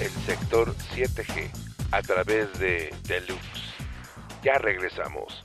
el sector 7G a través de Deluxe. Ya regresamos.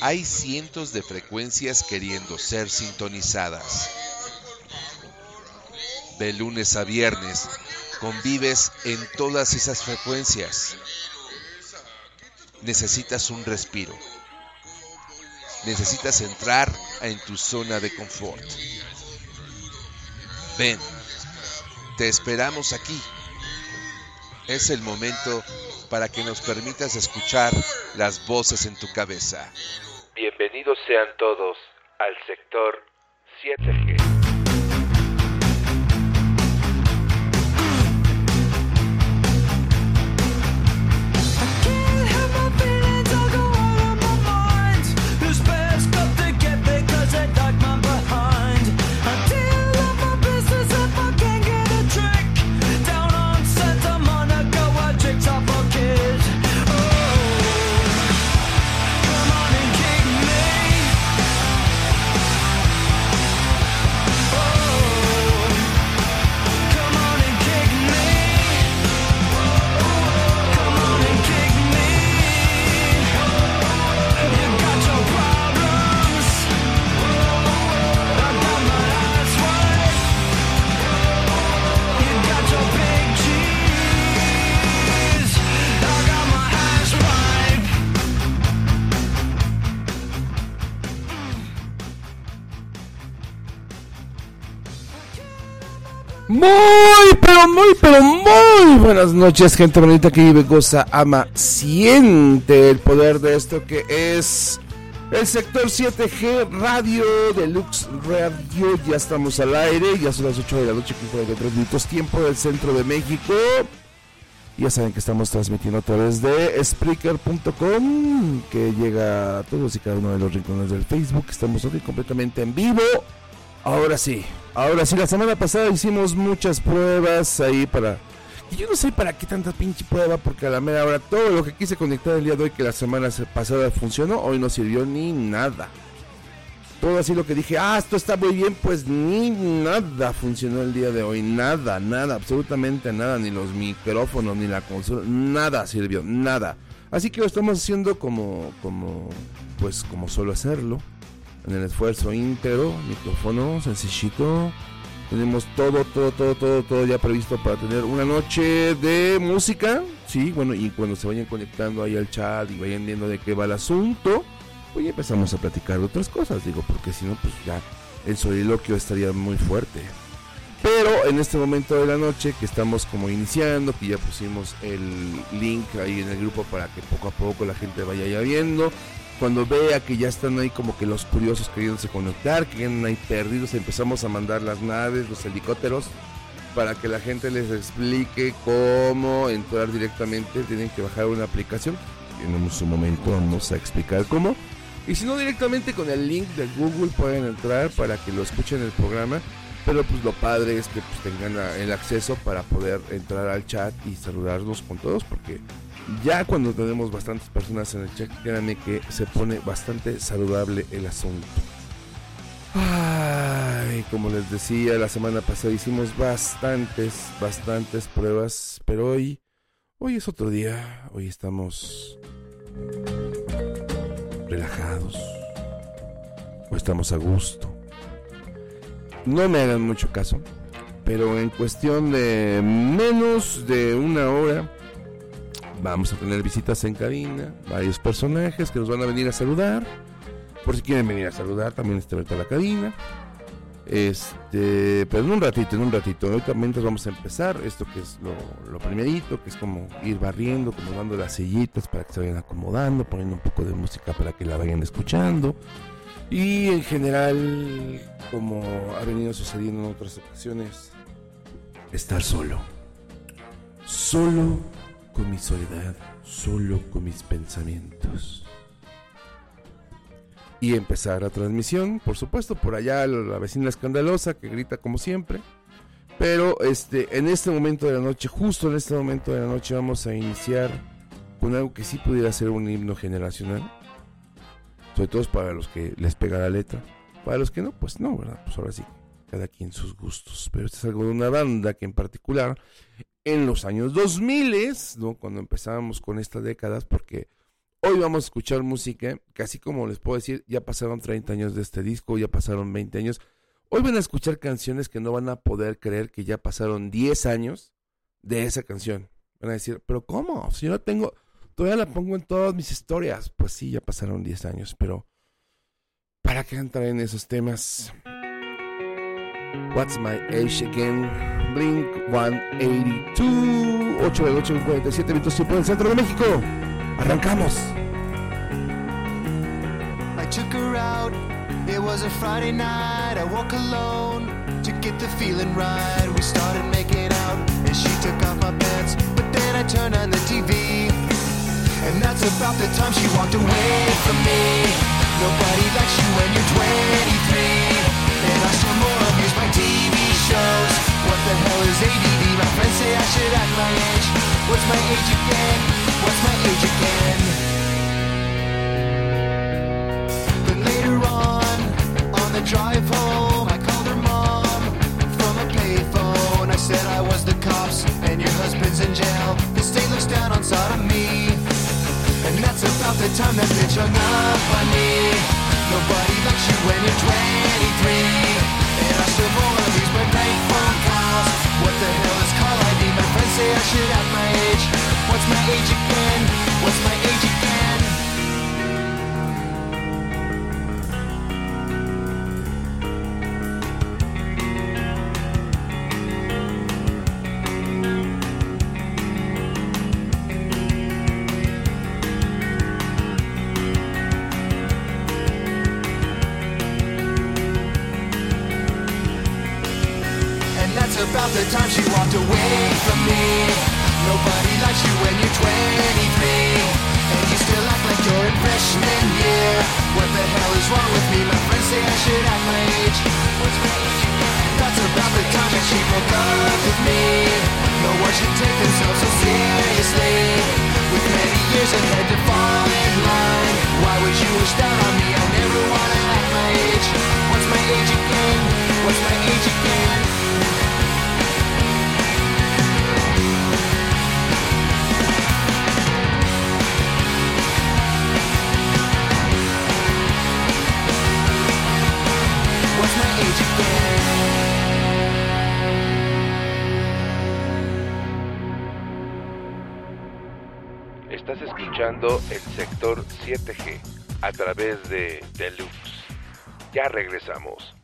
hay cientos de frecuencias queriendo ser sintonizadas. De lunes a viernes convives en todas esas frecuencias. Necesitas un respiro. Necesitas entrar en tu zona de confort. Ven, te esperamos aquí. Es el momento para que nos permitas escuchar las voces en tu cabeza. Bienvenidos sean todos al sector 7G. Muy, pero muy, buenas noches, gente bonita que vive, goza, ama, siente el poder de esto que es el sector 7G Radio Deluxe Radio. Ya estamos al aire, ya son las 8 de la noche, con 43 minutos, tiempo del centro de México. Ya saben que estamos transmitiendo a través de Spreaker.com, que llega a todos y cada uno de los rincones del Facebook. Estamos hoy completamente en vivo. Ahora sí, ahora sí, la semana pasada hicimos muchas pruebas ahí para... Y yo no sé para qué tanta pinche prueba, porque a la mera hora todo lo que quise conectar el día de hoy, que la semana se- pasada funcionó, hoy no sirvió ni nada. Todo así lo que dije, ah, esto está muy bien, pues ni nada funcionó el día de hoy, nada, nada, absolutamente nada, ni los micrófonos, ni la consola, nada sirvió, nada. Así que lo estamos haciendo como, como, pues como suelo hacerlo, en el esfuerzo íntegro, micrófono, sencillito. Tenemos todo, todo, todo, todo, todo ya previsto para tener una noche de música. Sí, bueno, y cuando se vayan conectando ahí al chat y vayan viendo de qué va el asunto, pues ya empezamos a platicar de otras cosas, digo, porque si no, pues ya el soliloquio estaría muy fuerte. Pero en este momento de la noche que estamos como iniciando, que ya pusimos el link ahí en el grupo para que poco a poco la gente vaya ya viendo. Cuando vea que ya están ahí como que los curiosos queriéndose conectar, que vienen ahí perdidos, empezamos a mandar las naves, los helicópteros, para que la gente les explique cómo entrar directamente. Tienen que bajar una aplicación. En su momento vamos a explicar cómo. Y si no, directamente con el link de Google pueden entrar para que lo escuchen el programa. Pero pues lo padre es que pues, tengan el acceso para poder entrar al chat y saludarnos con todos. Porque ya cuando tenemos bastantes personas en el chat, créanme que se pone bastante saludable el asunto. Ay, como les decía, la semana pasada hicimos bastantes, bastantes pruebas. Pero hoy, hoy es otro día. Hoy estamos relajados. O estamos a gusto. No me hagan mucho caso, pero en cuestión de menos de una hora vamos a tener visitas en cabina, varios personajes que nos van a venir a saludar. Por si quieren venir a saludar, también está abierta la cabina. Este, pero en un ratito, en un ratito. Ahorita mientras vamos a empezar, esto que es lo, lo primerito, que es como ir barriendo, como dando las sillitas para que se vayan acomodando, poniendo un poco de música para que la vayan escuchando. Y en general, como ha venido sucediendo en otras ocasiones, estar solo. Solo con mi soledad, solo con mis pensamientos. Y empezar la transmisión, por supuesto, por allá la vecina escandalosa que grita como siempre. Pero este, en este momento de la noche, justo en este momento de la noche, vamos a iniciar con algo que sí pudiera ser un himno generacional. Sobre todo para los que les pega la letra. Para los que no, pues no, ¿verdad? Pues ahora sí, cada quien sus gustos. Pero esto es algo de una banda que en particular, en los años 2000, ¿no? Cuando empezábamos con estas décadas, porque hoy vamos a escuchar música así como les puedo decir, ya pasaron 30 años de este disco, ya pasaron 20 años. Hoy van a escuchar canciones que no van a poder creer que ya pasaron 10 años de esa canción. Van a decir, pero ¿cómo? Si yo la tengo, todavía la pongo en todas mis historias. Pues sí, ya pasaron 10 años, pero ¿para qué entrar en esos temas? What's My Age Again? Blink 182, 8 de 8 47 minutos tiempo del centro de México. Arrancamos. I took her out. It was a Friday night. I woke alone to get the feeling right. We started making out, and she took off my pants. But then I turned on the TV, and that's about the time she walked away from me. Nobody likes you when you're 23, and I still more the hell is ADD? My friends say I should act my age. What's my age again? What's my age again? But later on, on the drive home, I called her mom from a payphone. I said I was the cops and your husband's in jail. The state looks down on sodomy. And that's about the time that bitch hung up on me. Nobody likes you when you're 23. And I still more these my phone What the hell is call ID? My friends say I should have my age. What's my age again? What's my Ya regresamos.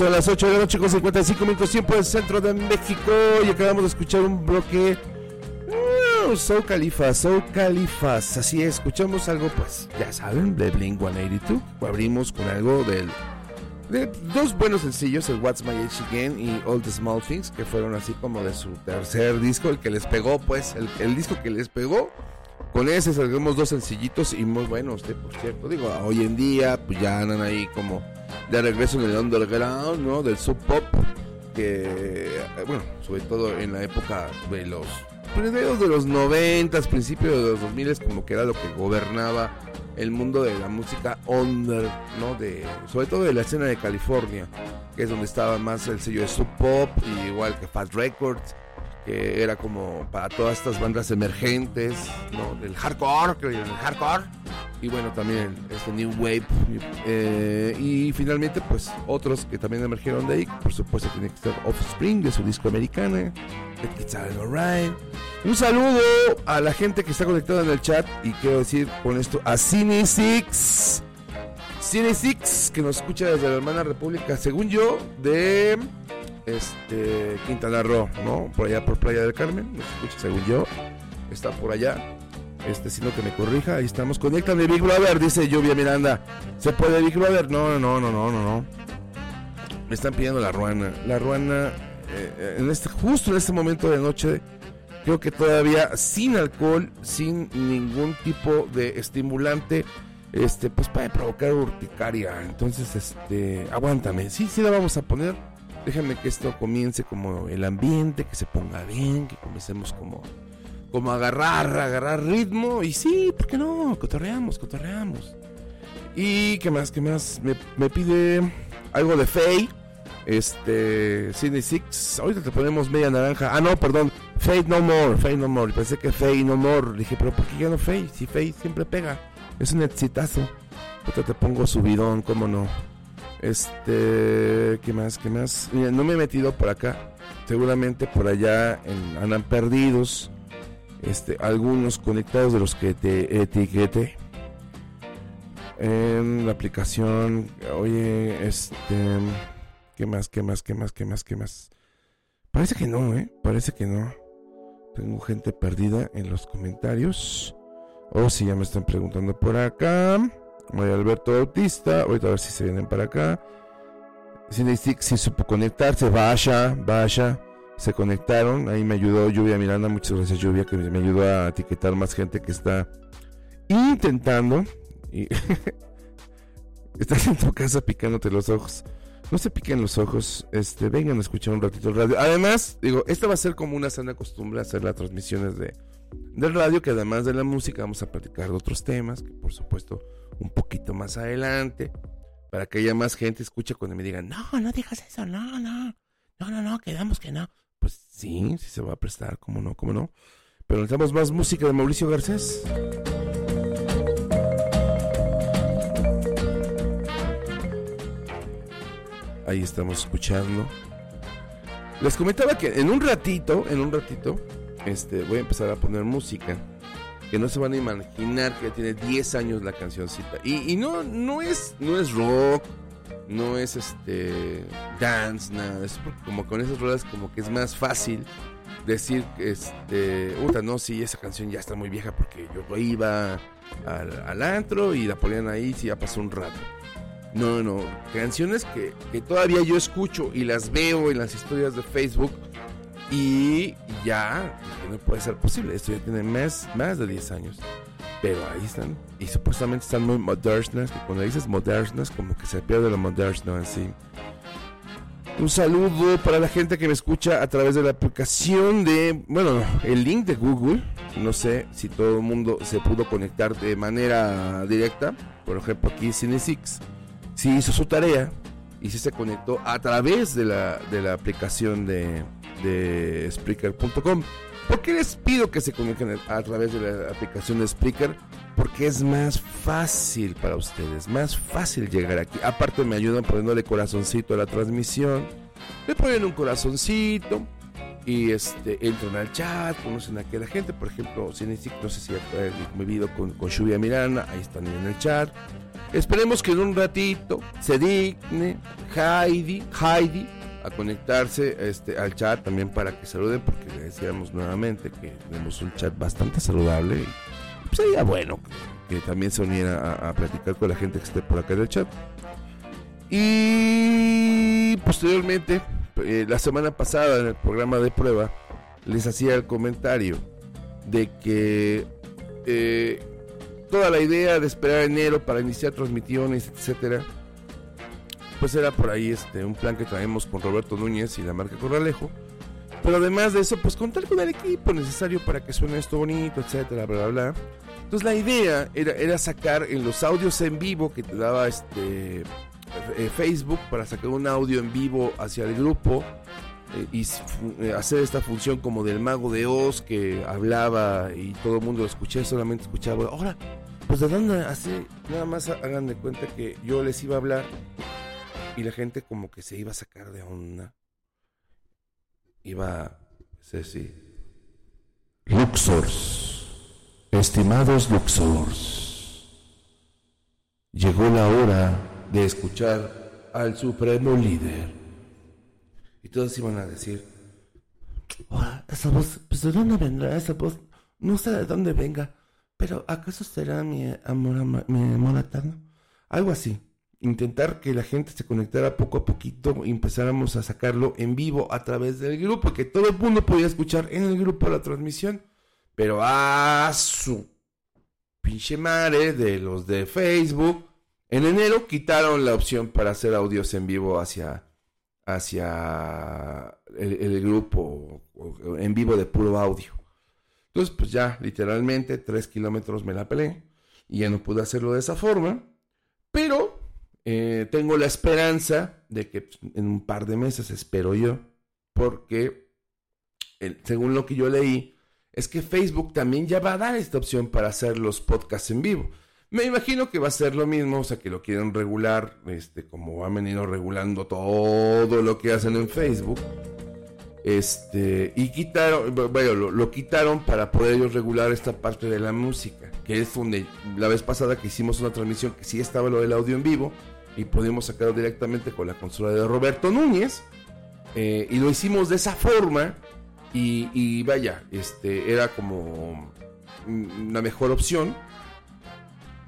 Son las 8 de la noche con 55 minutos tiempo del centro de México y acabamos de escuchar un bloque. Uh, Soul Califas, Soul Califas. Así es, escuchamos algo, pues ya saben, de Blink 182. Abrimos con algo del. De dos buenos sencillos, el What's My Age Again y All the Small Things, que fueron así como de su tercer disco, el que les pegó, pues, el, el disco que les pegó. Con ese sacamos dos sencillitos y muy buenos, eh, por cierto. Digo, hoy en día, pues ya andan ahí como de regreso en el underground, ¿no? Del sub pop, que, eh, bueno, sobre todo en la época de los primeros de los noventas, principios de los 2000 como que era lo que gobernaba el mundo de la música under, ¿no? De, sobre todo de la escena de California, que es donde estaba más el sello de sub pop, y igual que Fat Records, que era como para todas estas bandas emergentes, ¿no? Del hardcore, el hardcore. Y bueno, también este New Wave. eh, y finalmente, pues otros que también emergieron de ahí. Por supuesto, tiene que ser Offspring de su disco americana. It's Alright. Un saludo a la gente que está conectada en el chat. Y quiero decir con esto a Cine Six. Cine Six, que nos escucha desde la hermana República, según yo, de este Quintana Roo, ¿no? Por allá por Playa del Carmen, nos escucha según yo. Está por allá. Este, sino que me corrija, ahí estamos. Conéctame Big Brother, dice Lluvia Miranda. ¿Se puede Big Brother? No, no, no, no, no, no. Me están pidiendo la ruana. La ruana, eh, en este, justo en este momento de noche, creo que todavía sin alcohol, sin ningún tipo de estimulante, este, pues puede provocar urticaria. Entonces, este, aguántame. Sí, sí la vamos a poner. Déjame que esto comience como el ambiente, que se ponga bien, que comencemos como, como agarrar, agarrar ritmo. Y sí, ¿por qué no? Cotorreamos, cotorreamos. Y qué más, qué más. Me, me pide algo de Faye. Este, Cine Six. Ahorita te ponemos media naranja. Ah, no, perdón. Fade No More, Fade No More. Pensé que Faye No More. Dije, pero ¿por qué ya no Faye? Si Faye siempre pega. Es un exitazo. Ahorita te pongo subidón, cómo no. Este, ¿qué más? ¿Qué más? Mira, no me he metido por acá. Seguramente por allá en- andan perdidos. Este, algunos conectados de los que te etiquete. En la aplicación. Oye, este. ¿Qué más? ¿Qué más? ¿Qué más? ¿Qué más? ¿Qué más? Parece que no, ¿eh? Parece que no. Tengo gente perdida en los comentarios. O si ya me están preguntando por acá. Oye, Alberto Bautista. Ahorita a ver si se vienen para acá. Cinestick si supo conectarse. Vaya, vaya. Se conectaron. Ahí me ayudó Lluvia Miranda. Muchas gracias, Lluvia, que me ayudó a etiquetar más gente que está intentando. Y estás en tu casa picándote los ojos. No se piquen los ojos. Este, vengan a escuchar un ratito el radio. Además, digo, esta va a ser como una sana costumbre hacer las transmisiones de del radio, que además de la música vamos a platicar de otros temas, que por supuesto un poquito más adelante, para que haya más gente escuche cuando me digan, no, no digas eso, no, no, no, no, no, quedamos que no. Pues sí, sí se va a prestar, cómo no, cómo no. Pero necesitamos más música de Mauricio Garcés. Ahí estamos escuchando. Les comentaba que en un ratito, en un ratito, este, voy a empezar a poner música. Que no se van a imaginar que tiene 10 años la cancioncita. Y, y no, no es, no es rock, no es este dance, nada. Es como con esas rolas como que es más fácil decir este, puta, no, sí, esa canción ya está muy vieja porque yo iba al, al antro y la ponían ahí si ya pasó un rato. No, no, canciones que, que todavía yo escucho y las veo en las historias de Facebook y ya, no puede ser posible, esto ya tiene más, más de 10 años. Pero ahí están, y supuestamente están muy modernas, que cuando dices modernas como que se pierde lo moderno así. Un saludo para la gente que me escucha a través de la aplicación de, bueno, el link de Google. No sé si todo el mundo se pudo conectar de manera directa. Por ejemplo, aquí Cinesix sí hizo su tarea y sí se conectó a través de la, de la aplicación de, de Spreaker.com. ¿Por qué les pido que se conecten a través de la aplicación de Spreaker? Porque es más fácil para ustedes, más fácil llegar aquí. Aparte me ayudan poniéndole corazoncito a la transmisión. Le ponen un corazoncito y este entran al chat, conocen a la gente. Por ejemplo, no sé si eh, vivido con, con Lluvia Miranda, ahí están en el chat. Esperemos que en un ratito se digne Heidi, Heidi a conectarse este, al chat también para que saluden, porque decíamos nuevamente que tenemos un chat bastante saludable. Y pues, sería bueno que, también se uniera a, a platicar con la gente que esté por acá en el chat. Y posteriormente, eh, la semana pasada en el programa de prueba, les hacía el comentario de que eh, toda la idea de esperar enero para iniciar transmisiones, etcétera, pues era por ahí este un plan que traemos con Roberto Núñez y la marca Corralejo. Pero además de eso, pues contar con el equipo necesario para que suene esto bonito, etcétera, bla, bla, bla. Entonces la idea era, era sacar en los audios en vivo que te daba este eh, Facebook para sacar un audio en vivo hacia el grupo eh, y eh, hacer esta función como del mago de Oz que hablaba y todo el mundo lo escuchaba, solamente escuchaba. Ahora, pues de dónde así, nada más hagan de cuenta que yo les iba a hablar y la gente como que se iba a sacar de onda. Iba, Ceci. Luxors, estimados Luxors, llegó la hora de escuchar al supremo líder. Y todos iban a decir, "Ahora, esa voz, pues de dónde vendrá esa voz? No sé de dónde venga, pero ¿acaso será mi amor, mi amor eterno? Algo así. Intentar que la gente se conectara poco a poquito y empezáramos a sacarlo en vivo a través del grupo, que todo el mundo podía escuchar en el grupo la transmisión. Pero a su pinche madre de los de Facebook, en enero quitaron la opción para hacer audios en vivo hacia, hacia el, grupo en vivo de puro audio. Entonces, pues ya, literalmente, tres kilómetros me la pelé y ya no pude hacerlo de esa forma. Pero eh, tengo la esperanza de que en un par de meses, espero yo, porque según lo que yo leí, es que Facebook también ya va a dar esta opción para hacer los podcasts en vivo. Me imagino que va a ser lo mismo, o sea, que lo quieren regular, este, como han venido regulando todo lo que hacen en Facebook. Este, y quitaron, bueno, lo, lo quitaron para poder ellos regular esta parte de la música, que es donde la vez pasada que hicimos una transmisión que sí estaba lo del audio en vivo y pudimos sacarlo directamente con la consola de Roberto Núñez. eh, y lo hicimos de esa forma y, y vaya, este, era como una mejor opción.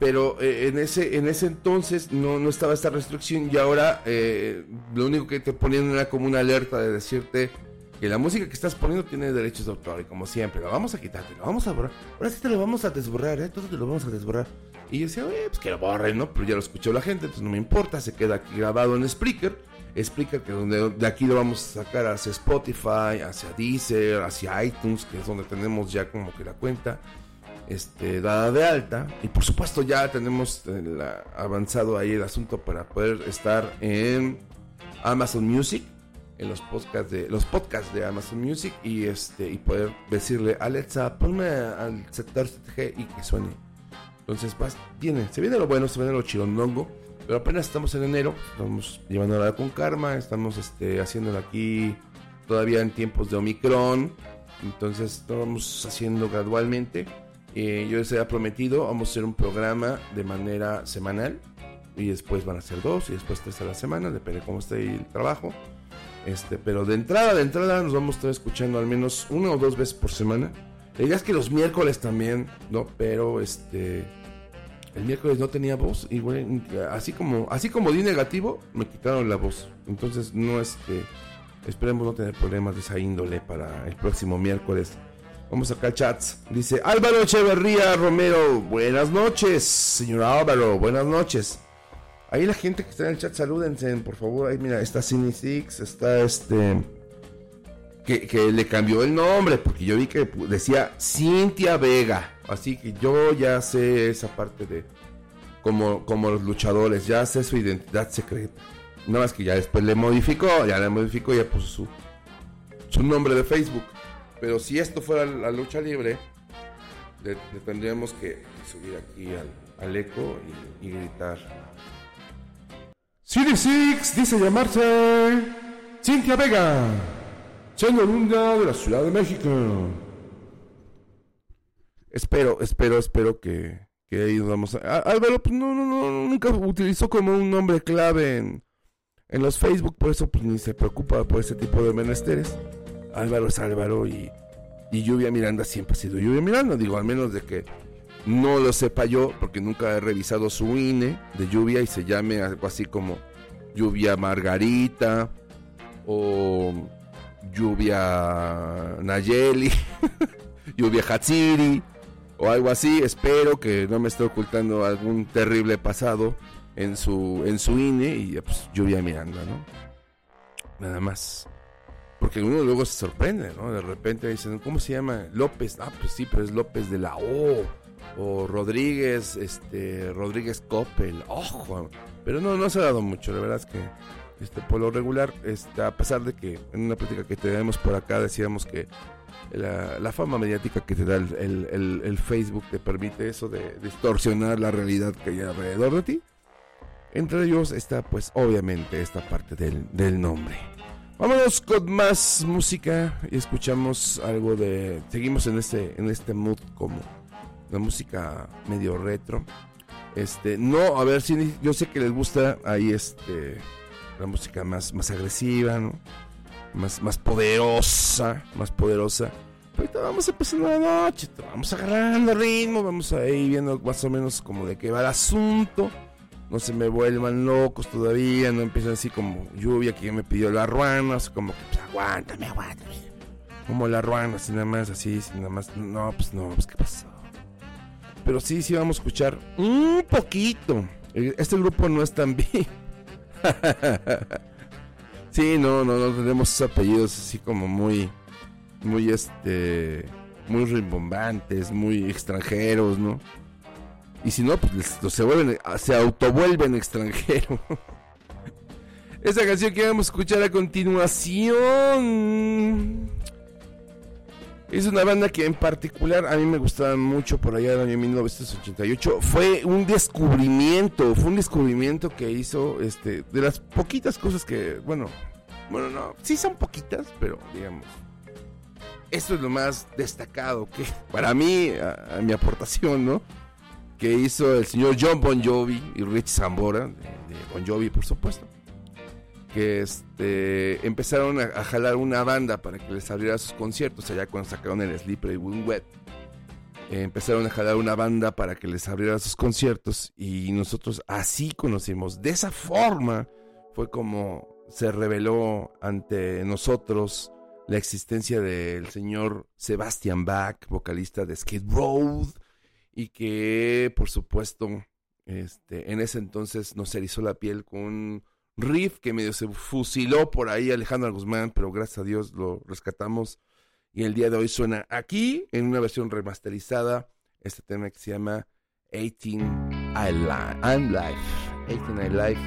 Pero eh, en, ese, en ese entonces no, no estaba esta restricción y ahora eh, lo único que te ponían era como una alerta de decirte que la música que estás poniendo tiene derechos de autor y como siempre, la vamos a quitar, te la vamos a borrar. Ahora sí te lo vamos a desborrar, ¿eh? Todo te lo vamos a desborrar. Y decía, pues que lo borren, ¿no? Pero ya lo escuchó la gente, entonces no me importa, se queda aquí grabado en Spreaker. Spreaker, que donde de aquí lo vamos a sacar hacia Spotify, hacia Deezer, hacia iTunes, que es donde tenemos ya como que la cuenta este, dada de alta. Y por supuesto ya tenemos eh, avanzado ahí el asunto para poder estar en Amazon Music, en los podcasts de los podcasts de Amazon Music y este y poder decirle Alexa ponme al sector CTG y que suene. Entonces viene, se viene lo bueno, se viene lo chirondongo, pero apenas estamos en enero, estamos llevándola con karma, estamos este, haciéndolo aquí todavía en tiempos de Omicron, entonces lo vamos haciendo gradualmente. Eh, yo les había prometido, vamos a hacer un programa de manera semanal y después van a ser dos y después tres a la semana, depende de cómo esté el trabajo. Este, pero de entrada, de entrada nos vamos a estar escuchando al menos una o dos veces por semana. La idea es que los miércoles también, ¿no? Pero este el miércoles no tenía voz y bueno, así como así como di negativo, me quitaron la voz. Entonces no este esperemos no tener problemas de esa índole para el próximo miércoles. Vamos acá chats. Dice Álvaro Echeverría Romero, buenas noches, señor Álvaro, buenas noches. Ahí la gente que está en el chat, salúdense, por favor. Ahí mira, está Cine Six, está este. Que, le cambió el nombre, porque yo vi que decía Cintia Vega. Así que yo ya sé esa parte de. Como, como los luchadores, ya sé su identidad secreta. Nada más que ya después le modificó, ya le modificó, ya puso su, su nombre de Facebook. Pero si esto fuera la lucha libre, le, le tendríamos que subir aquí al, al eco y, y gritar. City Six dice llamarse Cintia Vega, siendo oriunda de la Ciudad de México. Espero, espero, espero que, que ahí nos vamos a... Álvaro, pues no, no, no, nunca utilizó como un nombre clave en, en los Facebook, por eso pues ni se preocupa por ese tipo de menesteres. Álvaro es Álvaro y, y Lluvia Miranda siempre ha sido Lluvia Miranda, digo, al menos de que no lo sepa yo, porque nunca he revisado su INE de Lluvia y se llame algo así como Lluvia Margarita o Lluvia Nayeli, Lluvia Hatsiri o algo así. Espero que no me esté ocultando algún terrible pasado en su, en su INE y pues, Lluvia Miranda, ¿no? Nada más. Porque uno luego se sorprende, ¿no? De repente dicen, ¿cómo se llama? López. Ah, pues sí, pero es López de la O. O Rodríguez, este, Rodríguez Coppel. Ojo. Pero no, no se ha dado mucho. La verdad es que, este, por lo regular, este, a pesar de que en una plática que tenemos por acá decíamos que la, la fama mediática que te da el, el- el- Facebook te permite eso de distorsionar la realidad que hay alrededor de ti. Entre ellos está, pues, obviamente, esta parte del, del nombre. Vámonos con más música y escuchamos algo de. Seguimos en este, en este mood como la música medio retro. Este, no, a ver si yo sé que les gusta ahí este la música más, más agresiva. Más, más poderosa, más poderosa. Ahorita vamos empezando la noche, vamos agarrando ritmo, vamos ahí viendo más o menos como de qué va el asunto. No se me vuelvan locos todavía, no empiezan así como lluvia que ya me pidió la ruana, sea, como que pues aguántame, aguántame. Como la ruana, así nada más, así, sin nada más. No, pues no, pues qué pasó. Pero sí, sí vamos a escuchar un poquito. Eh, Este grupo no es tan bien. sí, no, no, no tenemos esos apellidos así como muy, muy este, muy rimbombantes, muy extranjeros, ¿no? Y si no, pues se vuelven, se autovuelven extranjeros. Esa canción que vamos a escuchar a continuación es una banda que en particular a mí me gustaba mucho por allá del año 1988. Fue un descubrimiento, fue un descubrimiento que hizo este de las poquitas cosas que, bueno, bueno, no, sí son poquitas, pero digamos esto es lo más destacado que para mí a, mi aportación, ¿no? Que hizo el señor John Bon Jovi y Rich Zambora de Bon Jovi, por supuesto que este, empezaron a, jalar una banda para que les abriera sus conciertos allá cuando sacaron el Slippery When Wet. Empezaron a jalar una banda para que les abriera sus conciertos y nosotros así conocimos. De esa forma fue como se reveló ante nosotros la existencia del señor Sebastian Bach, vocalista de Skid Row, y que por supuesto este, en ese entonces nos erizó la piel con riff que medio se fusiló por ahí Alejandro Guzmán, pero gracias a Dios lo rescatamos y el día de hoy suena aquí en una versión remasterizada este tema que se llama 18 I Li- I'm Life. 18 I Life.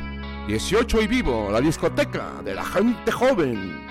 18 y vivo, la discoteca de la gente joven.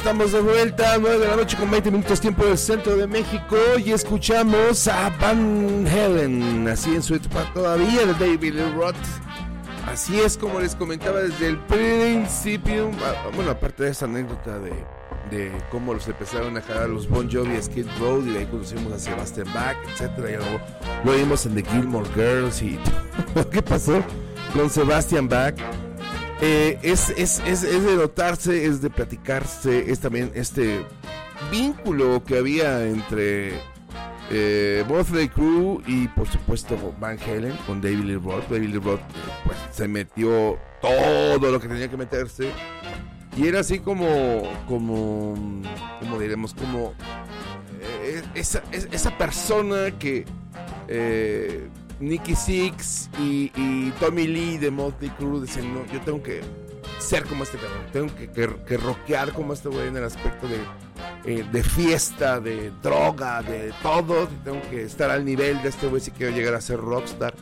Estamos de vuelta, 9 de la noche con 20 minutos tiempo del centro de México y escuchamos a Van Helen, así en su etapa todavía de David Roth. Así es como les comentaba desde el principio, ah, bueno, aparte de esa anécdota de, de cómo los empezaron a jalar los Bon Jovi a Skid Row y de ahí conocimos a Sebastian Bach, etcétera, y luego lo vimos en The Gilmore Girls y ¿qué pasó con Sebastian Bach? Eh, es, es, es, es de notarse, es de platicarse, es también este vínculo que había entre eh, Motley Crue y por supuesto Van Halen con David Lee Roth. David Lee Roth eh, pues, se metió todo lo que tenía que meterse y era así como, como, como diremos, como eh, esa, es- esa persona que Nicky Six y, Tommy Lee de Motley Crue decían, no, yo tengo que ser como este cabrón, tengo que, que, que como este güey en el aspecto de, eh, de fiesta, de droga, de todo, tengo que estar al nivel de este güey si quiero llegar a ser rockstar.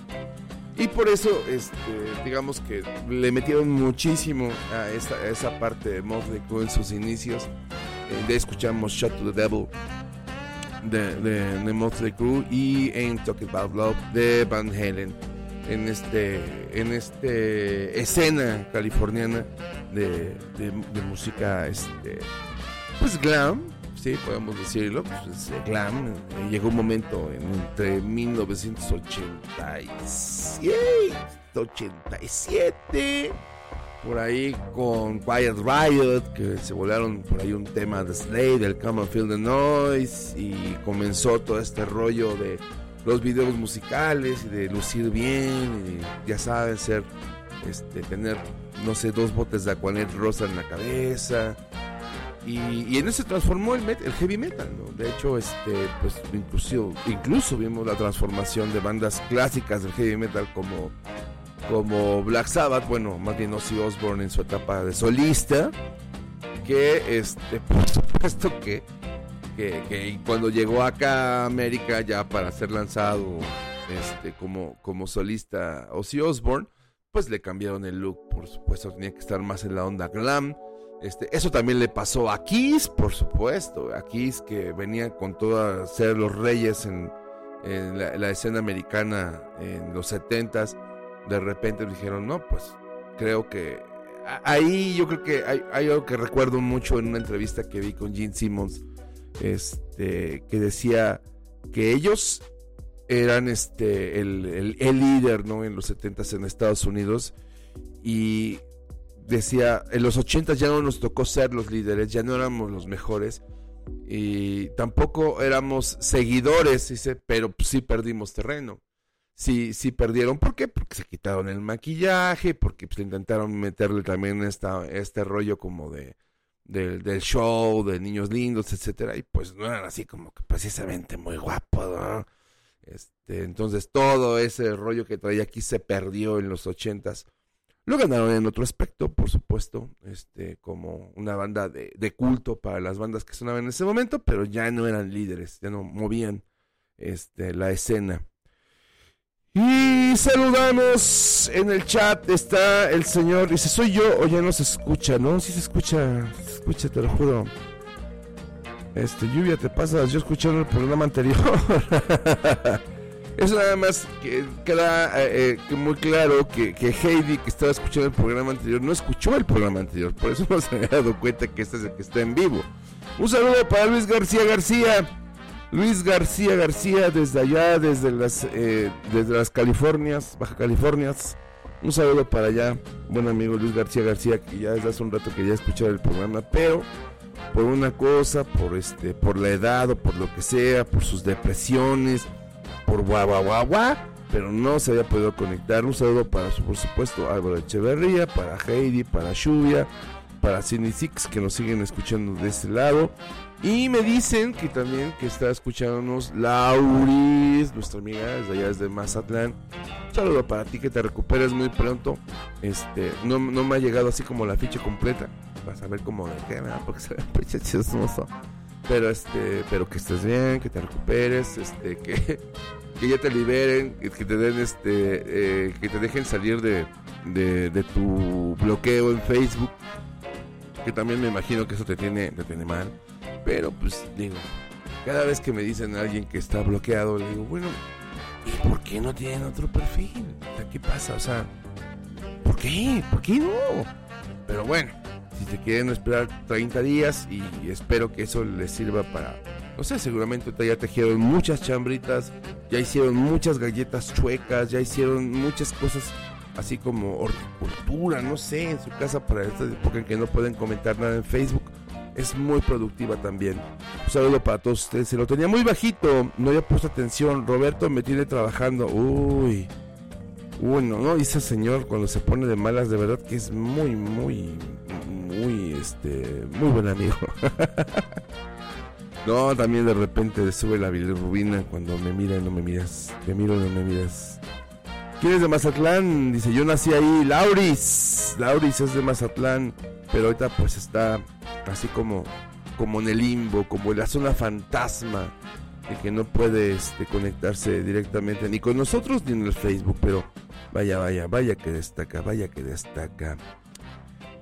Y por eso, este, digamos que le metieron muchísimo a esa, parte de Motley Crue en sus inicios. Eh, de escuchamos Shot to the Devil de, de, de Motley Crue y Ain't Talking About Love de Van Halen. En este en este escena californiana de, de- música este pues glam sí podemos decirlo pues es, eh, glam. Llegó un momento en- entre 1987 87 por ahí con Quiet Riot, que se volaron por ahí un tema de Slade, del Come and Feel the Noise, y comenzó todo este rollo de los videos musicales y de lucir bien, y ya saben, ser, este, tener, no sé, dos botes de Aquanet rosa en la cabeza. Y, en eso se transformó el, met- el heavy metal, ¿no? De hecho, este, pues incluso, incluso vimos la transformación de bandas clásicas del heavy metal como como Black Sabbath, bueno, más bien Ozzy Osbourne en su etapa de solista, que este, por supuesto que, que, cuando llegó acá a América ya para ser lanzado este, como, como solista Ozzy Osbourne, pues le cambiaron el look, por supuesto, tenía que estar más en la onda glam. Este, eso también le pasó a Kiss, por supuesto, a Kiss que venía con todo a ser los reyes en, en la, la escena americana en los 70s de repente dijeron, no, pues creo que ahí yo creo que hay, algo que recuerdo mucho en una entrevista que vi con Gene Simmons, este, que decía que ellos eran este el, el- el líder, ¿no? En los 70 en Estados Unidos y decía, en los 80 ya no nos tocó ser los líderes, ya no éramos los mejores y tampoco éramos seguidores, dice, pero sí perdimos terreno. Sí, sí perdieron, ¿por qué? Porque se quitaron el maquillaje, porque pues, intentaron meterle también esta, este rollo como de del, del show, de niños lindos, etcétera, y pues no eran así como que precisamente muy guapos, ¿no? Este, entonces todo ese rollo que traía aquí se perdió en los ochentas. Lo ganaron en otro aspecto, por supuesto, este, como una banda de, de culto para las bandas que sonaban en ese momento, pero ya no eran líderes, ya no movían este, la escena. Y saludamos en el chat, está el señor, dice, ¿soy yo o ya no se escucha? No, sí se escucha, se escucha, te lo juro. Este, lluvia, te pasas, yo escuchando el programa anterior. Eso nada más que queda eh, eh, muy claro que, que Heidi, que estaba escuchando el programa anterior, no escuchó el programa anterior. Por eso no se había dado cuenta que este es el que está en vivo. Un saludo para Luis García García. Luis García García desde allá, desde las, eh, desde las Californias, Baja Californias. Un saludo para allá, buen amigo Luis García García, que ya desde hace un rato que ya escuchó el programa, pero por una cosa, por este, por la edad o por lo que sea, por sus depresiones, por guau guau guau guau, pero no se había podido conectar. Un saludo para por supuesto Álvaro Echeverría, para Heidi, para Lluvia, para Cine Six que nos siguen escuchando de este lado. Y me dicen que también que está escuchándonos Lauris, nuestra amiga desde allá desde Mazatlán. Un saludo para ti, que te recuperes muy pronto. Este, no, no me ha llegado así como la ficha completa. Vas a ver cómo de qué, ¿verdad? porque se ve chismoso. Pero este, pero que estés bien, que te recuperes, este, que, que ya te liberen, que te den este, eh, que te dejen salir de, de, de tu bloqueo en Facebook. Que también me imagino que eso te tiene, te tiene mal. Pero pues digo, cada vez que me dicen a alguien que está bloqueado, le digo, bueno, ¿y por qué no tienen otro perfil? ¿Qué pasa? O sea, ¿por qué? ¿Por qué no? Pero bueno, si te quieren esperar 30 días y espero que eso les sirva para, no sé, seguramente ya tejieron muchas chambritas, ya hicieron muchas galletas chuecas, ya hicieron muchas cosas así como horticultura, no sé, en su casa para esta época en que no pueden comentar nada en Facebook. Es muy productiva también. Un saludo para todos ustedes. Se lo tenía muy bajito, no había puesto atención. Roberto me tiene trabajando. Uy. Uy, no, ese señor cuando se pone de malas, de verdad que es muy, muy, muy, este, muy buen amigo. no, también de repente sube la bilirrubina cuando me mira y no me miras. Te miro y no me miras. ¿Quién es de Mazatlán? Dice, yo nací ahí. Lauris. Lauris es de Mazatlán. Pero ahorita pues está así como, como en el limbo, como en la zona fantasma. De que no puede este, conectarse directamente ni con nosotros ni en el Facebook. Pero vaya, vaya, vaya que destaca, vaya que destaca.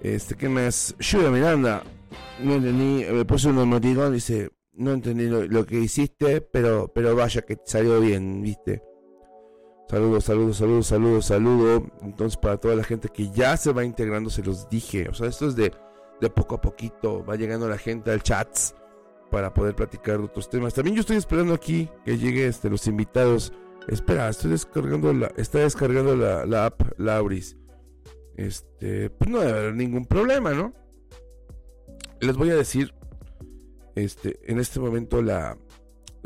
Este, ¿qué más? Shura Miranda. No entendí, me puso un emoticón, dice, no entendí lo, lo que hiciste, pero, pero vaya que salió bien, viste. Saludos, saludos, saludos, saludos, saludos. Entonces, para toda la gente que ya se va integrando, se los dije. O sea, esto es de, de poco a poquito. Va llegando la gente al chat para poder platicar de otros temas. También yo estoy esperando aquí que lleguen este, los invitados. Espera, estoy descargando la, está descargando la, la app Lauris. Este, pues no debe haber ningún problema, ¿no? Les voy a decir, este, en este momento la,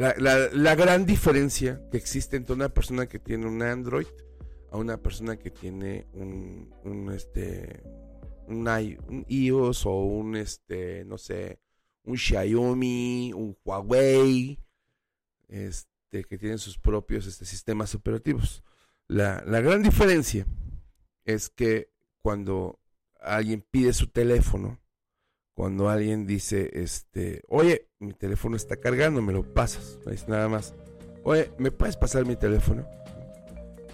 la, la- la gran diferencia que existe entre una persona que tiene un Android a una persona que tiene un, un este un, un iOS o un este no sé un Xiaomi un Huawei este que tienen sus propios este, sistemas operativos. La, la gran diferencia es que cuando alguien pide su teléfono cuando alguien dice, este, oye, mi teléfono está cargando, me lo pasas, es nada más. Oye, ¿me puedes pasar mi teléfono?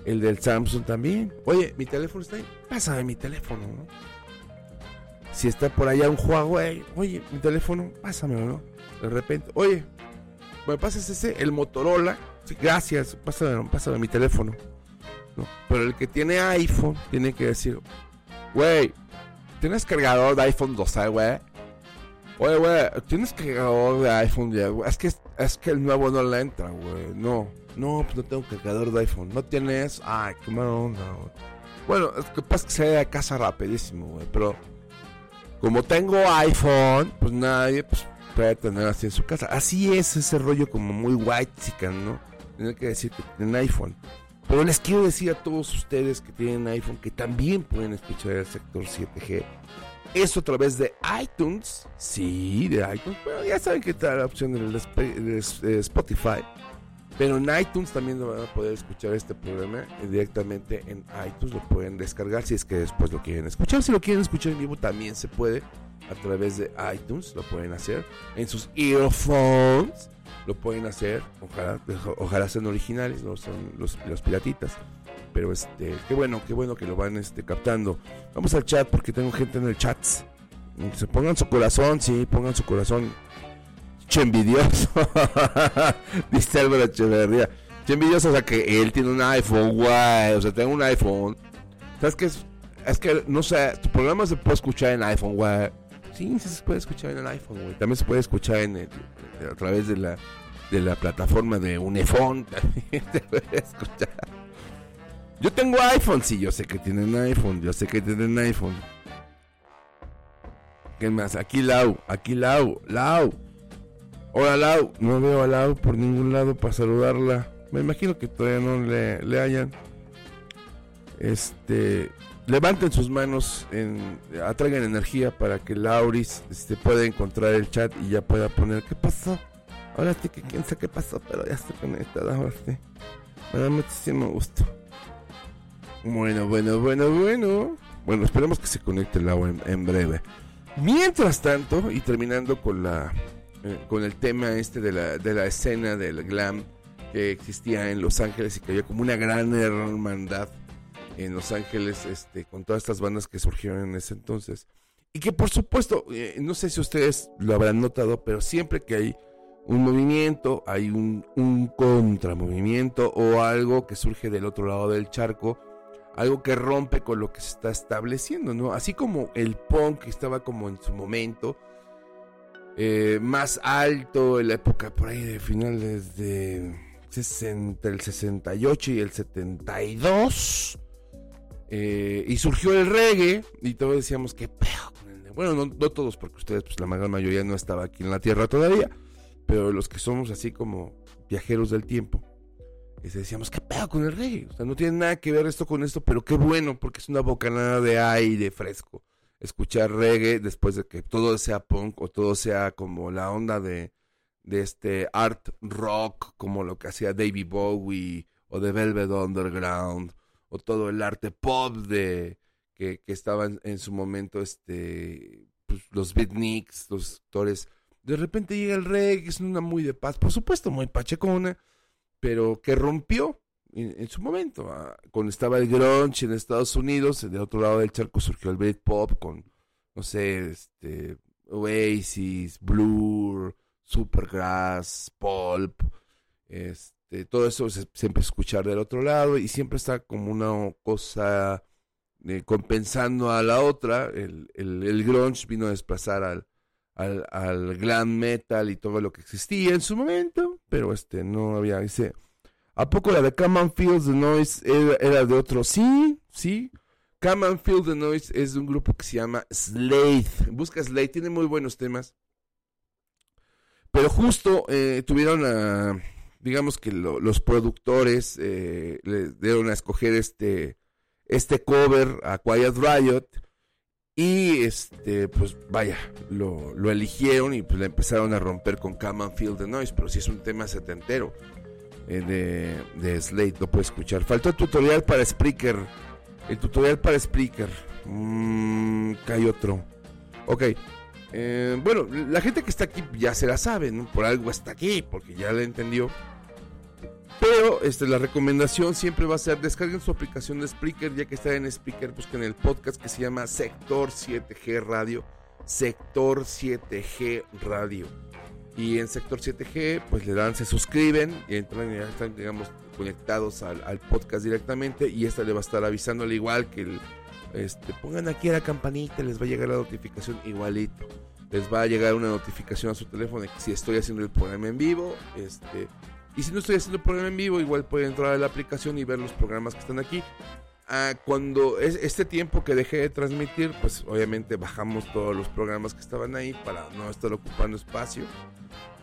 El del Samsung también. Oye, mi teléfono está ahí, pásame mi teléfono, ¿no? Si está por allá un Huawei, oye, mi teléfono, pásamelo, ¿no? De repente, oye, ¿me pasas ese? El Motorola, sí, gracias, pásame, pásame mi teléfono. ¿no? Pero el que tiene iPhone tiene que decir, güey, ¿tienes cargador de iPhone 12, güey? Oye, güey, ¿tienes cargador de iPhone 10? güey? Es que es que el nuevo no le entra, güey. No, no, pues no tengo cargador de iPhone. ¿No tienes? Ay, qué mala onda, güey. Bueno, es que pasa que se de casa rapidísimo, güey. Pero como tengo iPhone, pues nadie pues, puede tener así en su casa. Así es ese rollo como muy white chican, ¿no? Tener que decir que tienen iPhone. Pero les quiero decir a todos ustedes que tienen iPhone que también pueden escuchar el sector 7G. Eso a través de iTunes. Sí, de iTunes. Bueno, ya saben que está la opción de Spotify. Pero en iTunes también lo van a poder escuchar este programa directamente en iTunes. Lo pueden descargar si es que después lo quieren escuchar. Si lo quieren escuchar en vivo también se puede a través de iTunes. Lo pueden hacer en sus earphones. Lo pueden hacer. Ojalá, ojalá sean originales, no son los, los piratitas. Pero este, qué bueno, qué bueno que lo van este, captando. Vamos al chat porque tengo gente en el chat. Se pongan su corazón, sí, pongan su corazón. Che envidioso. Dice Álvaro Echeverría. Che envidioso, o sea que él tiene un iPhone, guay. O sea, tengo un iPhone. ¿Sabes qué es? Es que, no sé, tu programa se puede escuchar en iPhone, güey. Sí, sí se puede escuchar en el iPhone, güey. También se puede escuchar en el- a través de la, de la plataforma de Unifón. También se puede escuchar. Yo tengo iPhone, sí, yo sé que tienen iPhone, yo sé que tienen iPhone. ¿Qué más? Aquí Lau, aquí Lau, Lau. Hola Lau, no veo a Lau por ningún lado para saludarla. Me imagino que todavía no le, le hayan. Este, levanten sus manos, en, atraigan energía para que Lauris este, pueda encontrar el chat y ya pueda poner ¿qué pasó? Ahora sí que quién sabe qué pasó, pero ya está conectada, ahora sí. Me da muchísimo gusto. Bueno, bueno, bueno, bueno. Bueno, esperemos que se conecte el agua en, en breve. Mientras tanto, y terminando con la eh, con el tema este de la, de la escena del glam que existía en Los Ángeles y que había como una gran hermandad en Los Ángeles este, con todas estas bandas que surgieron en ese entonces. Y que por supuesto, eh, no sé si ustedes lo habrán notado, pero siempre que hay un movimiento, hay un, un contramovimiento o algo que surge del otro lado del charco, algo que rompe con lo que se está estableciendo, ¿no? Así como el punk estaba como en su momento eh, más alto en la época por ahí de finales de 60, el 68 y el 72. eh, y surgió el reggae y todos decíamos que bueno no, no todos porque ustedes pues la mayoría no estaba aquí en la tierra todavía pero los que somos así como viajeros del tiempo y decíamos, ¿qué pedo con el reggae? O sea, no tiene nada que ver esto con esto, pero qué bueno, porque es una bocanada de aire fresco. Escuchar reggae después de que todo sea punk o todo sea como la onda de, de este art rock, como lo que hacía David Bowie o de Velvet Underground, o todo el arte pop de que, que estaba en, su momento, este, pues, los beatniks, los actores. De repente llega el reggae, es una muy de paz, por supuesto, muy pachecona pero que rompió en, en su momento. ah, Cuando estaba el grunge en Estados Unidos, del otro lado del charco surgió el Britpop con, no sé, este, Oasis, Blur, Supergrass, Pulp, este, todo eso se, se a escuchar del otro lado y siempre está como una cosa eh, compensando a la otra. El, el, el grunge vino a desplazar al, al, al glam metal y todo lo que existía en su momento, pero este no había dice ¿A poco la de Come and Feel the Noise era, de otro? Sí, sí. Come and Feel the Noise es de un grupo que se llama Slade. Busca Slade, tiene muy buenos temas. Pero justo eh, tuvieron a, digamos que lo- los productores eh, les dieron a escoger este, este cover a Quiet Riot. Y este, pues vaya, lo, lo eligieron y pues le empezaron a romper con Come and Feel the Noise. Pero sí es un tema setentero eh, de, de Slate, lo puedes escuchar. Faltó el tutorial para Spreaker. El tutorial para Spreaker. Mm, que hay otro. Ok. Eh, bueno, la gente que está aquí ya se la sabe, ¿no? Por algo está aquí, porque ya la entendió. Pero este, la recomendación siempre va a ser descarguen su aplicación de Spreaker, ya que está en Spreaker, busquen el podcast que se llama Sector 7G Radio. Sector 7G Radio. Y en Sector 7G, pues le dan, se suscriben y entran, ya están, digamos, conectados al, al podcast directamente. Y esta le va a estar avisando al igual que el, este, pongan aquí a la campanita, les va a llegar la notificación igualito. les va a llegar una notificación a su teléfono de que si estoy haciendo el programa en vivo. Este, y si no estoy haciendo el programa en vivo, igual pueden entrar a la aplicación y ver los programas que están aquí. Ah, cuando es este tiempo que dejé de transmitir, pues obviamente bajamos todos los programas que estaban ahí para no estar ocupando espacio.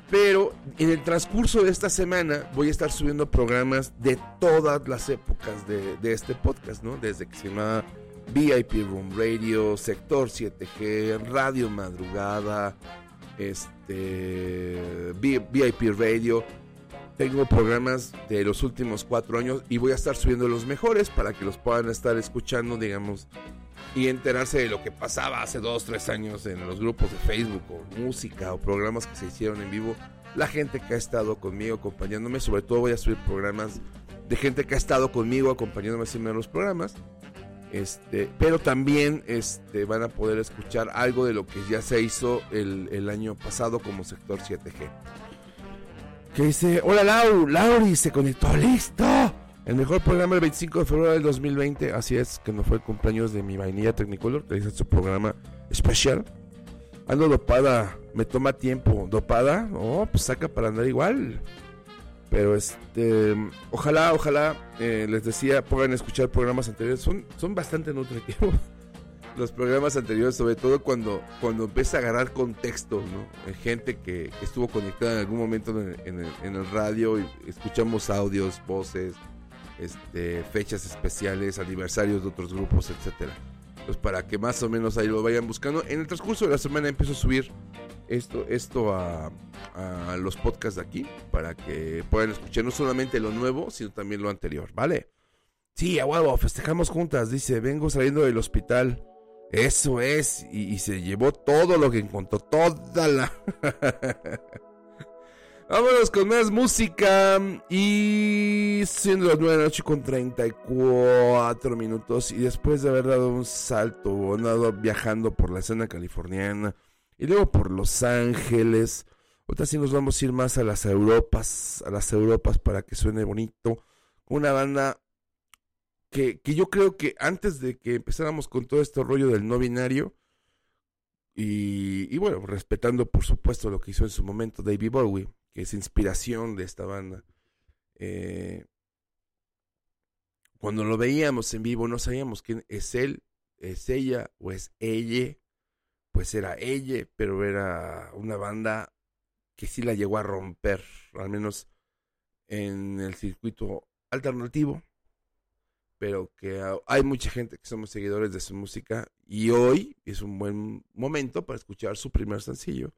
Pero en el transcurso de esta semana voy a estar subiendo programas de todas las épocas de, de este podcast, ¿no? Desde que se llama VIP Room Radio, Sector 7G, Radio Madrugada, este, VIP Radio. Tengo programas de los últimos cuatro años y voy a estar subiendo los mejores para que los puedan estar escuchando, digamos, y enterarse de lo que pasaba hace dos, tres años en los grupos de Facebook o música o programas que se hicieron en vivo. La gente que ha estado conmigo acompañándome, sobre todo voy a subir programas de gente que ha estado conmigo acompañándome haciendo los programas. Este, pero también este, van a poder escuchar algo de lo que ya se hizo el, el año pasado como sector 7G. Que dice, hola Lau, Lauri se conectó, listo. El mejor programa el 25 de febrero del 2020, así es, que no fue el cumpleaños de mi vainilla Technicolor, que hizo su programa especial. Ando dopada, me toma tiempo. ¿Dopada? Oh, pues saca para andar igual. Pero este, ojalá, ojalá, eh, les decía, puedan escuchar programas anteriores. Son, son bastante nutritivos. Los programas anteriores, sobre todo cuando, cuando empieza a agarrar contexto, ¿no? Gente que, que estuvo conectada en algún momento en en el- en el radio y escuchamos audios, voces, este, fechas especiales, aniversarios de otros grupos, etcétera. Pues para que más o menos ahí lo vayan buscando. En el transcurso de la semana empiezo a subir esto, esto a, a los podcasts de aquí para que puedan escuchar no solamente lo nuevo, sino también lo anterior, ¿vale? Sí, a huevo, festejamos juntas, dice, vengo saliendo del hospital. Eso es, y, se llevó todo lo que encontró, toda la... Vámonos con más música y siendo las 9 de la noche con 34 minutos y después de haber dado un salto, andado viajando por la escena californiana y luego por Los Ángeles, ahorita sí nos vamos a ir más a las Europas, a las Europas para que suene bonito, una banda que, yo creo que antes de que empezáramos con todo este rollo del no binario, y, y bueno, respetando por supuesto lo que hizo en su momento David Bowie, que es inspiración de esta banda. eh, cuando lo veíamos en vivo no sabíamos quién es él, es ella o es ella. Pues era ella, pero era una banda que sí la llegó a romper, al menos en el circuito alternativo. Pero que hay mucha gente que somos seguidores de su música y hoy es un buen momento para escuchar su primer sencillo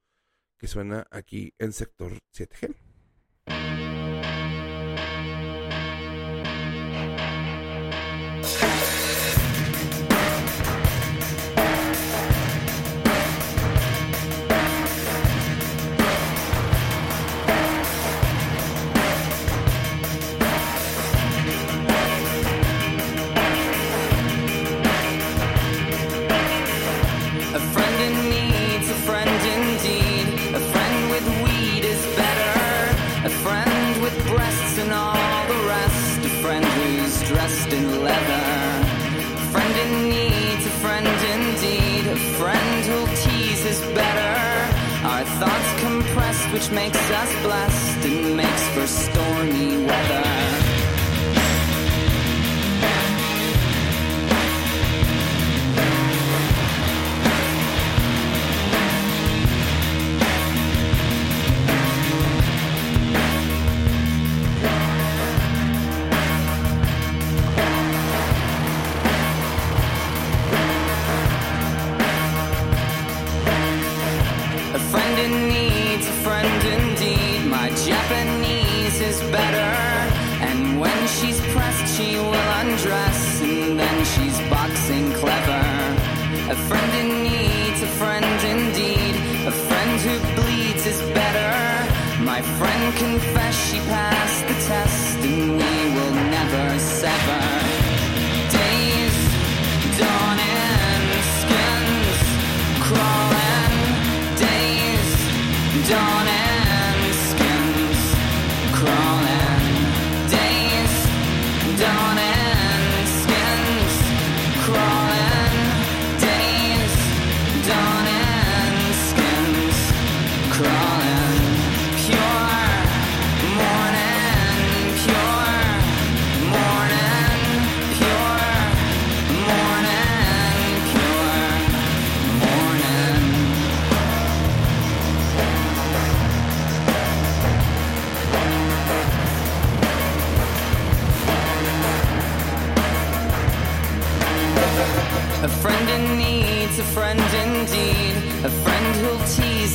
que suena aquí en sector 7G.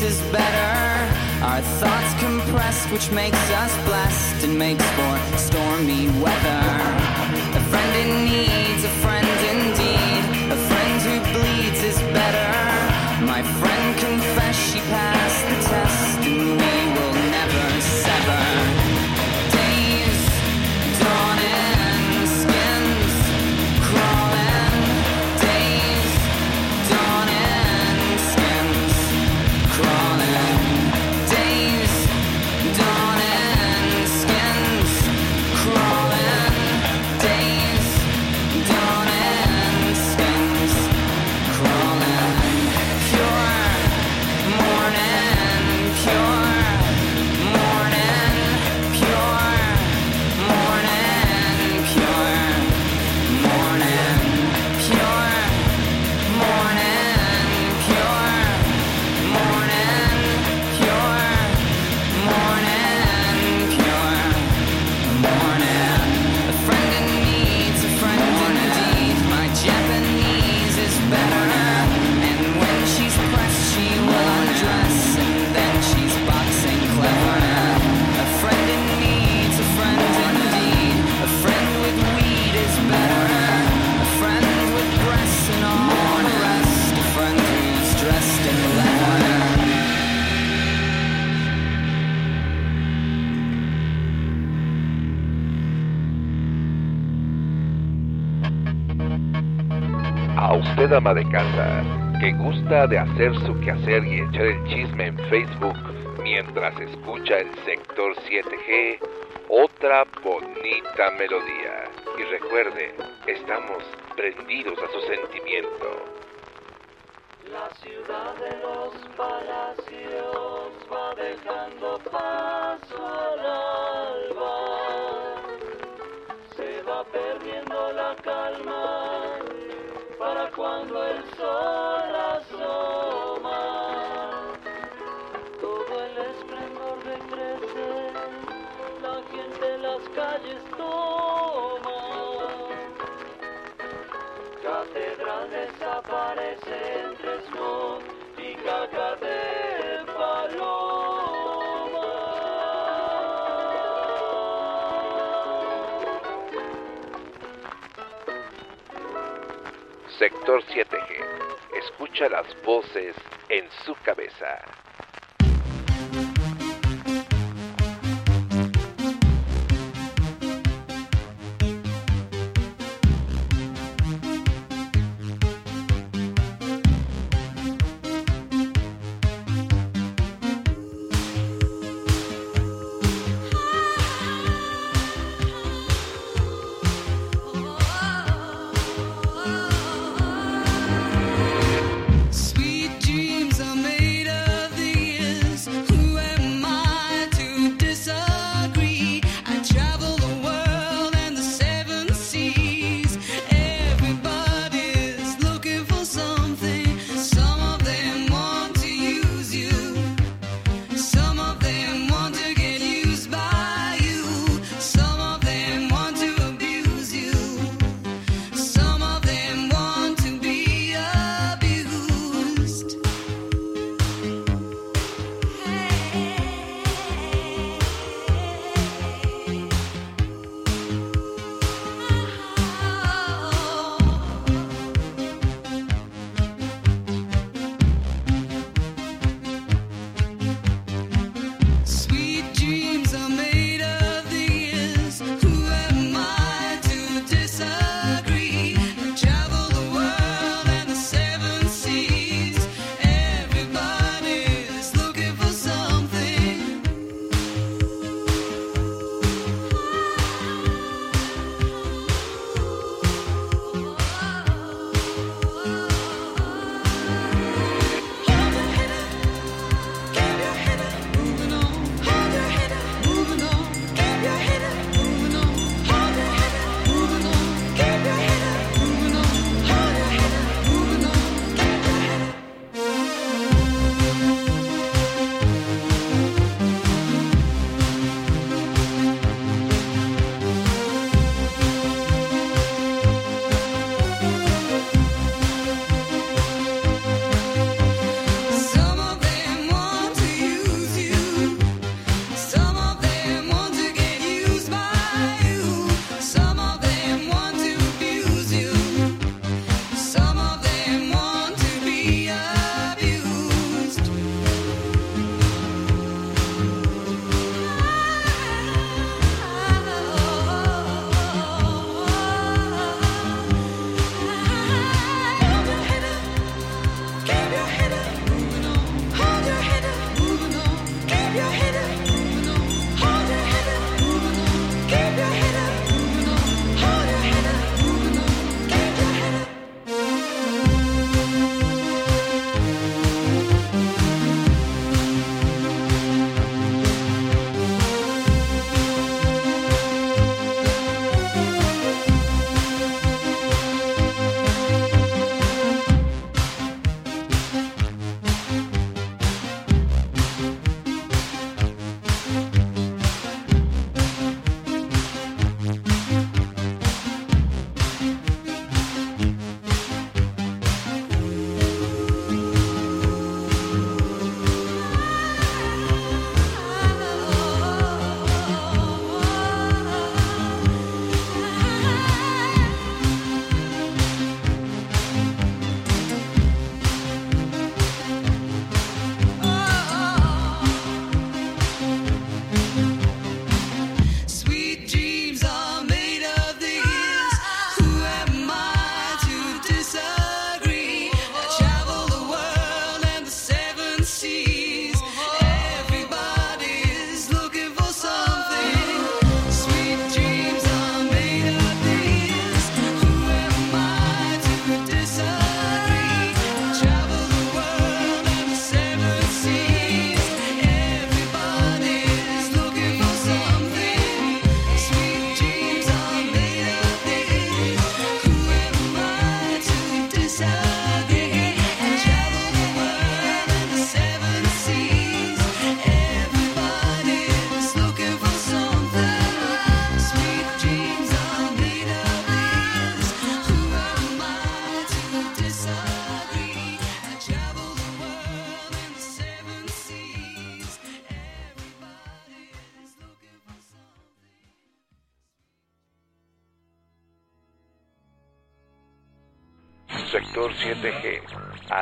Is better. Our thoughts compressed, which makes us blessed and makes for stormy weather. A friend in need's a friend indeed. A friend who bleeds is better. My friend confessed she passed the usted ama de casa, que gusta de hacer su quehacer y echar el chisme en Facebook mientras escucha el sector 7G, otra bonita melodía. Y recuerde, estamos prendidos a su sentimiento. La ciudad de los palacios va dejando paso al alba. Se va perdiendo la calma para cuando el sol asoma. Todo el esplendor decrece, la gente las calles toma. Catedral desaparece entre smog y caca Sector 7G. Escucha las voces en su cabeza.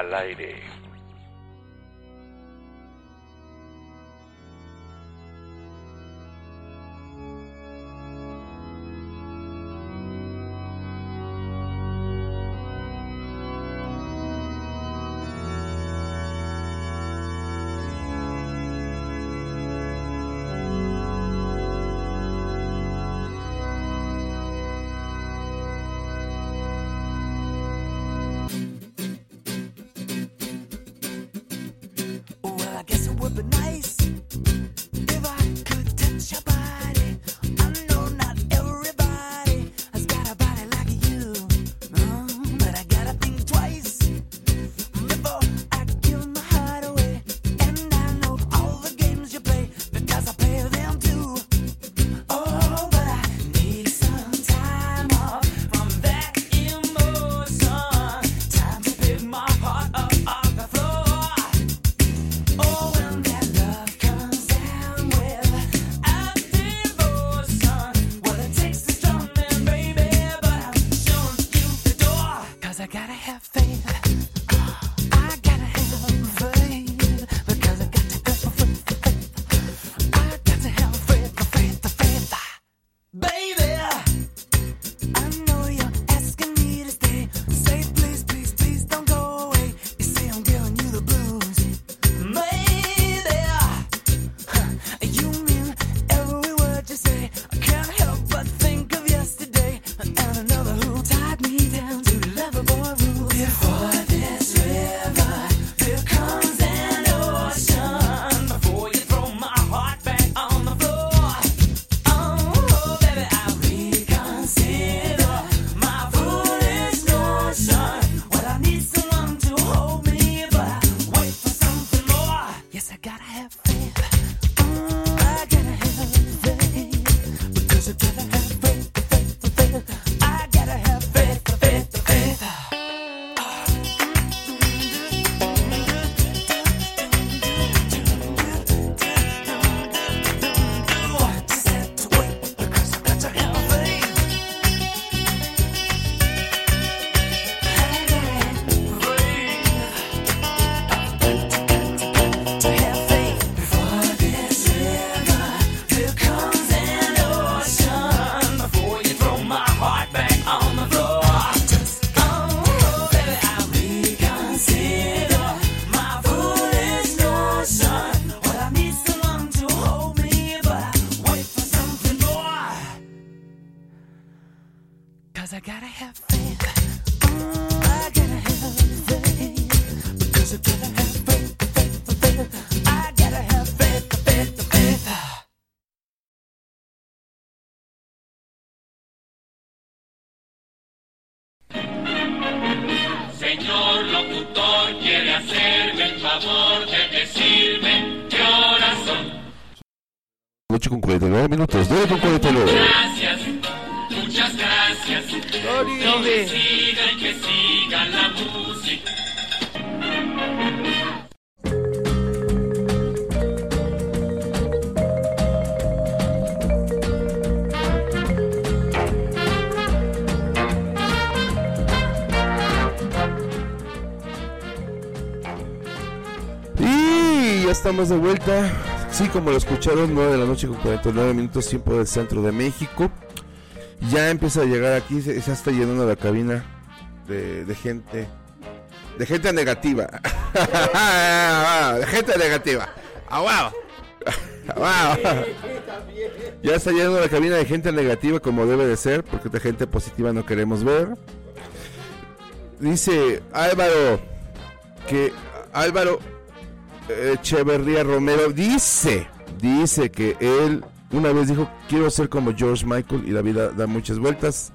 Al aire. Favor de decirme qué horas son. Noche con 49 minutos, 9 con 49. Gracias, muchas gracias. No que siga y que siga estamos de vuelta. Sí, como lo escucharon, 9 de la noche con 49 minutos, tiempo del centro de México. Ya empieza a llegar aquí, se, está llenando la cabina de, gente. De gente negativa. de gente negativa. ¡Ah, wow! ¡Ah, wow! Ya está llenando la cabina de gente negativa como debe de ser, porque de gente positiva no queremos ver. Dice Álvaro que Álvaro Echeverría Romero dice, dice que él una vez dijo, quiero ser como George Michael y la vida da muchas vueltas.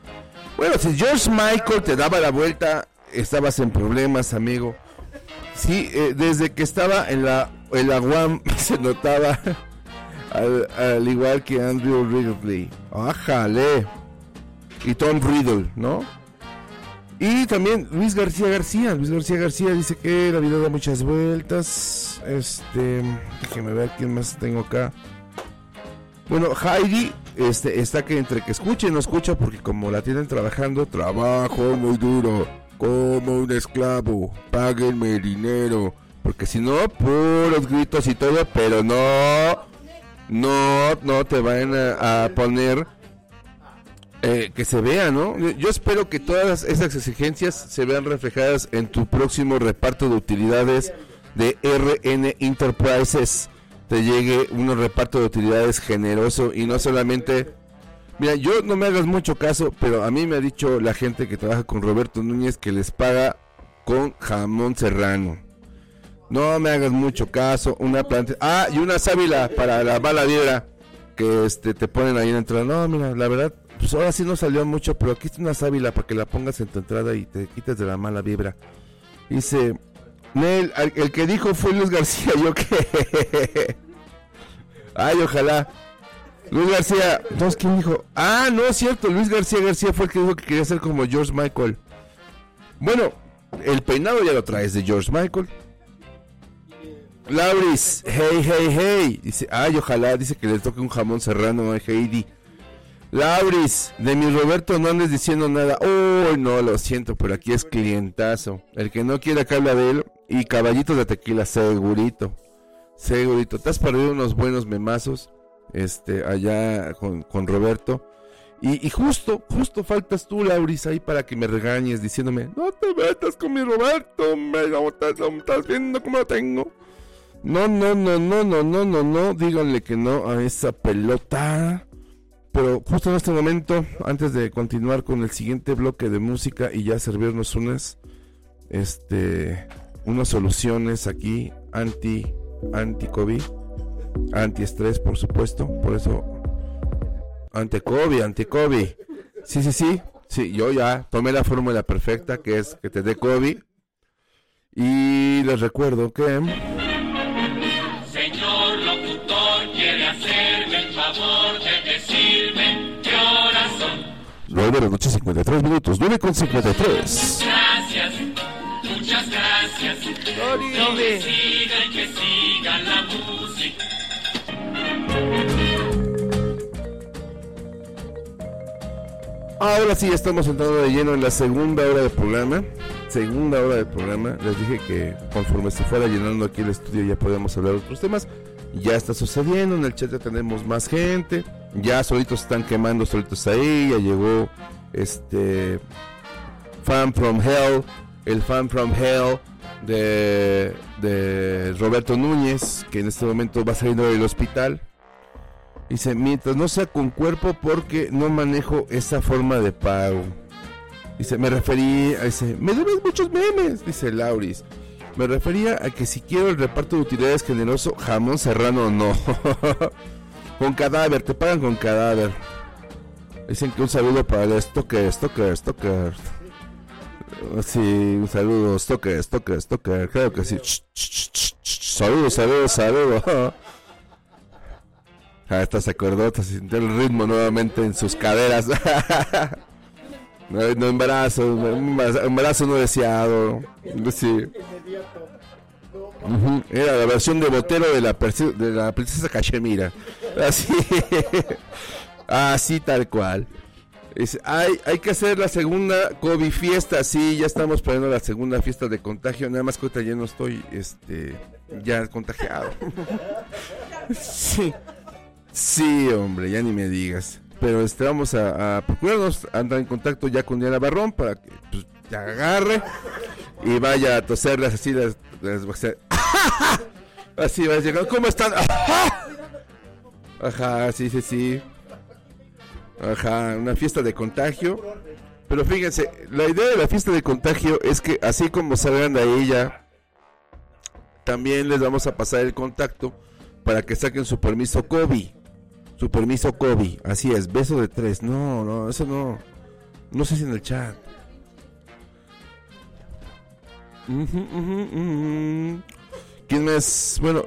Bueno, si George Michael te daba la vuelta, estabas en problemas, amigo. Sí, eh, desde que estaba en la, en la UAM se notaba, al, al igual que Andrew Ridley. ¡Ájale! Y Tom Riddle, ¿no? Y también Luis García García. Luis García García dice que la vida da muchas vueltas. Este, déjeme ver quién más tengo acá. Bueno, Heidi este, está que entre que escucha y no escucha porque como la tienen trabajando, trabajo muy duro. como un esclavo, páguenme dinero, porque si no, puros gritos y todo, pero no, no, no te van a, a poner eh, que se vea, ¿no? Yo- espero que todas esas exigencias se vean reflejadas en tu próximo reparto de utilidades de RN Enterprises. Te llegue un reparto de utilidades generoso y no solamente... Mira, yo no me hagas mucho caso, pero a mí me ha dicho la gente que trabaja con Roberto Núñez que les paga con jamón serrano. No me hagas mucho caso, una planta... Ah, y una sábila para la mala vibra que este te ponen ahí en la entrada. No, mira, la verdad, pues ahora sí no salió mucho, pero aquí está una sábila para que la pongas en tu entrada y te quites de la mala vibra. Dice, Nel, el que dijo fue Luis García, yo qué. Ay, ojalá. Luis García, entonces quién dijo? Ah, no es cierto, Luis García García fue el que dijo que quería ser como George Michael. Bueno, el peinado ya lo traes de George Michael. Lauris, hey, hey, hey. Dice, ay, ojalá, dice que le toque un jamón serrano a Heidi. Lauris, de mi Roberto no andes diciendo nada. Oh, no, lo siento, pero aquí es clientazo. El que no quiera que hable de él. Y caballitos de tequila, segurito. Segurito. Te has perdido unos buenos memazos. Este, allá con, con Roberto. Y, justo, justo faltas tú, Lauris, ahí para que me regañes diciéndome, no te metas con mi Roberto, hombre, no estás, estás viendo cómo lo tengo. No, no, no, no, no, no, no, no, díganle que no a esa pelota. Pero justo en este momento, antes de continuar con el siguiente bloque de música y ya servirnos unas, este, unas soluciones aquí anti, anti COVID, anti estrés, por supuesto, por eso, anti COVID, anti COVID. Sí, sí, sí, sí, yo ya tomé la fórmula perfecta que es que te dé COVID. Y les recuerdo que 9 de la noche 53 minutos, 9 con 53. Gracias, muchas gracias. Sigan, que sigan la música. Ahora sí, estamos entrando de lleno en la segunda hora del programa. Segunda hora del programa. Les dije que conforme se fuera llenando aquí el estudio ya podíamos hablar de otros temas. Ya está sucediendo, en el chat ya tenemos más gente. Ya solitos están quemando, solitos ahí. Ya llegó este Fan from Hell, el Fan from Hell de, de Roberto Núñez, que en este momento va saliendo del hospital. Dice, mientras no sea con cuerpo porque no manejo esa forma de pago. Dice, me referí, a dice, me debes muchos memes, dice Lauris. Me refería a que si quiero el reparto de utilidades generoso, jamón serrano no. con cadáver, te pagan con cadáver. Dicen que un saludo para el Stoker, Stoker, Stoker. Sí, un saludo, Stoker, Stoker, Stoker. Claro que sí. Saludo, saludo, saludo. Ah, esta se acordó, se sintió el ritmo nuevamente en sus caderas. no, no embarazo, embarazo- no deseado. Sí. Era la versión de Botero de la, de la princesa Cachemira. Así. Así tal cual. Dice, hay, hay que hacer la segunda COVID fiesta. Sí, ya estamos planeando la segunda fiesta de contagio. Nada más que ahorita ya no estoy este, ya contagiado. sí. Sí, hombre, ya ni me digas. Pero este, vamos a, a procurarnos andar en contacto ya con Diana Barrón para que pues, te agarre y vaya a toserlas así. Las, las- así va a llegar. ¿Cómo están? Ajá, sí, sí, sí. Ajá, una fiesta de contagio. Pero fíjense, la idea de la fiesta de contagio es que así como salgan de ya, también les vamos a pasar el contacto para que saquen su permiso COVID. Su permiso COVID. Así es, beso de tres. No, no, eso no. No sé si en el chat. ¿Quién más? Bueno,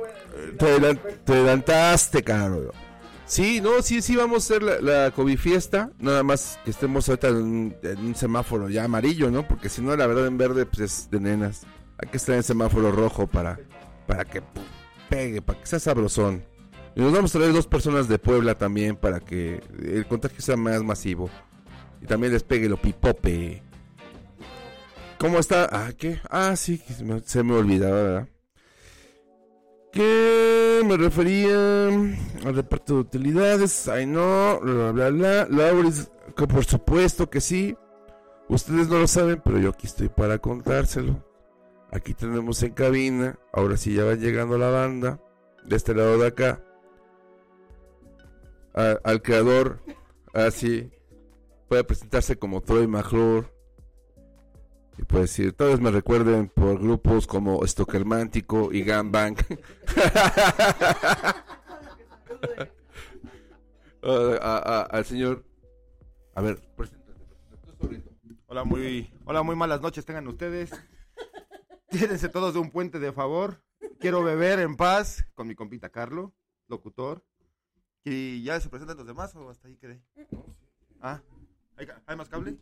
te, adelan- te adelantaste, caro. Sí, no, sí, sí, vamos a hacer la, la fiesta. Nada más que estemos ahorita en, un- semáforo ya amarillo, ¿no? Porque si no, la verdad, en verde, pues es de nenas. Hay que estar en semáforo rojo para, para que pegue, para que sea sabrosón. Y nos vamos a traer dos personas de Puebla también para que el contagio sea más masivo. Y también les pegue lo pipope. ¿Cómo está? Ah, ¿qué? Ah, sí, se me, olvidaba, ¿verdad? Que me refería al reparto de utilidades. Ay, no, bla, bla, bla. Lauris, que por supuesto que sí. Ustedes no lo saben, pero yo aquí estoy para contárselo. Aquí tenemos en cabina. Ahora sí ya va llegando la banda. De este lado de acá. Al creador. Así. Puede presentarse como Troy McClure. Y puede decir, tal vez me recuerden por grupos como Stockermántico y Gangbang. al señor. A ver. Hola, muy, hola, muy malas noches tengan ustedes. Tírense todos de un puente de favor. Quiero beber en paz con mi compita Carlo, locutor. ¿Y ya se presentan los demás o hasta ahí quedé? Ah, ¿hay, ca- ¿hay más cable?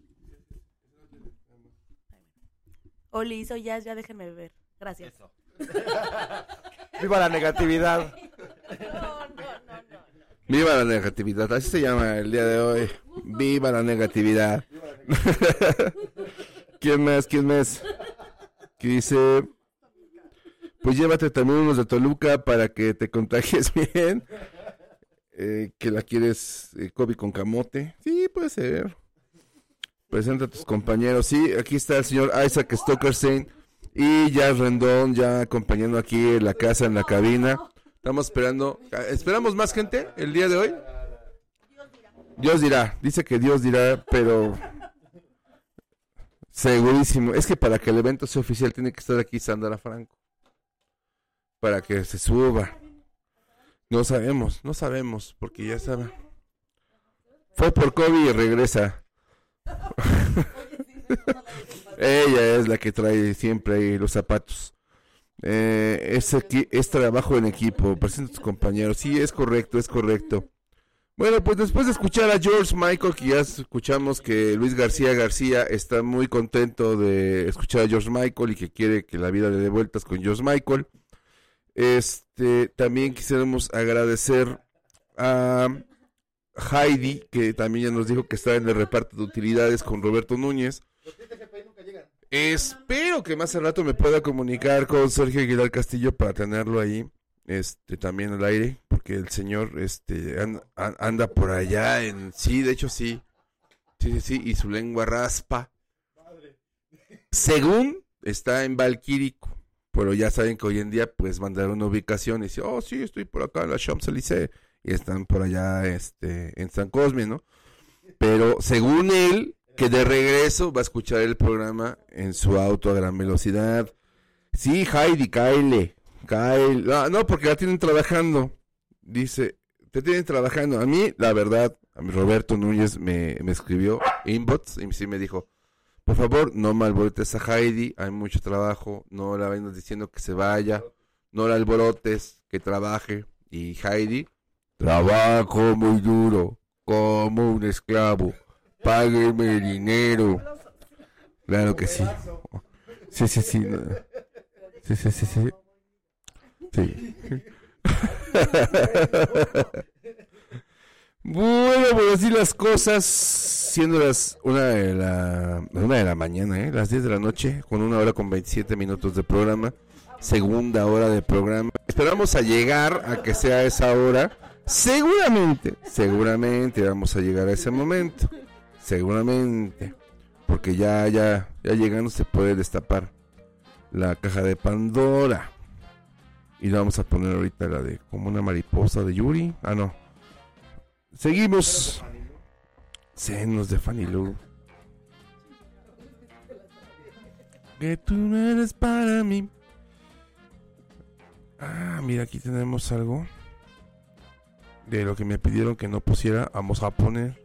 Oli, soy Jazz, ya déjenme beber. Gracias. ¡Viva la negatividad! Viva la negatividad, así se llama el día de hoy. Viva la negatividad. ¿Quién más? ¿Quién más? Que dice, pues llévate también unos de Toluca para que te contagies bien. Eh, que la quieres eh, Kobe con camote. Sí, puede ser. Presenta a tus compañeros. Sí, aquí está el señor Isaac Stockerstein y Jazz Rendón ya acompañando aquí en la casa, en la cabina. Estamos esperando. ¿Esperamos más gente el día de hoy? Dios dirá. Dice que Dios dirá, pero... Segurísimo. Es que para que el evento sea oficial tiene que estar aquí Sandra Franco. Para que se suba. No sabemos, no sabemos, porque ya sabe. Fue por COVID y regresa. Ella es la que trae siempre ahí los zapatos. Eh, es, equi- es trabajo en equipo. Presenta a tus compañeros. Sí, es correcto, es correcto. Bueno, pues después de escuchar a George Michael, que ya escuchamos que Luis García García está muy contento de escuchar a George Michael y que quiere que la vida le dé vueltas con George Michael. Este, también quisiéramos agradecer a Heidi, que también ya nos dijo que está en el reparto de utilidades con Roberto Núñez. Espero que más al rato me pueda comunicar con Sergio Aguilar Castillo para tenerlo ahí, este, también al aire, porque el señor, este, an- an- anda por allá en, sí, de hecho sí, sí, sí, sí, y su lengua raspa. Según está en Valquírico, pero ya saben que hoy en día, pues, mandar una ubicación y dice, oh, sí, estoy por acá en la Champs-Élysées, y están por allá, este, en San Cosme, ¿no? Pero según él, que de regreso va a escuchar el programa en su auto a gran velocidad. Sí, Heidi, Kyle, Kyle. No, no, porque la tienen trabajando. Dice, te tienen trabajando. A mí, la verdad, a mí Roberto Núñez me, me escribió inbox y sí me dijo, por favor, no me alborotes a Heidi, hay mucho trabajo, no la vengas diciendo que se vaya, no la alborotes, que trabaje. Y Heidi, trabajo muy duro, como un esclavo, págueme dinero. Claro que sí. Sí, sí, sí. Sí, sí, sí, sí. Sí. Bueno, pues así las cosas, siendo las una de la, una de la mañana, ¿eh? las 10 de la noche, con una hora con 27 minutos de programa, segunda hora de programa. Esperamos a llegar a que sea esa hora. Seguramente, seguramente vamos a llegar a ese momento. Seguramente. Porque ya, ya, ya llegando se puede destapar la caja de Pandora. Y vamos a poner ahorita la de como una mariposa de Yuri. Ah, no. Seguimos. Senos de Fanny Lu. Que tú no eres para mí. Ah, mira, aquí tenemos algo. De lo que me pidieron que no pusiera, vamos a poner.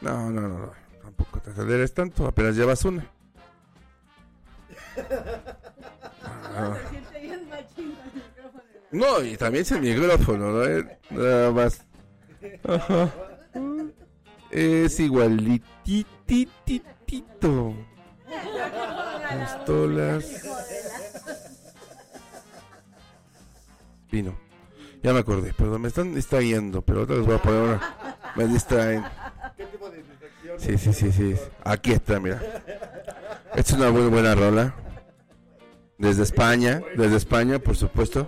No, no, no, no. Tampoco te aceleres tanto, apenas llevas una. Ah. No, y también es el micrófono, ¿no? Eh, Nada más. Ajá. Es igualitititito. Pistolas. Vino. Ya me acordé, perdón, me están distrayendo, pero otra vez voy a poner una. Me distraen. ¿Qué tipo de distracción? Sí, sí, sí, sí. Aquí está, mira. Esta es una muy buena rola. Desde España, desde España, por supuesto.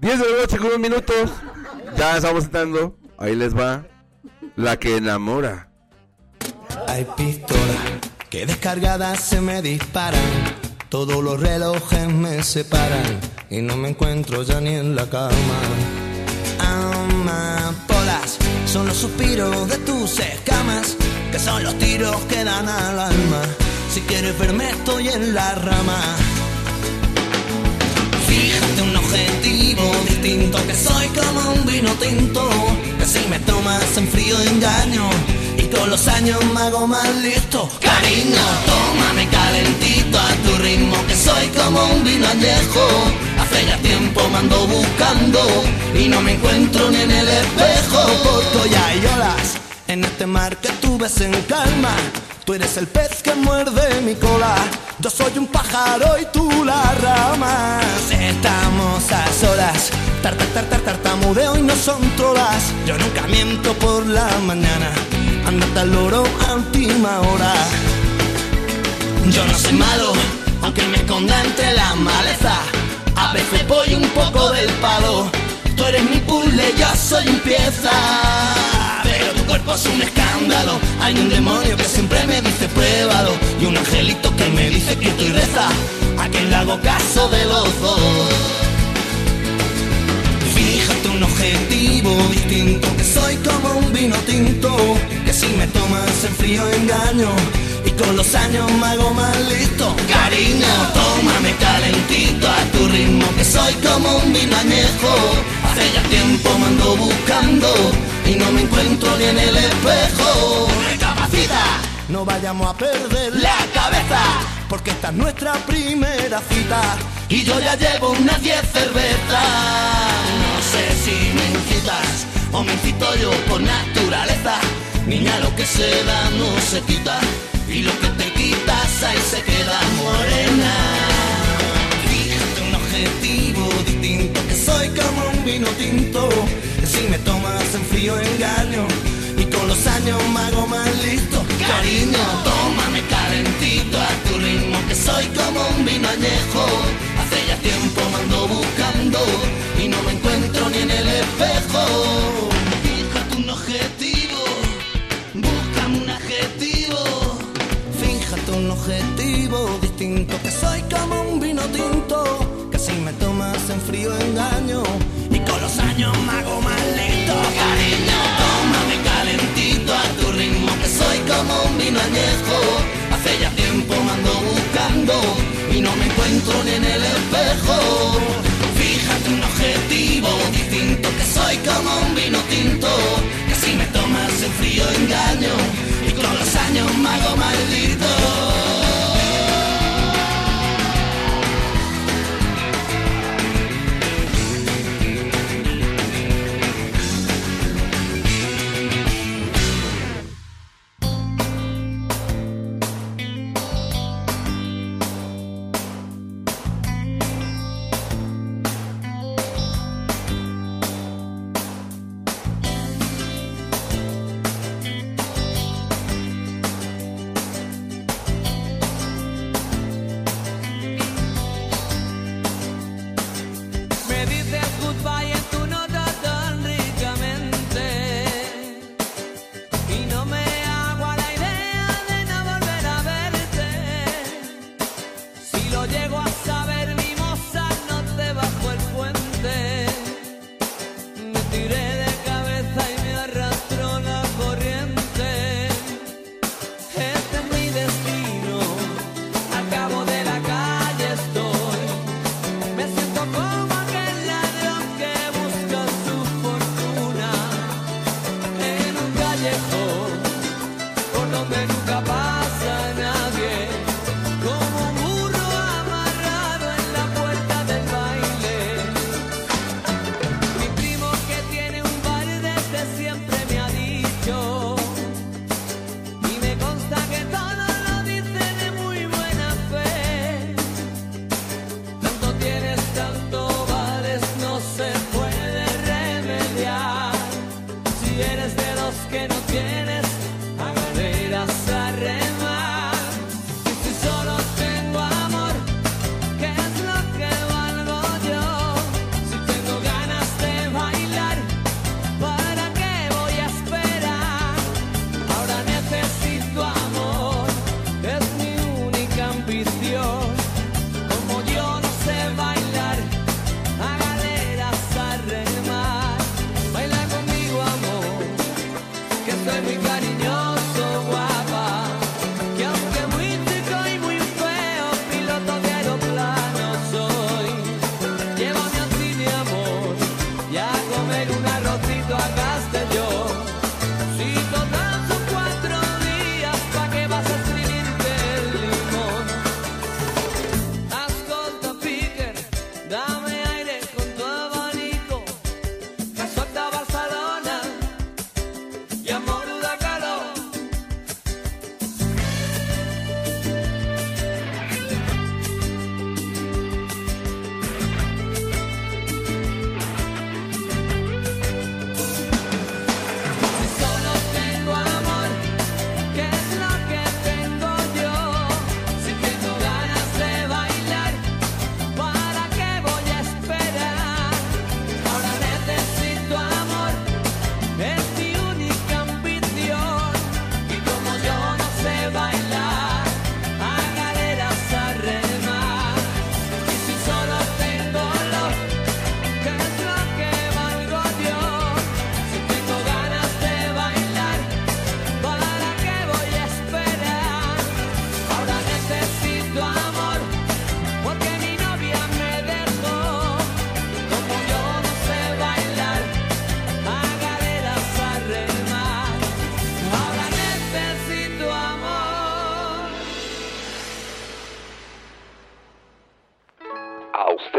10 de la noche con un minuto. Ya estamos entrando. Ahí les va. La que enamora. Hay pistolas que descargadas se me disparan. Todos los relojes me separan y no me encuentro ya ni en la cama. Amapolas son los suspiros de tus escamas, que son los tiros que dan al alma. Si quieres verme estoy en la rama. Fíjate un objetivo distinto, que soy como un vino tinto, que si me tomas en frío engaño. Y con los años me hago más listo Cariño, tómame calentito a tu ritmo Que soy como un vino añejo Hace ya tiempo me ando buscando Y no me encuentro ni en el espejo Porque hoy hay olas en este mar que tú ves en calma Tú eres el pez que muerde mi cola. Yo soy un pájaro y tú la rama. Estamos a solas. Tar, tar, tar, tar, tartamudeo y no son trolas. Yo nunca miento por la mañana. Andate al loro a última hora. Yo no soy malo Aunque me esconda entre la maleza. A veces voy un poco del palo. Tú eres mi puzzle, yo soy un pieza cuerpo es un escándalo. Hay un demonio que siempre me dice pruébalo Y un angelito que me dice que estoy reza A quien le hago caso de los dos. Fíjate un objetivo distinto Que soy como un vino tinto Que si me tomas en frío engaño Y con los años me hago más listo. Cariño, tómame calentito a tu ritmo Que soy como un vino añejo Hace tiempo me ando buscando Y no me encuentro ni en el espejo. Recapacita, no vayamos a perder la cabeza Porque esta es nuestra primera cita Y yo ya llevo unas 10 cervezas. No sé si me incitas o me incito yo por naturaleza. Niña, lo que se da no se quita Y lo que te quitas ahí se queda morena. Fíjate un objetivo distinto soy como un vino tinto Que si me tomas en frío engaño Y con los años me hago más listo. Cariño, tómame calentito a tu ritmo Que soy como un vino añejo. Hace ya tiempo me ando buscando Y no me encuentro ni en el espejo. Fíjate un objetivo Búscame un adjetivo. Fíjate un objetivo distinto Que soy como un vino tinto Que si me tomas en frío engaño hago más listo Cariño, tómame calentito a tu ritmo Que soy como un vino añejo. Hace ya tiempo me ando buscando Y no me encuentro ni en el espejo. Fíjate un objetivo distinto Que soy como un vino tinto Que si me tomas en frío engaño Y con los años me hago maldito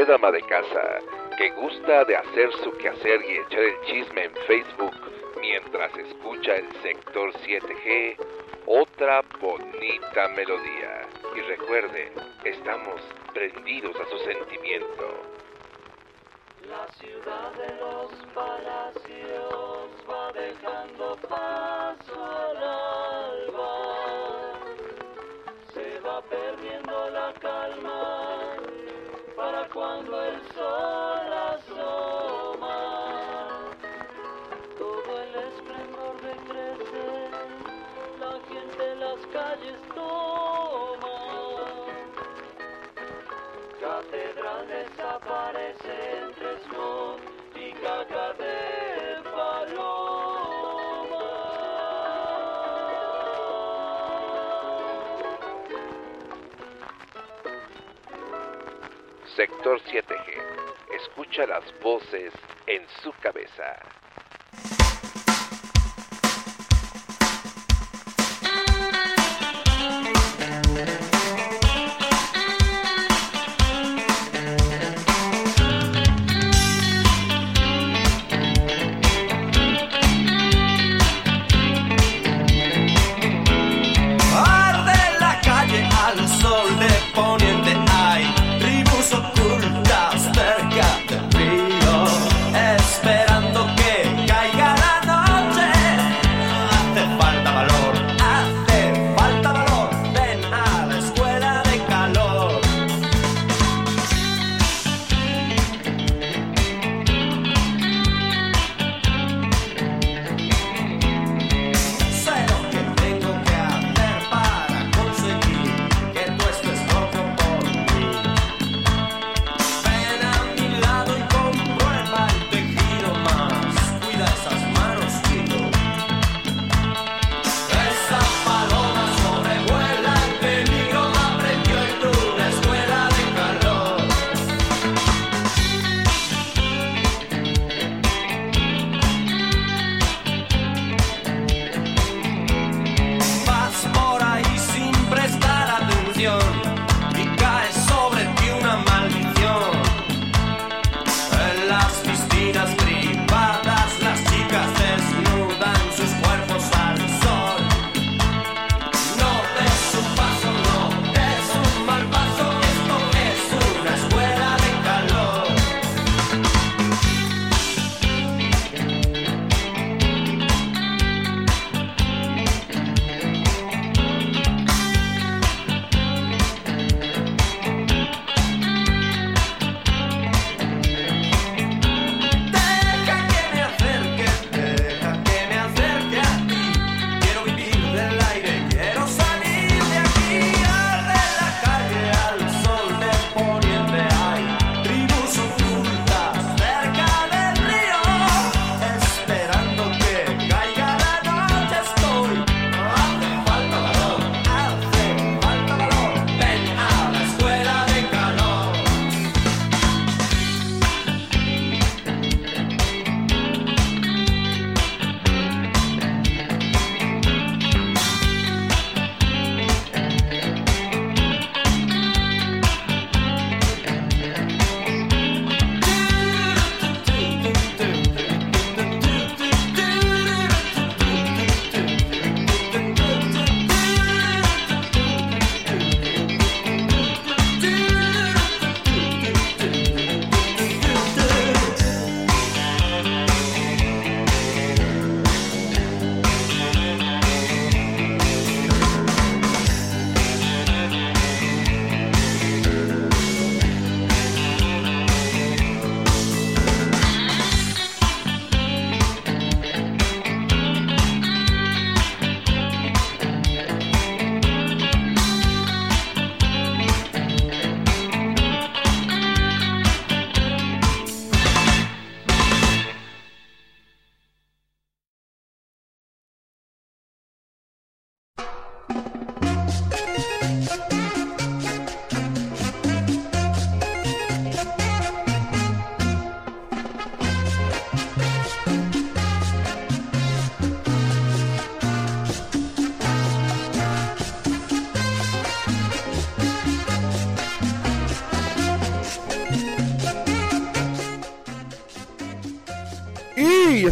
usted ama de casa que gusta de hacer su quehacer y echar el chisme en Facebook mientras escucha el sector 7G, otra bonita melodía. Y recuerde, estamos prendidos a su sentimiento. Calles toma. Catedral desaparece entre smog y caca de paloma. Sector 7G. Escucha las voces en su cabeza.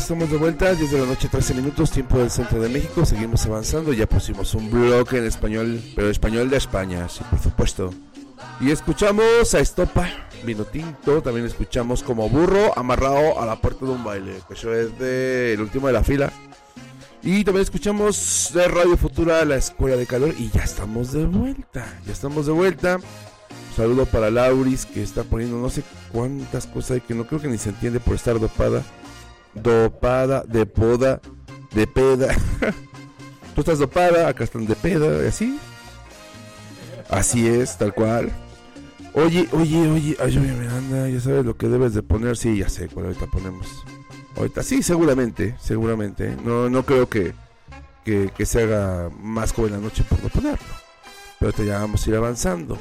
Estamos de vuelta, 10 de la noche, 13 minutos, tiempo del centro de México. Seguimos avanzando, ya pusimos un bloque en español, pero español de España, sí, por supuesto. Y escuchamos a Estopa, Vino Tinto, también escuchamos como burro amarrado a la puerta de un baile, que eso es de el último de la fila. Y también escuchamos de Radio Futura la Escuela de Calor y ya estamos de vuelta, ya estamos de vuelta. Saludo para Lauris que está poniendo no sé cuántas cosas hay que no creo que ni se entiende por estar dopada. Dopada, de poda, de peda. Tú estás dopada, acá están de peda, y así. Así es, tal cual. Oye, oye, oye, ay, oye, Miranda, ya sabes lo que debes de poner. Sí, ya sé cuál ahorita ponemos. Ahorita, sí, seguramente, seguramente. No, no creo que, que, se haga más joven la noche por no ponerlo. Pero te ya vamos a ir avanzando.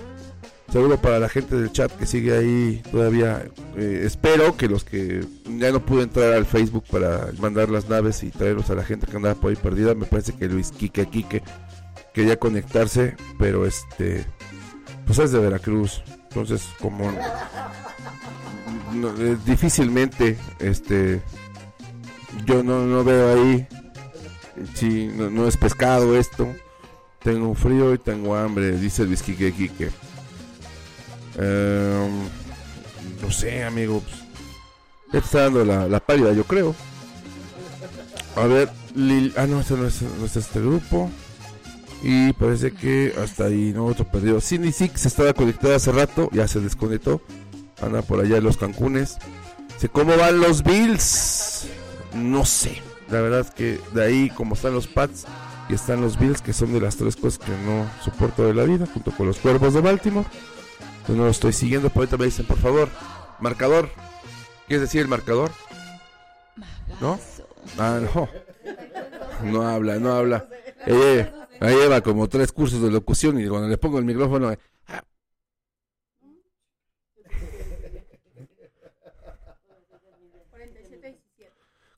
Saludo para la gente del chat que sigue ahí todavía. Eh, espero que los que ya no pude entrar al Facebook para mandar las naves y traerlos a la gente que andaba por ahí perdida. Me parece que Luis Quique Quique quería conectarse, pero este, pues es de Veracruz. Entonces, como no, eh, difícilmente, este, yo no, no veo ahí. Si no, no es pescado esto. Tengo frío y tengo hambre, dice Luis Quique Quique. Em, no sé, amigo. Pues, ya te está dando la, la pálida, yo creo. A ver, ah, no, este no es, este grupo. Y parece que hasta ahí, no, otro perdido. Cindy Six estaba conectada hace rato, ya se desconectó. Anda por allá en los Cancunes. ¿cómo van los Bills? No sé. La verdad que de ahí, como están los Pats y están los Bills, que son de las tres cosas que no soporto de la vida, junto con los Cuervos de Baltimore. No lo estoy siguiendo, pero ahorita me dicen, por favor, marcador. ¿Quieres decir el marcador? ¿No? Ah, no. Habla, no habla. Eh, ahí lleva como tres cursos de locución y cuando le pongo el micrófono... eh, ah.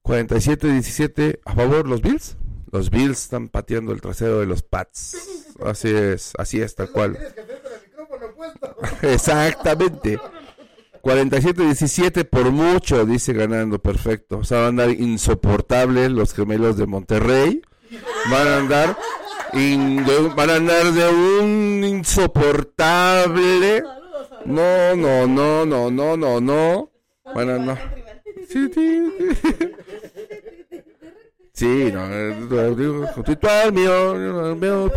Cuarenta 47-17 a favor los Bills. Los Bills están pateando el trasero de los Pats. Así es, así es, tal cual. Exactamente. 47-17 por mucho, dice ganando, perfecto. O sea, van a andar insoportables los gemelos de Monterrey. Van a andar, in- van a andar de un insoportable. No, no, no, no, no, no, no. Van a andar. Sí, sí. Sí, no, eh, constituto al mío, mío,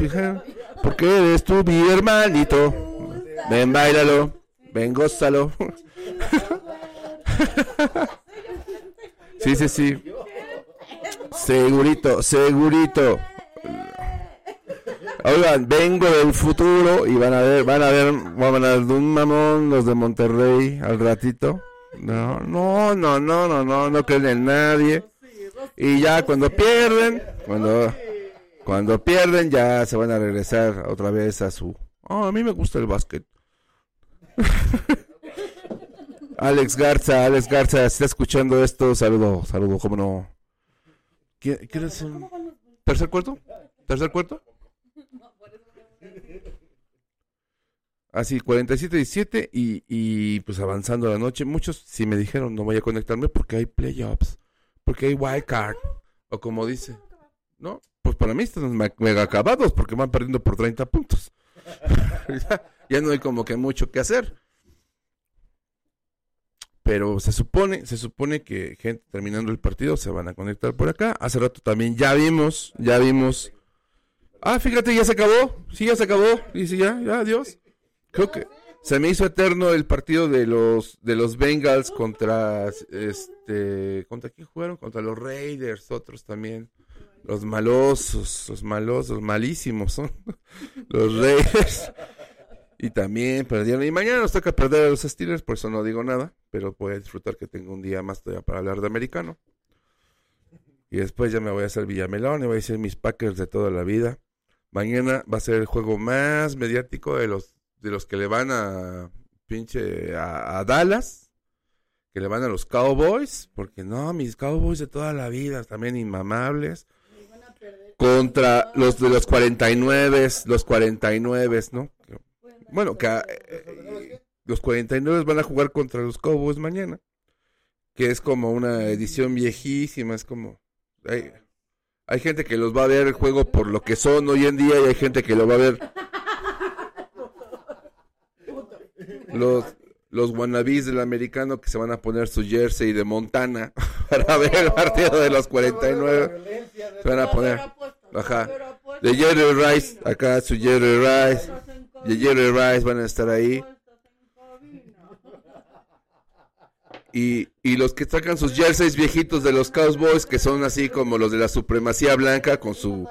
porque eres tú mi hermanito. Ven, bailalo, ven, gózalo. Sí, sí, sí. Segurito, segurito. Oigan, vengo del futuro y van a ver, van a ver, van a ver de un mamón los de Monterrey al ratito. No, no, no, no, no, no, no creen en nadie. Y ya cuando pierden, cuando, cuando pierden ya se van a regresar otra vez a su... Oh, a mí me gusta el básquet. Alex Garza, Alex Garza, si está escuchando esto, saludo, saludo, cómo no. ¿Qué- ¿Quieres un tercer cuarto? ¿Tercer cuarto? Así, 47-17 y, y pues avanzando la noche. Muchos sí me dijeron no voy a conectarme porque hay playoffs, porque hay wild card. O como dice, ¿no? Pues para mí están me- mega acabados porque van perdiendo por 30 puntos. ya, no hay como que mucho que hacer. Pero se supone, se supone que gente terminando el partido se van a conectar por acá. Hace rato también ya vimos, ya vimos. Ah, fíjate, ya se acabó. Sí, ya se acabó. Dice ya, ya, adiós. Creo que se me hizo eterno el partido de los de los Bengals contra este contra quién jugaron contra los Raiders otros también los malosos los malosos malísimos son los Raiders y también perdieron. Y mañana nos toca perder a los Steelers por eso no digo nada pero voy a disfrutar que tengo un día más todavía para hablar de americano. Y después ya me voy a hacer Villamelón y voy a decir mis Packers de toda la vida. Mañana va a ser el juego más mediático de los de los que le van a pinche a, a Dallas, que le van a los Cowboys, porque no, mis Cowboys de toda la vida, también inmamables, contra los de los 49, los 49, ¿no? Bueno, que eh, los 49 van a jugar contra los Cowboys mañana. que es como una edición viejísima, es como... Hay, hay gente que los va a ver el juego por lo que son hoy en día y hay gente que lo va a ver... Los, los wannabes del americano que se van a poner su jersey de Montana para ver el partido de los 49. Se van a poner... Ajá. De Jerry Rice, acá su Jerry Rice. Jerry Rice van a estar ahí. Y, y los que sacan sus jerseys viejitos de los Cowboys, que son así como los de la supremacía blanca, con su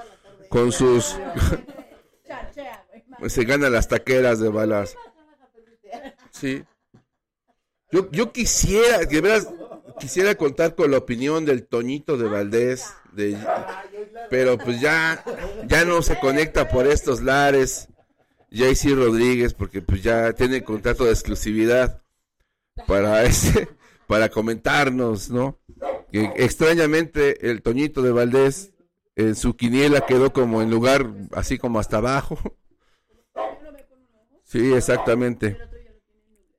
con sus... se ganan las taqueras de balas. Sí. Yo, yo quisiera, quisiera contar con la opinión del Toñito de Valdés, de, pero pues ya, ya no se conecta por estos lares. JC Rodríguez, porque pues ya tiene contrato de exclusividad para ese, para comentarnos, ¿no? Que extrañamente el Toñito de Valdés en su quiniela quedó como en lugar así como hasta abajo. Sí, exactamente.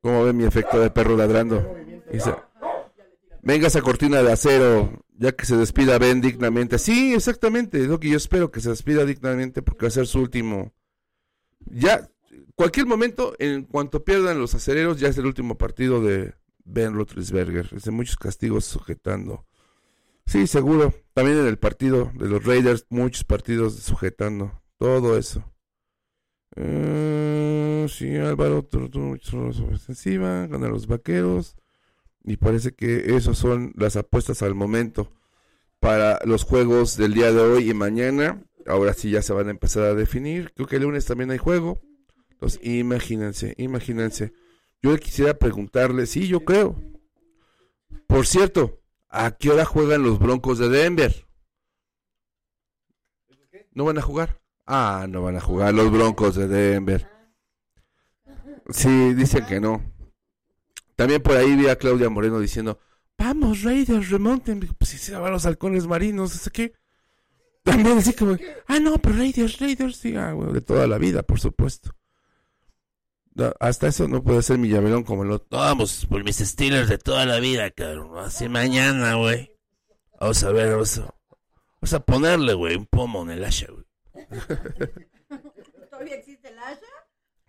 ¿Cómo ve mi efecto de perro ladrando? Venga esa cortina de acero, ya que se despida Ben dignamente. Sí, exactamente, es lo que yo espero que se despida dignamente porque va a ser su último. Ya, cualquier momento, en cuanto pierdan los acereros, ya es el último partido de Ben Roethlisberger. Es de muchos castigos sujetando. Sí, seguro. También en el partido de los Raiders, muchos partidos sujetando. Todo eso. Eh, sí, Álvaro, ofensiva, gana los vaqueros. Y parece que esos son las apuestas al momento para los juegos del día de hoy y mañana. Ahora sí ya se van a empezar a definir. Creo que el lunes también hay juego. Entonces, imagínense, imagínense. Yo quisiera preguntarle, sí, yo creo. Por cierto, ¿a qué hora juegan los Broncos de Denver? ¿No van a jugar? Ah, no van a jugar los Broncos de Denver. Sí, dicen que no. También por ahí vi a Claudia Moreno diciendo, vamos Raiders, remonten. Pues si se van los halcones marinos, ¿es qué? También así como, ah, no, pero Raiders, Raiders, sí, ah, bueno, de toda la vida, por supuesto. No, hasta eso no puede ser mi llaverón como el otro. Vamos por mis Steelers de toda la vida, cabrón. Así mañana, güey. Vamos a ver, vamos a, vamos a ponerle, güey, un pomo en el asha, güey. ¿Todavía existe el Asha?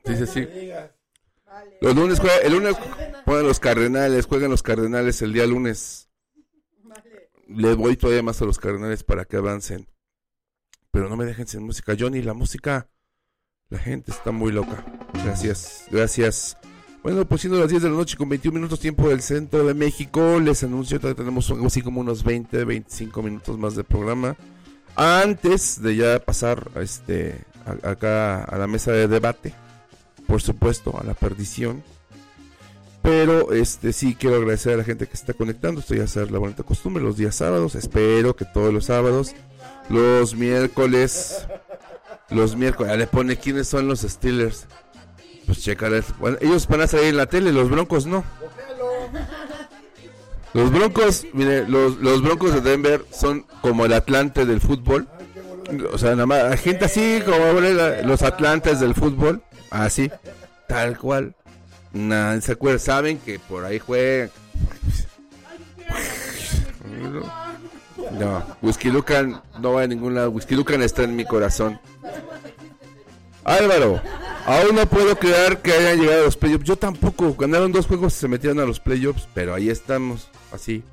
Sí, sí, sí. Los lunes juega, el lunes juegan los Cardenales, juegan los Cardenales el día lunes. Les voy todavía más a los Cardenales para que avancen. Pero no me dejen sin música. Johnny, la música, la gente está muy loca. Gracias, gracias. Bueno, pues siendo las 10 de la noche con 21 minutos tiempo del centro de México, les anuncio que tenemos así como unos 20, 25 minutos más de programa. Antes de ya pasar a este, a- acá a la mesa de debate, por supuesto, a la perdición. Pero este sí quiero agradecer a la gente que está conectando. Esto ya ser la bonita costumbre los días sábados. Espero que todos los sábados, los miércoles, los miércoles. ah, le pone quiénes son los Steelers. Pues. Bueno, ellos van a salir en la tele, los Broncos no. Los Broncos, mire, los, los Broncos de Denver son como el Atlante del fútbol. O sea, nada más, gente así como los Atlantes del fútbol. Así, tal cual. Nadie se acuerda. Saben que por ahí juegan. No, Whisky Lucan no va a ningún lado. Whisky Lucan está en mi corazón. Álvaro, aún no puedo creer que hayan llegado a los playoffs. Yo tampoco. Ganaron dos juegos y se metieron a los playoffs, pero ahí estamos, así.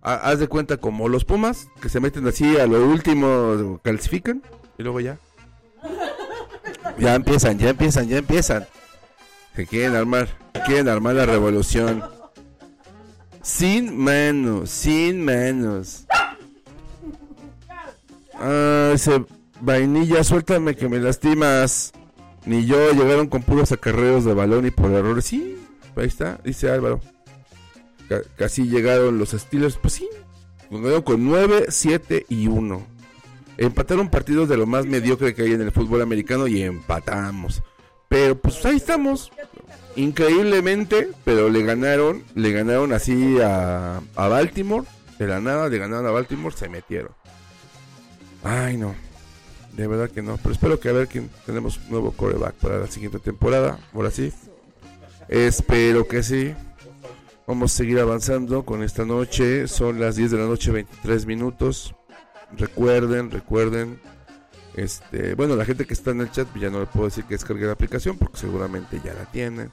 Ha- Haz de cuenta como los Pumas, que se meten así a lo último, calcifican y luego ya. Ya empiezan, ya empiezan, ya empiezan. Se quieren armar, quieren armar la revolución. Sin manos, sin manos. Ah, ese vainilla, suéltame que me lastimas. Ni yo llegaron con puros acarreos de balón y por errores. Sí, ahí está, dice Álvaro. Ca- casi llegaron los Steelers. Pues sí, con 9, 7 y 1. Empataron partidos de lo más mediocre que hay en el fútbol americano y empatamos. Pero pues ahí estamos. Increíblemente, pero le ganaron, le ganaron así a, a Baltimore. De la nada, le ganaron a Baltimore, se metieron. Ay, no. De verdad que no. Pero espero que a ver quién tenemos un nuevo coreback para la siguiente temporada. Ahora sí. Espero que sí. Vamos a seguir avanzando con esta noche. Son las 10 de la noche, 23 minutos. Recuerden, recuerden. Este, bueno, la gente que está en el chat ya no le puedo decir que descargue la aplicación porque seguramente ya la tienen.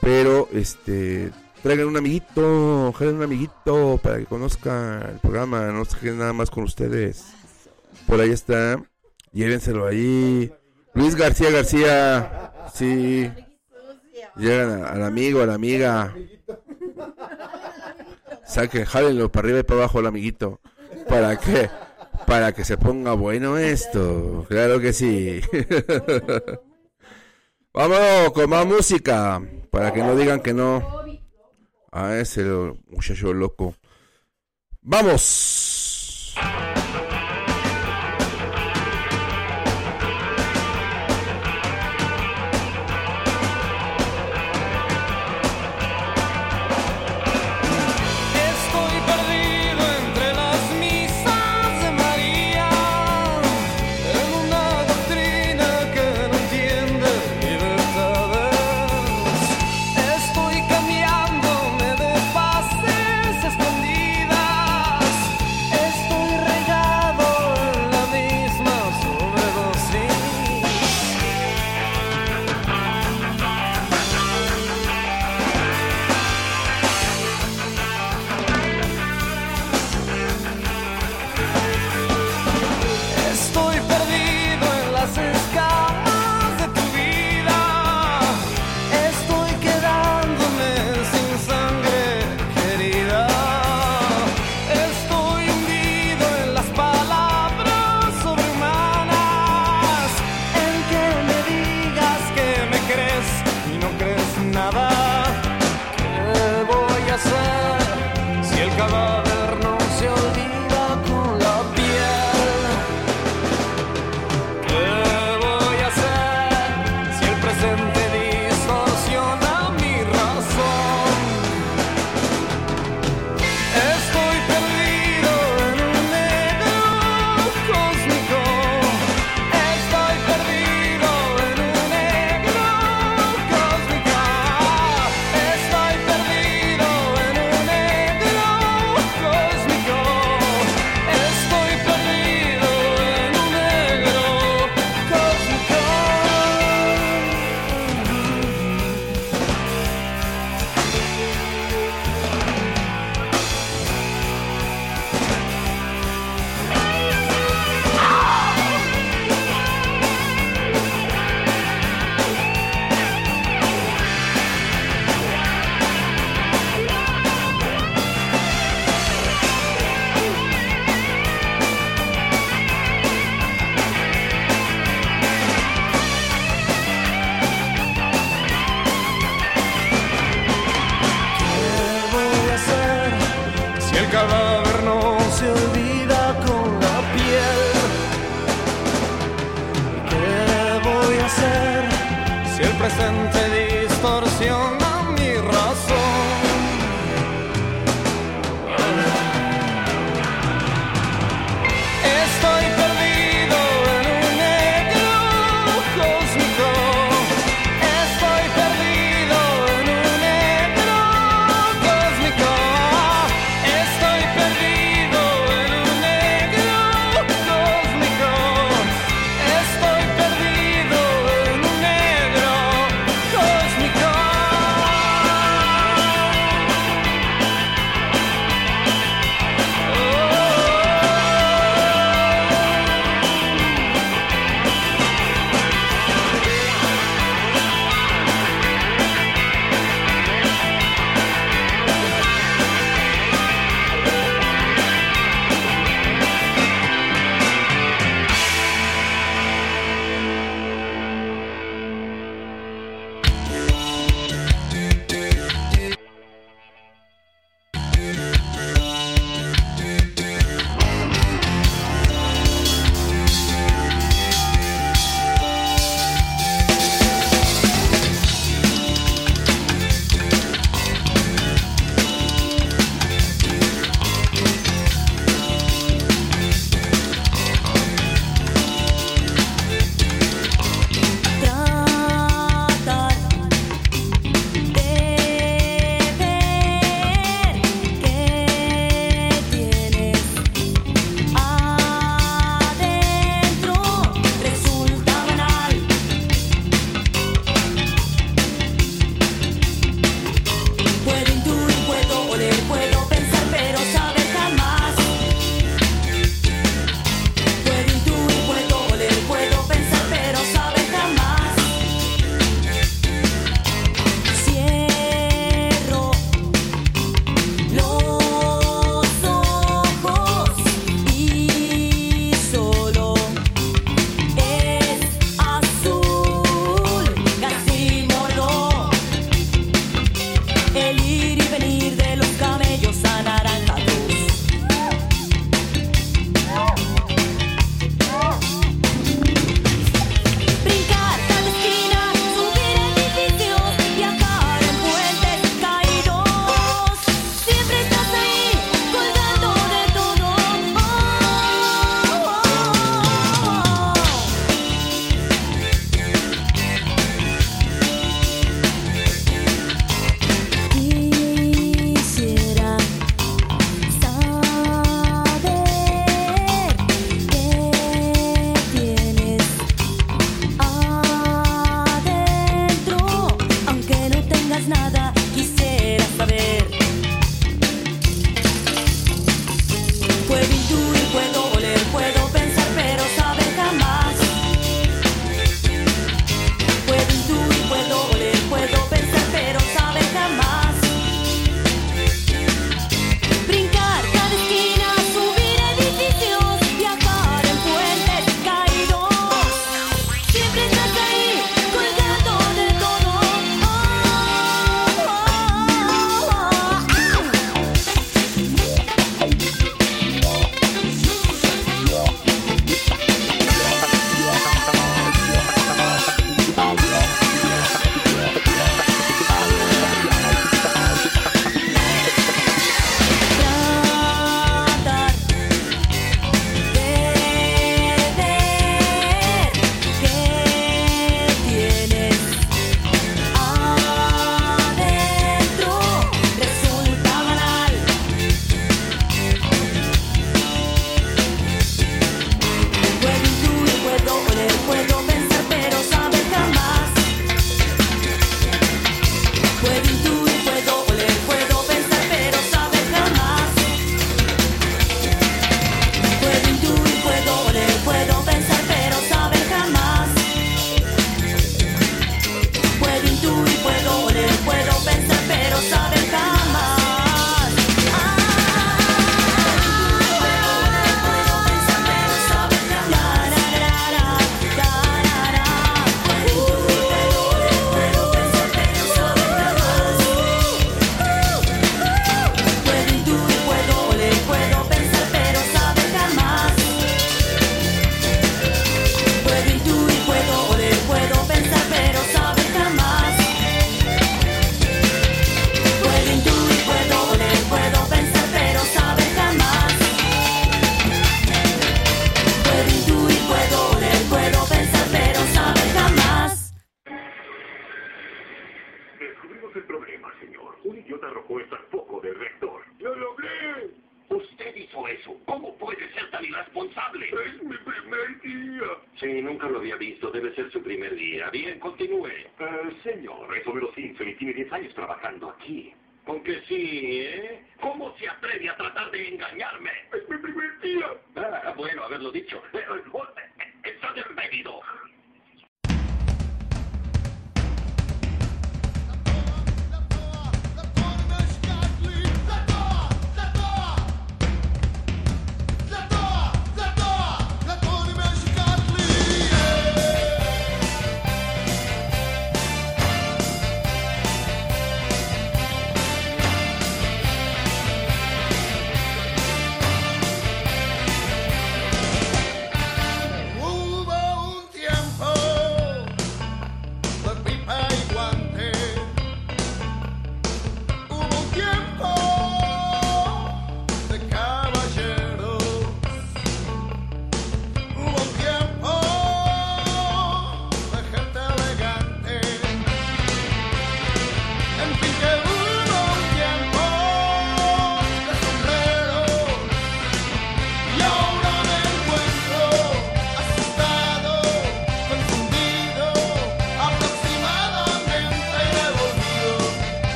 Pero este, traigan un amiguito, jalen un amiguito para que conozca el programa, no se queden nada más con ustedes. Por ahí está. Llévenselo ahí. Luis García García. Sí. Llegan al amigo, a la amiga. Saquen, jálenlo para arriba y para abajo al amiguito. ¿Para qué? Para que se ponga bueno esto. Claro que sí. Vamos con más música. Para que no digan que no. A ese muchacho loco. Vamos.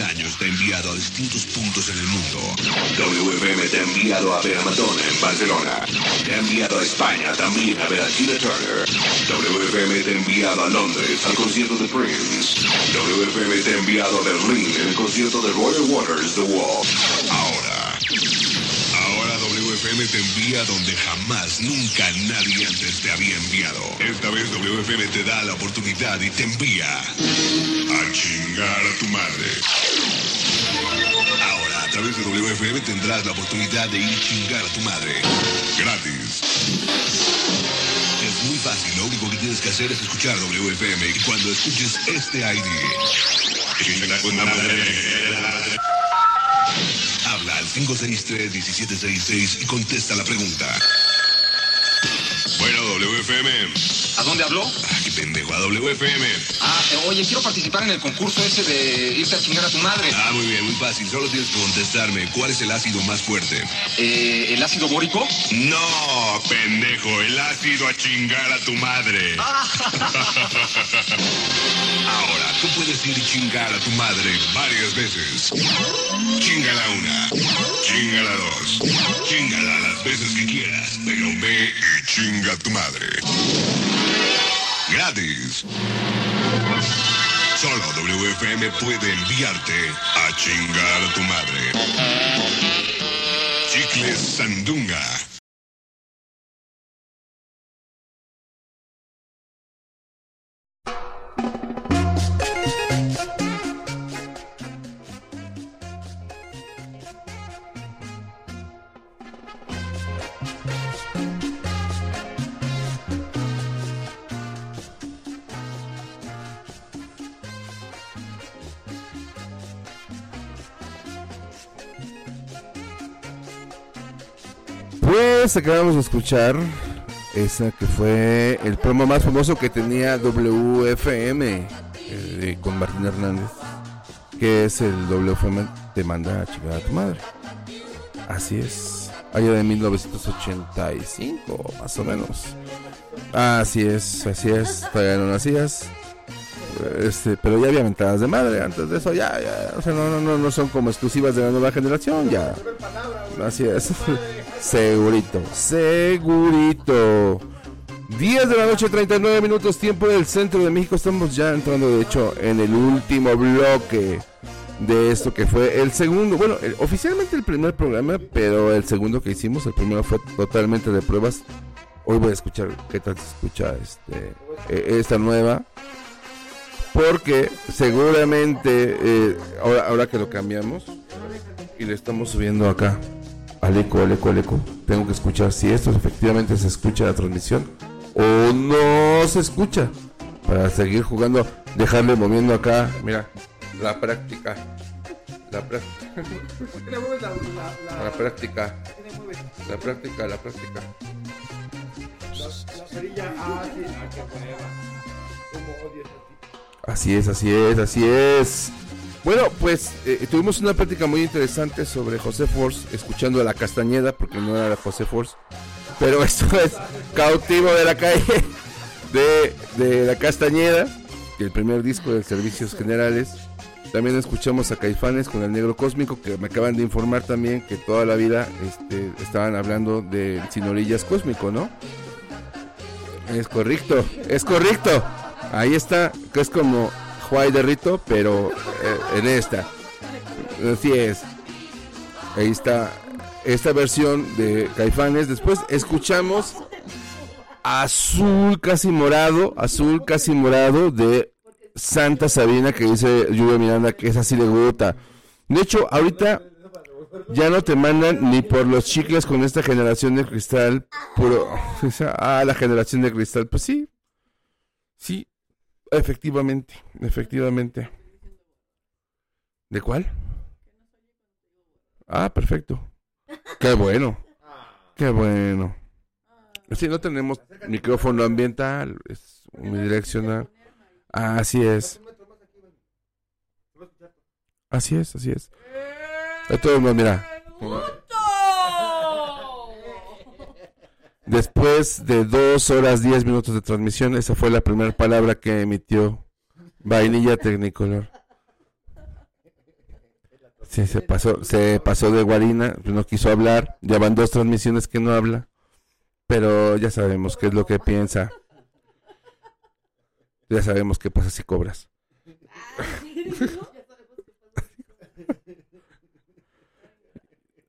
años te ha enviado a distintos puntos en el mundo. WFM te ha enviado a ver a Madonna en Barcelona. Te ha enviado a España también a ver a Tina Turner. WFM te ha enviado a Londres al concierto de Prince. WFM te ha enviado a Berlín en el concierto de Royal Waters The Wall. Ahora. Ahora WFM te envía donde jamás, nunca nadie antes te había enviado. Esta vez WFM te da la oportunidad y te envía a chingar a tu madre. Través de WFM tendrás la oportunidad de ir a chingar a tu madre. Gratis. Es muy fácil, lo único que tienes que hacer es escuchar WFM y cuando escuches este ID. Habla al 563-1766 y contesta la pregunta. Bueno, WFM. ¿A dónde habló? Ah, qué pendejo, a WFM. Oye, quiero participar en el concurso ese de irte a chingar a tu madre. Ah, muy bien, muy fácil. Solo tienes que contestarme. ¿Cuál es el ácido más fuerte? Eh, ¿El ácido bórico? No, pendejo. El ácido a chingar a tu madre. Ahora, tú puedes ir y chingar a tu madre varias veces. Chingala una. Chingala dos. Chingala las veces que quieras. Pero ve y chinga a tu madre. Gratis. Solo WFM puede enviarte a chingar a tu madre. Chicles Sandunga. Acabamos de escuchar esa que fue el promo más famoso que tenía WFM eh, con Martín Hernández, que es el WFM te manda a chingar a tu madre. Así es, allá de 1985, más o menos. Así es, así es, todavía no nacías. Este, pero ya había mentadas de madre antes de eso, ya, ya, o sea, no, no, no, no son como exclusivas de la nueva generación, ya. Así es. Segurito, segurito. 10 de la noche, 39 minutos, tiempo del centro de México. Estamos ya entrando, de hecho, en el último bloque de esto que fue el segundo. Bueno, oficialmente el primer programa, pero el segundo que hicimos, el primero fue totalmente de pruebas. Hoy voy a escuchar qué tal se escucha este, eh, esta nueva. Porque seguramente, eh, ahora, ahora que lo cambiamos y le estamos subiendo acá al eco, al eco, al eco, tengo que escuchar si esto efectivamente se escucha la transmisión o no se escucha. Para seguir jugando, dejarle moviendo acá, mira, la práctica. La práctica. La práctica. La práctica, la práctica. Así es, así es, así es. Bueno, pues eh, tuvimos una plática muy interesante sobre José Force, escuchando a la Castañeda, porque no era José Force, pero esto es cautivo de la calle de, de la Castañeda, el primer disco de Servicios Generales. También escuchamos a Caifanes con el Negro Cósmico, que me acaban de informar también que toda la vida este, estaban hablando del Sin Orillas Cósmico, ¿no? Es correcto, es correcto. Ahí está, que es como Juay de Rito, pero eh, en esta. Así es. Ahí está esta versión de Caifanes. Después escuchamos Azul casi morado, Azul casi morado de Santa Sabina que dice Lluvia Miranda que es así de gota. De hecho, ahorita ya no te mandan ni por los chicles con esta generación de cristal puro. Ah, la generación de cristal. Pues sí. Sí, efectivamente, efectivamente. ¿De cuál? Ah, perfecto. Qué bueno. Qué bueno. Sí, no tenemos micrófono ambiental, es unidireccional. Así es. Así es, así es. De todos mira. Después de dos horas diez minutos de transmisión, esa fue la primera palabra que emitió Vainilla Technicolor. Sí, se pasó, se pasó de guarina, no quiso hablar, ya van dos transmisiones que no habla, pero ya sabemos qué es lo que piensa. Ya sabemos qué pasa si cobras.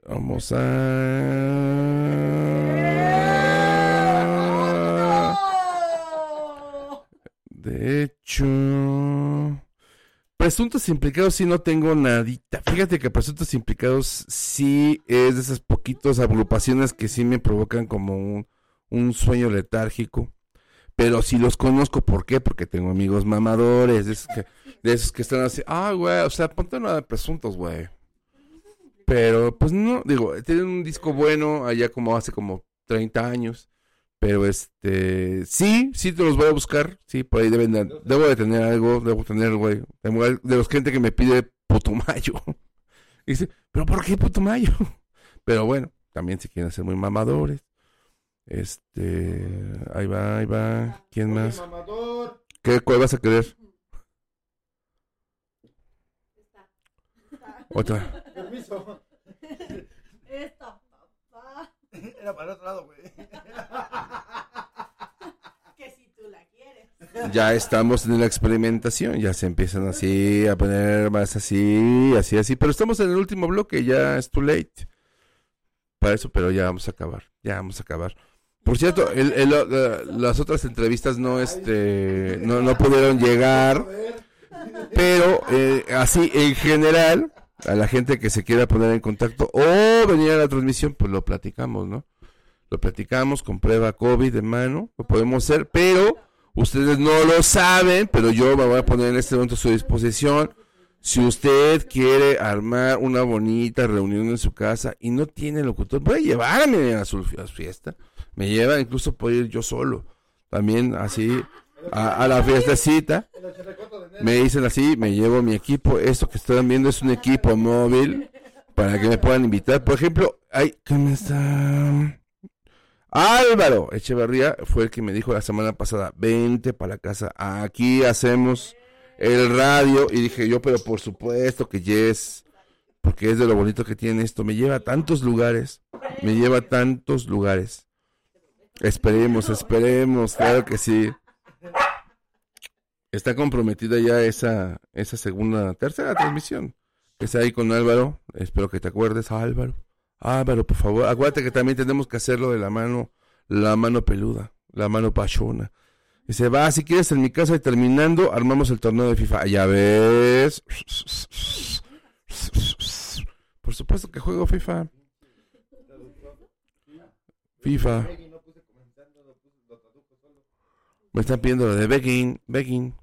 Vamos a... De hecho... Presuntos implicados sí no tengo nadita. Fíjate que presuntos implicados sí es de esas poquitas agrupaciones que sí me provocan como un, un sueño letárgico. Pero sí los conozco, ¿por qué? Porque tengo amigos mamadores, de esos que, están así, ah, güey, o sea, ponte una de presuntos, güey. Pero, pues no, digo, tienen un disco bueno allá como hace como 30 años. Pero este, sí, sí te los voy a buscar. Sí, por ahí deben de- debo de tener algo, debo tener, güey. De los gente que me pide Putumayo. Y dice, ¿pero por qué Putumayo? Pero bueno, también si quieren ser muy mamadores. Este, ahí va, ahí va. ¿Quién más? ¿Qué, cuál vas a querer? Otra. Permiso. Esta, papá. Era para el otro lado, güey. Que si tú la quieres. ya estamos en la experimentación, ya se empiezan así a poner más así, así, así, pero estamos en el último bloque, ya es too late para eso, pero ya vamos a acabar, ya vamos a acabar. Por cierto, el- el- la- las otras entrevistas no, este, no, no pudieron llegar, pero eh, así en general, a la gente que se quiera poner en contacto o venir a la transmisión, pues lo platicamos, ¿no? Lo platicamos con prueba COVID en mano, lo podemos hacer, pero ustedes no lo saben, pero yo me voy a poner en este momento a su disposición. Si usted quiere armar una bonita reunión en su casa y no tiene locutor, puede llevarme a su, a su fiesta. Me lleva, incluso puedo ir yo solo. También así a, a la fiestecita. Me dicen así, me llevo mi equipo. Esto que están viendo es un equipo móvil para que me puedan invitar. Por ejemplo, hay, ¿quién está? Álvaro Echeverría fue el que me dijo la semana pasada, vente para la casa, aquí hacemos el radio. Y dije yo, pero por supuesto que yes, porque es de lo bonito que tiene esto. Me lleva a tantos lugares, me lleva a tantos lugares. Esperemos, esperemos, claro que sí. Está comprometida ya esa, esa segunda, tercera transmisión. Que está ahí con Álvaro. Espero que te acuerdes, Álvaro. Álvaro, por favor. Acuérdate que también tenemos que hacerlo de la mano, la mano peluda, la mano pachona. Dice, va, si quieres en mi casa y terminando, armamos el torneo de FIFA. Ya ves. Por supuesto que juego FIFA. FIFA. Me están pidiendo lo de begging, begging.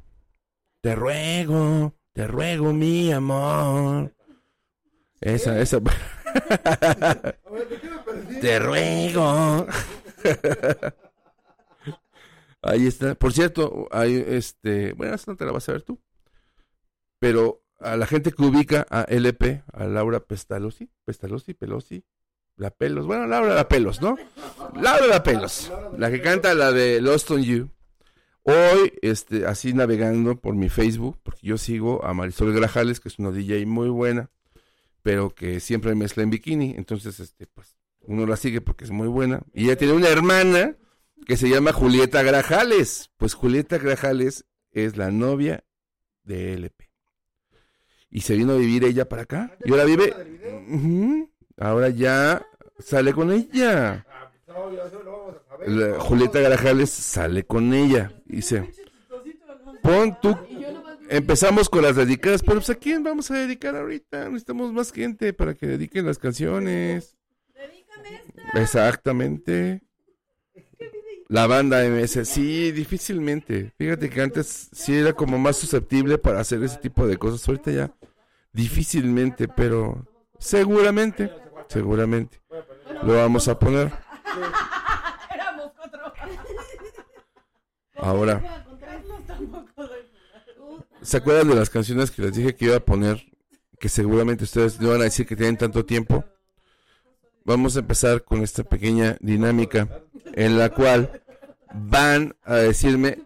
Te ruego, te ruego, mi amor. Esa, esa. te ruego. Ahí está. Por cierto, hay este, bueno, esa no te la vas a ver tú. Pero a la gente que ubica a LP, a Laura Pestalozzi, Pestalozzi, Pelosi, la Pelos, bueno, Laura la Pelos, ¿no? Laura la Pelos, la que canta la de Lost on You. Hoy, este, así navegando por mi Facebook, porque yo sigo a Marisol Grajales, que es una DJ muy buena, pero que siempre mezcla en bikini. Entonces, este, pues, uno la sigue porque es muy buena. Y ella tiene una hermana que se llama Julieta Grajales. Pues Julieta Grajales es la novia de LP. Y se vino a vivir ella para acá. Y ahora vive. Ahora ya sale con ella. Julieta Grajales sale con ella. Dice: Pon tú. Empezamos con las dedicadas, pero pues a quién vamos a dedicar ahorita? Necesitamos más gente para que dediquen las canciones. Exactamente. La banda MS, sí, difícilmente. Fíjate que antes sí era como más susceptible para hacer ese tipo de cosas. Ahorita ya difícilmente, pero seguramente, seguramente lo vamos a poner. Éramos cuatro. Ahora, ¿se acuerdan de las canciones que les dije que iba a poner? Que seguramente ustedes no van a decir que tienen tanto tiempo. Vamos a empezar con esta pequeña dinámica en la cual van a decirme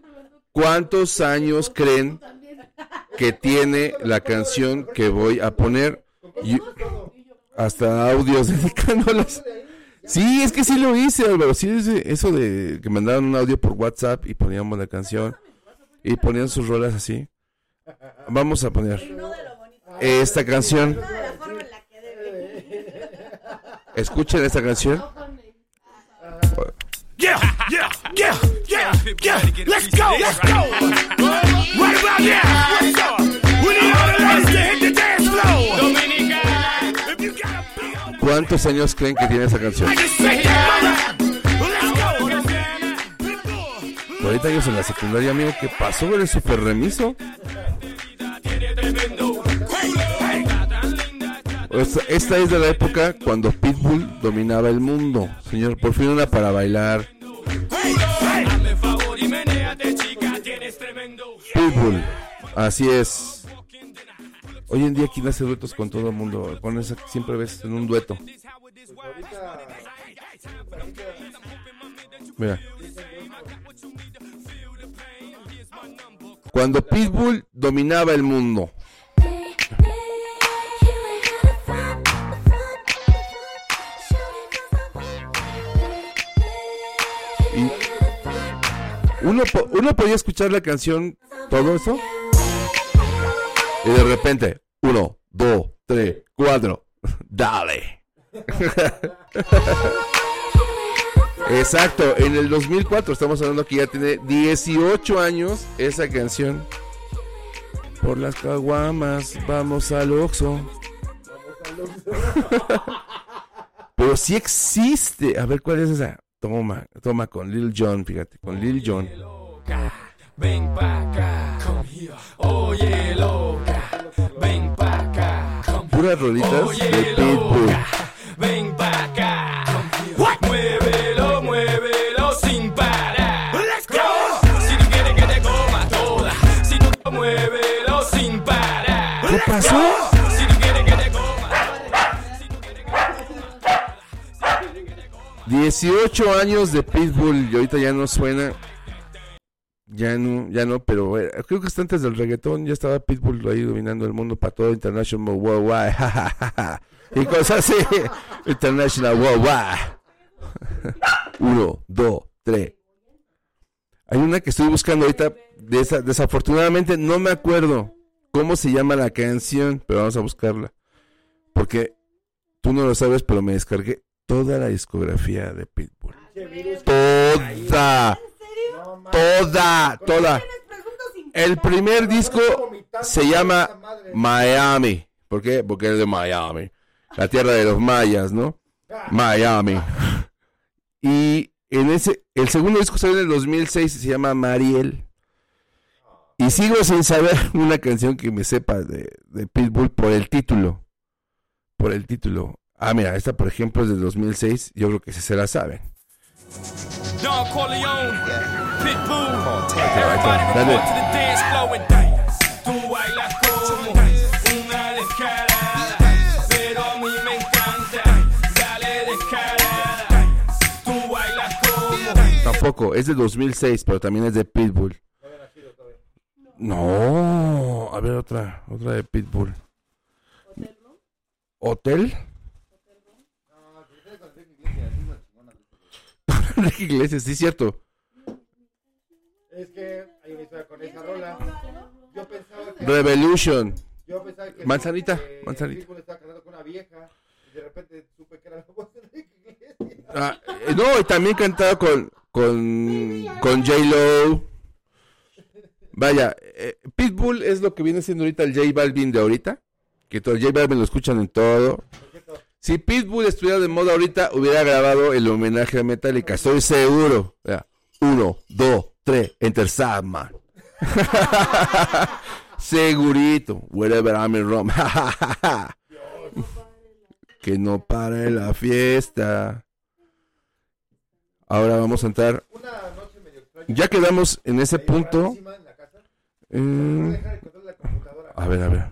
cuántos años creen que tiene la canción que voy a poner Y hasta audios dedicándolos. Sí, es que sí lo hice, Álvaro. Sí, ese- eso de que mandaban un audio por WhatsApp y poníamos la canción y ponían sus rolas así. Vamos a poner esta canción. Escuchen esta canción. Yeah, yeah, yeah, yeah, yeah. Let's go, let's go. Right about now. What's up? We need all the ladies to hit ¿Cuántos años creen que tiene esa canción? just say that, mother. Let's go. 40 años en la secundaria, amigo. ¿Qué pasó? Eres súper remiso. Esta, esta es de la época cuando Pitbull dominaba el mundo. Señor, por fin una para bailar. Pitbull. Así es. Hoy en día, ¿quién hace duetos con todo el mundo? Pones siempre ves en un dueto. Mira. Cuando Pitbull dominaba el mundo. Uno, uno podía escuchar la canción, todo eso. Y de repente, uno, dos, tres, cuatro, dale. Exacto, en el 2004 estamos hablando que ya tiene 18 años esa canción. Por las caguamas, vamos al Oxxo. Pero sí existe. A ver, ¿cuál es esa? Toma, toma con Lil Jon, fíjate, con Lil Jon. Ven pa' acá. Oye, loca, Puras rolitas de Pitbull. Ven pa' acá. Muévelo, muévelo sin parar. Let's go. Si tú quieres que te coma toda, si tú muévelo sin parar. ¿Qué pasó? Si tú quieres que te coma. 18 años de Pitbull y ahorita ya no suena. Ya no, ya no, pero eh, creo que hasta antes del reggaetón ya estaba Pitbull ahí dominando el mundo para todo International Worldwide. y cosas así. International Worldwide. Uno, dos, tres. Hay una que estoy buscando ahorita. de esa- desafortunadamente no me acuerdo cómo se llama la canción, pero vamos a buscarla. Porque tú no lo sabes, pero me descargué toda la discografía de Pitbull. Toda. Toda, toda. El primer disco se llama Miami. ¿Por qué? Porque es de Miami. La tierra de los mayas, ¿no? Miami. Y en ese, el segundo disco salió en el 2006 y se llama Mariel. Y sigo sin saber una canción que me sepa de, de Pitbull por el título. Por el título. Ah, mira, esta por ejemplo es del 2006. Yo creo que se la saben. Don Corleone, Pitbull. Dale. to the dance floor and dance. Tú bailas como una descarada, pero a mí me encanta. Dale descarada. Tú bailas como Tampoco, es de 2006, pero también es de Pitbull. No, a ver otra, otra de Pitbull. ¿Hotel? Enrique Iglesias, sí, cierto. Es que hay una historia con esa rola. Yo pensaba que. Revolution. Yo pensaba que. Manzanita, que manzanita. Pitbull estaba casado con una vieja. Y de repente supe que era la voz de Enrique Iglesias. Ah, eh, no, y también cantaba con, con, con J-Lo. Vaya, eh, Pitbull es lo que viene siendo ahorita el J Balvin de ahorita. Que todo el J Balvin lo escuchan en todo. Si Pitbull estuviera de moda ahorita, hubiera grabado el homenaje a Metallica. Estoy seguro. Uno, dos, tres, Enter Sandman. Segurito. Wherever I'm in Rome. que no pare la fiesta. Ahora vamos a entrar. Ya quedamos en ese punto. Eh, a ver, a ver.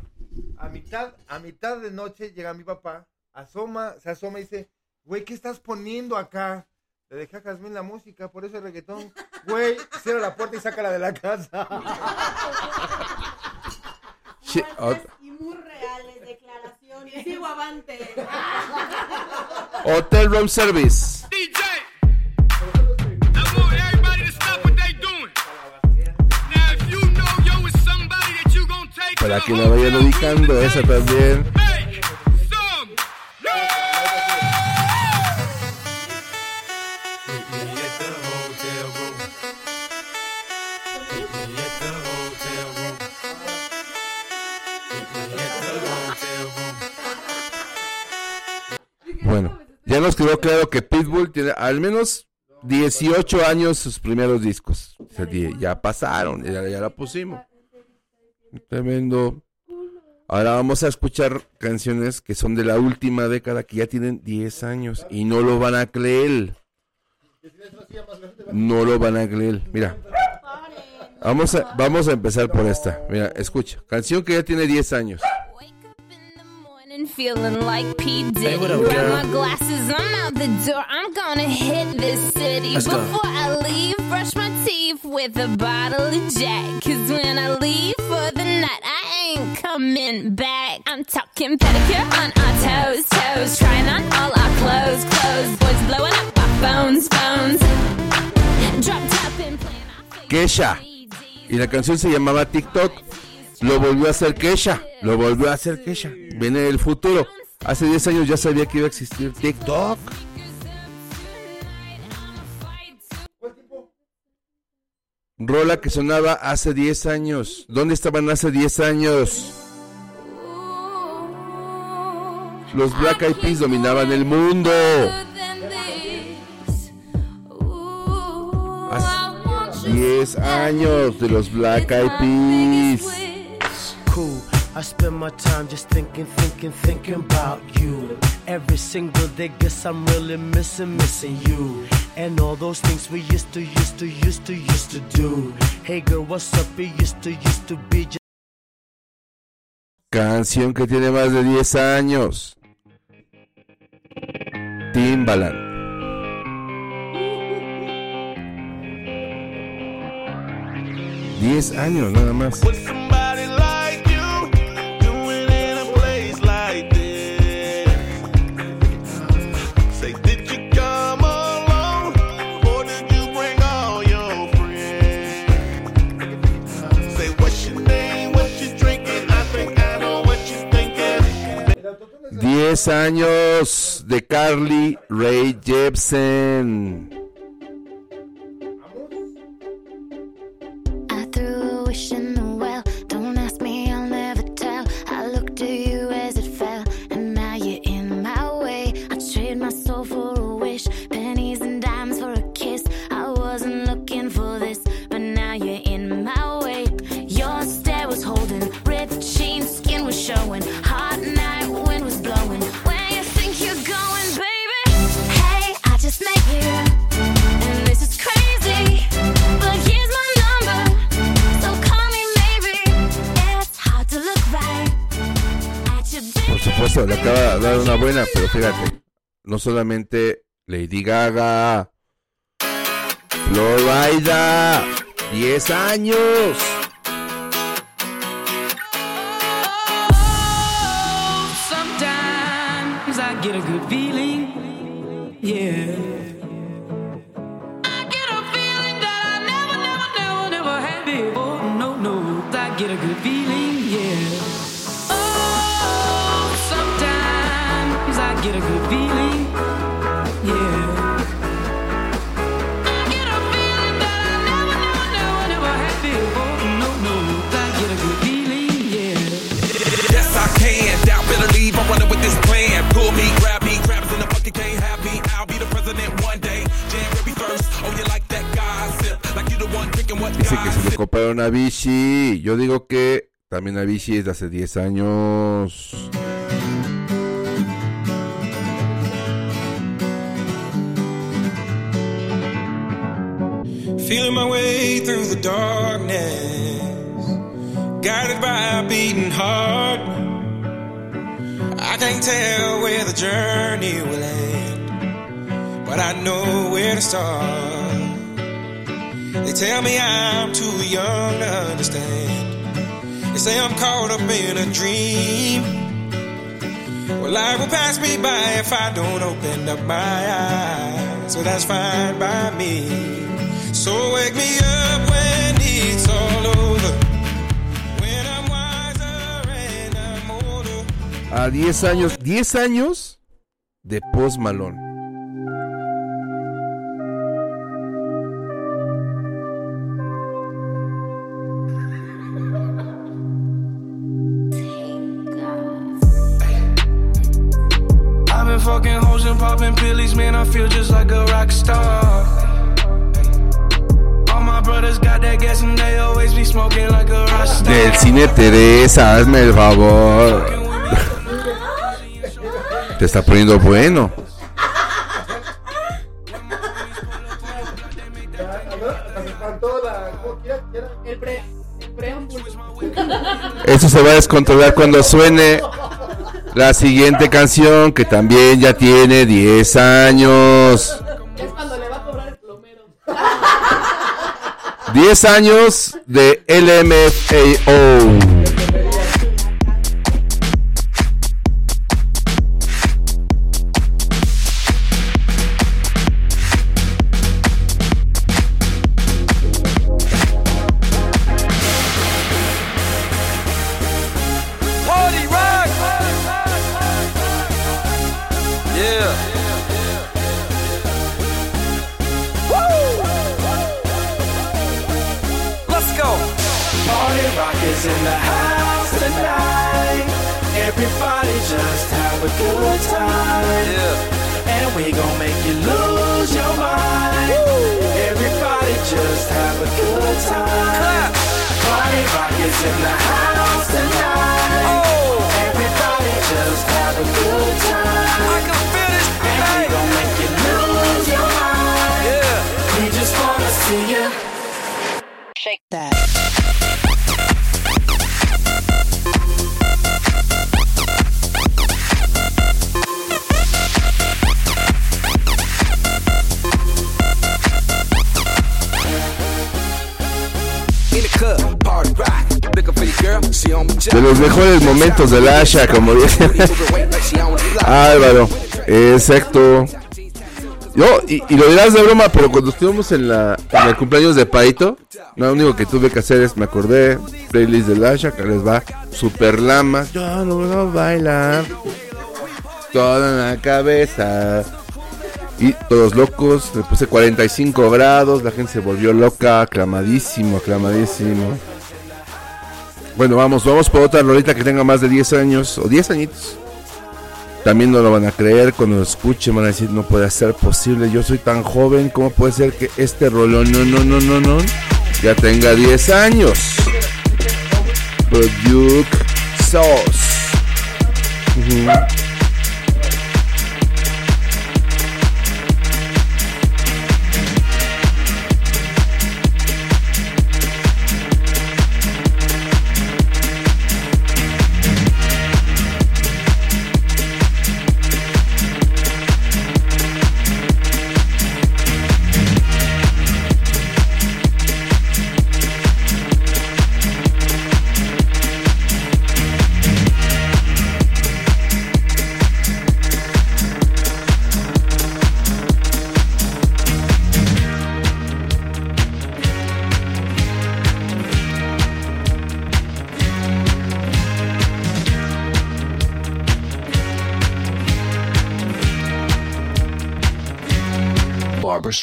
A mitad, a mitad de noche llega mi papá, asoma, se asoma y dice, güey, ¿qué estás poniendo acá? Le dejé a Jazmín la música, por eso el reggaetón. Güey, cierra la puerta y sácala de la casa. Y muy reales declaraciones. Hotel Room Service. Para que la vayan ubicando, esa también. Bueno, ya nos quedó claro que Pitbull tiene al menos 18 años sus primeros discos. Ya pasaron, ya, ya la pusimos. Tremendo. Ahora vamos a escuchar canciones que son de la última década, que ya tienen 10 años y no lo van a creer. No lo van a creer. Mira. Vamos a, vamos a empezar por esta. Mira, escucha. Canción que ya tiene 10 años. And feeling like P. Diddy. Hey, what up, Grab girl? my glasses, I'm out the door. I'm gonna hit this city. Let's go. Before I leave, brush my teeth with a bottle of Jack. Cause when I leave for the night, I ain't coming back. I'm talking pedicure on our toes, toes. Trying on all our clothes, clothes. Boys blowing up our phones, phones. Drop top and playing Kesha. Y la canción se llamaba TikTok. Lo volvió a hacer Kesha. Lo volvió a hacer Kesha. Viene del futuro. Hace 10 años ya sabía que iba a existir TikTok. Rola que sonaba hace 10 años. ¿Dónde estaban hace 10 años? Los Black Eyed Peas dominaban el mundo. Hace 10 años de los Black Eyed Peas. Cool. I spend my time just thinking, thinking, thinking about you. Every single day, guess I'm really missing, missing you. And all those things we used to, used to, used to, used to do. Hey girl, what's up? It used to, used to be just. Canción que tiene más de 10 años. Timbaland. Diez años nada más. 10 años de Carly Rae Jepsen. Le acaba de dar una buena, pero fíjate. No solamente Lady Gaga. Florida. 10 años. Dice que se le compraron a Vichy. Yo digo que también a Vichy es de hace 10 años. Feeling my way through the darkness, guided by a beating heart. I can't tell where the journey will end, but I know where to start. They tell me I'm too young to understand. They say I'm caught up in a dream. Well, Life will pass me by if I don't open up my eyes. So that's fine by me. So wake me up when it's all over. When I'm wiser and I'm older. A 10 años, 10 años de Post Malone. Man. I feel just like a rock star. Del cine Teresa, hazme el favor. Te está poniendo bueno. Eso se va a descontrolar cuando suene la siguiente canción que también ya tiene 10 años. Es cuando le va a cobrar el plomero. 10 años de LMFAO. Mejores momentos del Asha, como dice Álvaro. Exacto. Yo, y, y lo dirás de broma, pero cuando estuvimos en, la, en el cumpleaños de Paito, lo único que tuve que hacer es, me acordé, playlist del Asha, que les va super lama. Yo no voy a bailar. Todo en la cabeza. Y todos locos, le puse 45 grados, la gente se volvió loca, aclamadísimo, aclamadísimo. Bueno, vamos, vamos por otra rolita que tenga más de 10 años o 10 añitos. También no lo van a creer cuando lo escuchen, van a decir, no puede ser posible, yo soy tan joven, ¿cómo puede ser que este rolón, no, no, no, no, no, ya tenga 10 años? Product Sauce.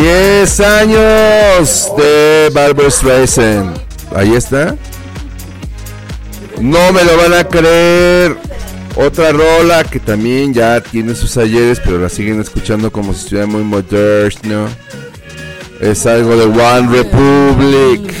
Diez años de Barbara Streisand. Ahí está. No me lo van a creer. Otra rola que también ya tiene sus ayeres, pero la siguen escuchando como si estuviera muy moderno. Es algo de One Republic.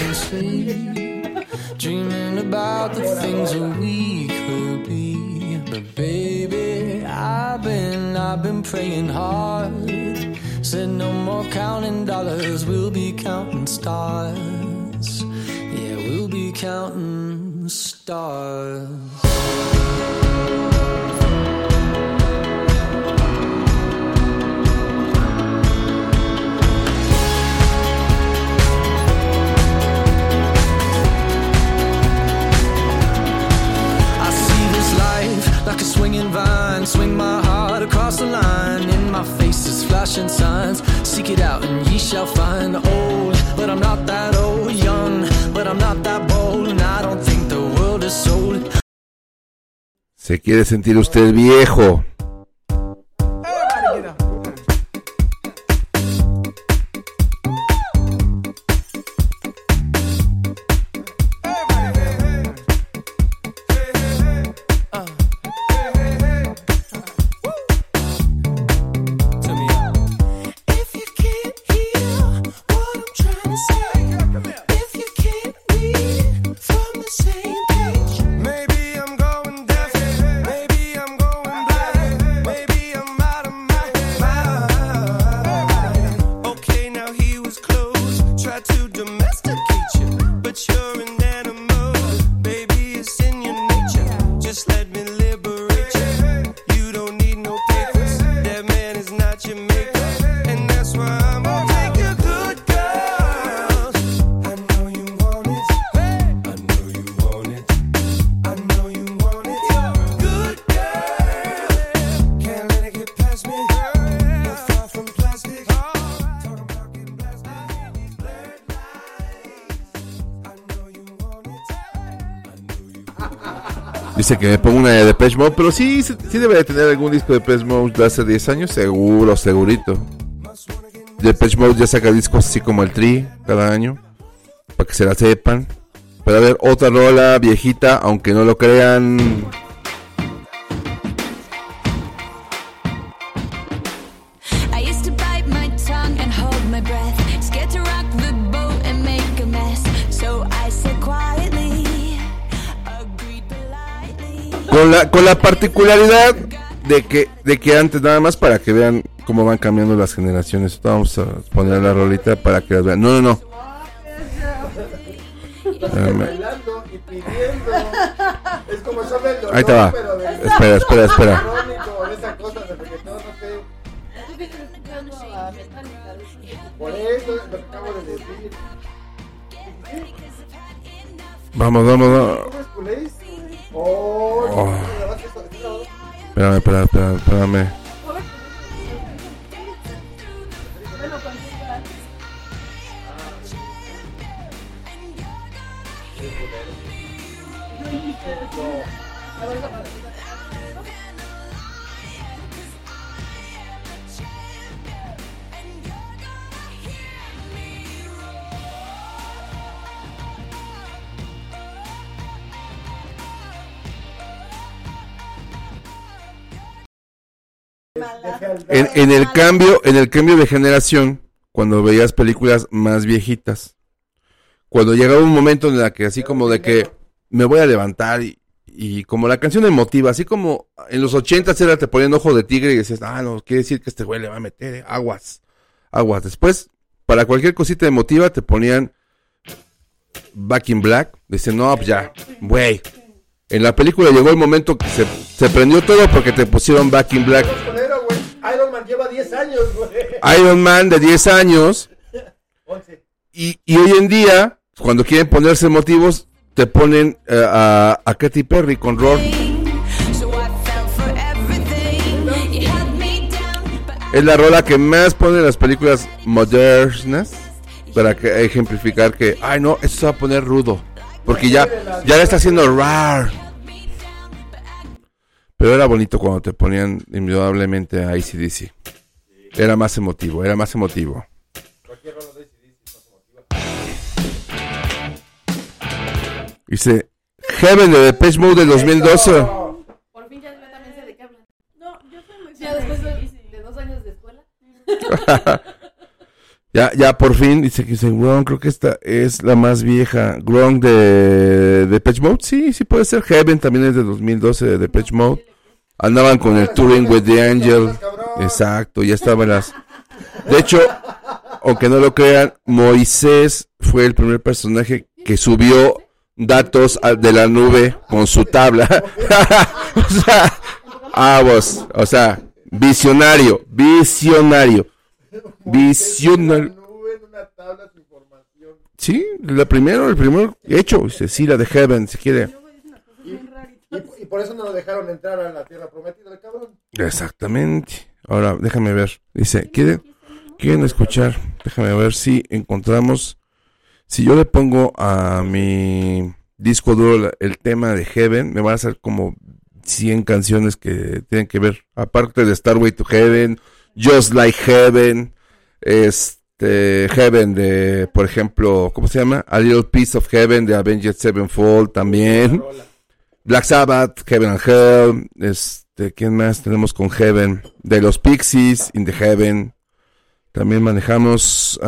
Flashing signs. Seek it out and ye shall find. Old, but I'm not that old. Young, but I'm not that bold. And I don't think the world is sold. Se quiere sentir usted viejo. Me pongo una de Depeche Mode, pero sí, sí sí debe de tener algún disco de Depeche Mode de hace 10 años, seguro, segurito. Depeche Mode ya saca discos así como el Tri cada año, para que se la sepan. Pero a ver, otra rola viejita, aunque no lo crean. Con la, con la particularidad de que, de que antes, nada más para que vean cómo van cambiando las generaciones. Vamos a poner la rolita para que las vean. No, no, no. Es como Ahí te va. Espera, espera, espera. Por eso lo que acabo de decir. Vamos, vamos, vamos. Oh, Oh. Espérame, espérame, espérame, espérame. En, en el cambio, en el cambio de generación, cuando veías películas más viejitas, cuando llegaba un momento en la que así como de que me voy a levantar y, y como la canción emotiva, así como en los ochentas era te ponían ojo de tigre y decías, ah, no, quiere decir que este güey le va a meter eh, aguas, aguas. Después, para cualquier cosita emotiva te ponían Back in Black, dicen, no, pues ya, güey. En la película llegó el momento que se, se prendió todo porque te pusieron Back in Black. Lleva 10 años, güey. Iron Man de 10 años 11. y, y hoy en día, cuando quieren ponerse motivos, te ponen eh, a, a Katy Perry con Roar. Es la rola que más ponen las películas modernas para que ejemplificar que, ay no, esto se va a poner rudo. Porque ya, ya le está haciendo rar. Pero era bonito cuando te ponían indudablemente a ACDC. Era más emotivo, era más emotivo. Dice Heaven de Depeche Mode del 2012. Por fin ya también sé de qué hablan. No, yo soy muy Ya después de, de dos años de escuela. Ya, ya por fin dice que dice creo que esta es la más vieja. Gronk de Depeche Mode, sí, sí puede ser. Heaven también es de 2012 de Depeche Mode. Andaban con el Touring with the Angel. Exacto, ya estaban las. De hecho, aunque no lo crean, Moisés fue el primer personaje que subió datos de la nube con su tabla. o sea, ah, vos, o sea, visionario, visionario, visionario. Sí, la primero, el primer hecho, sí, la de Heaven, si quiere. Y, por eso no lo dejaron entrar a la tierra prometida, el cabrón. Exactamente. Ahora, déjame ver. Dice, ¿quieren, quieren escuchar? Déjame ver si encontramos. Si yo le pongo a mi disco duro el tema de Heaven, me van a hacer como 100 canciones que tienen que ver. Aparte de Starway to Heaven, Just Like Heaven, este, Heaven de, por ejemplo, ¿cómo se llama? A Little Piece of Heaven de Avenged Sevenfold también. Black Sabbath, Heaven and Hell, este, ¿quién más tenemos con Heaven? De los Pixies, In the Heaven. También manejamos,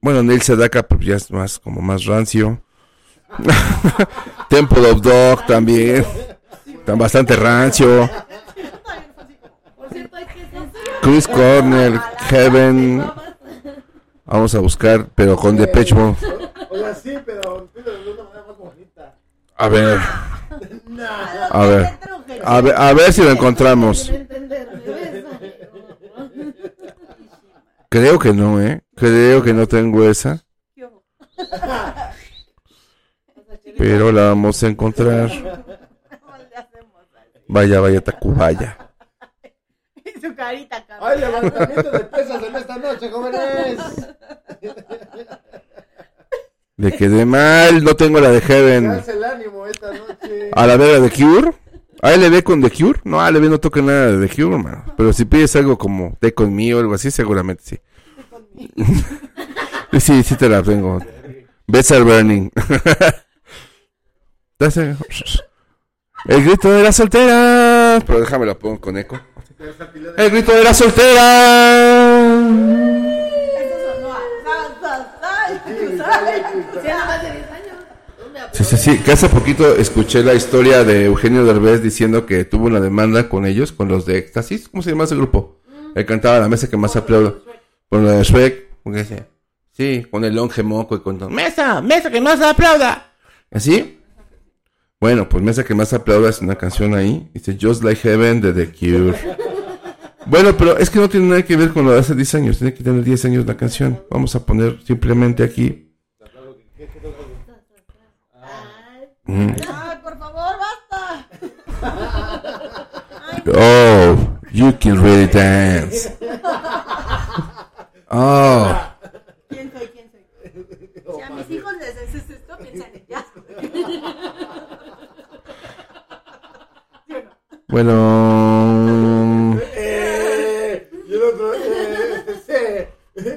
bueno, Neil Sedaka, pues ya es más, como más rancio. Temple of Dog también. Tan bastante rancio. Chris Cornell, Heaven. Vamos a buscar, pero con Depeche Mode. O sea, sí, pero tú de una manera más bonita. A ver. No. A ver. A ver, a ver si lo encontramos. Creo que no, ¿eh? Creo que no tengo esa. Pero la vamos a encontrar. Vaya, vaya, Tacubaya. Y su carita, cabrón. ¡Ay, levantamiento de pesas en esta noche, jóvenes! Le quedé mal, no tengo la de Heaven. El ánimo esta noche. A la vera de Cure. ¿A LB con The Cure? No, a LB no toca nada de The Cure, hermano. Pero si pides algo como Te conmigo o algo así, seguramente sí. sí, sí te la tengo. Beds are burning. El grito de la soltera. Pero déjame la pongo con eco. El grito de la soltera. Tiene más de 10 años. ¿Dónde Sí, sí, sí, que hace poquito escuché la historia de Eugenio Derbez diciendo que tuvo una demanda con ellos, con los de Éxtasis, ¿cómo se llama ese grupo? Él cantaba la mesa que más aplaudo. Con la de Shrek, sí, con el longe moco y con todo, mesa, mesa que más aplauda. ¿Así? Bueno, pues mesa que más aplauda es una canción ahí, dice Just Like Heaven de The Cure. Bueno, pero es que no tiene nada que ver con lo de hace 10 años, tiene que tener 10 años la canción. Vamos a poner simplemente aquí. Mm. Ay, por favor, basta. Oh, you can really dance. Oh, ¿Quién soy? ¿Quién soy? Si a mis hijos les haces esto, piensan en ya. bueno. Eh, y el otro, eh, este, sí.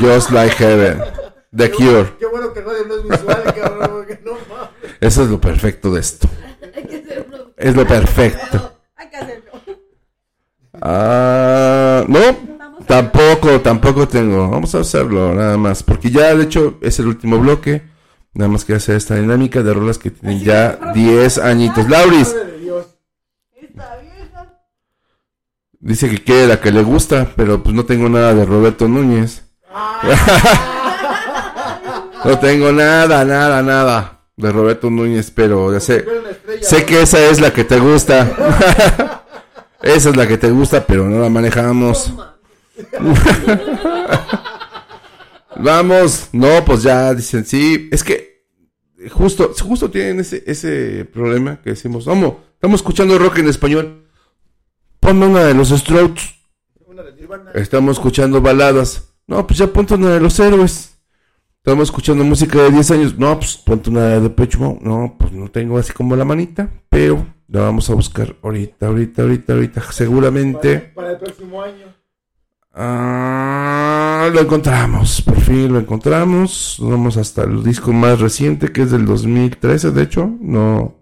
Just like heaven. The Cure. Qué bueno que radio no es visual, cabrón, porque no mames. Eso es lo perfecto de esto. Hay que hacer uno. Es lo perfecto. Hay que hacerlo. Ah, no, tampoco, tampoco tengo. Vamos a hacerlo nada más. Porque ya, de hecho, es el último bloque. Nada más que hacer esta dinámica de rolas que tienen ya 10 añitos. Lauris, dice que quiere la que le gusta, pero pues no tengo nada de Roberto Núñez. no tengo nada, nada, nada de Roberto Núñez, pero ya sé, sé que esa es la que te gusta. esa es la que te gusta, pero no la manejamos. Vamos, no, pues ya dicen, sí, es que justo, justo tienen ese, ese problema que decimos, vamos, estamos escuchando rock en español. Ponme una de los Strokes. Estamos escuchando baladas. No, pues ya ponte una de los héroes. Estamos escuchando música de 10 años. No, pues ponte una de Mode. No, pues no tengo así como la manita. Pero la vamos a buscar ahorita, ahorita, ahorita, ahorita. Seguramente. Para el próximo año. Ah, lo encontramos, por fin lo encontramos. Vamos hasta el disco más reciente, que es del 2013, de hecho. No,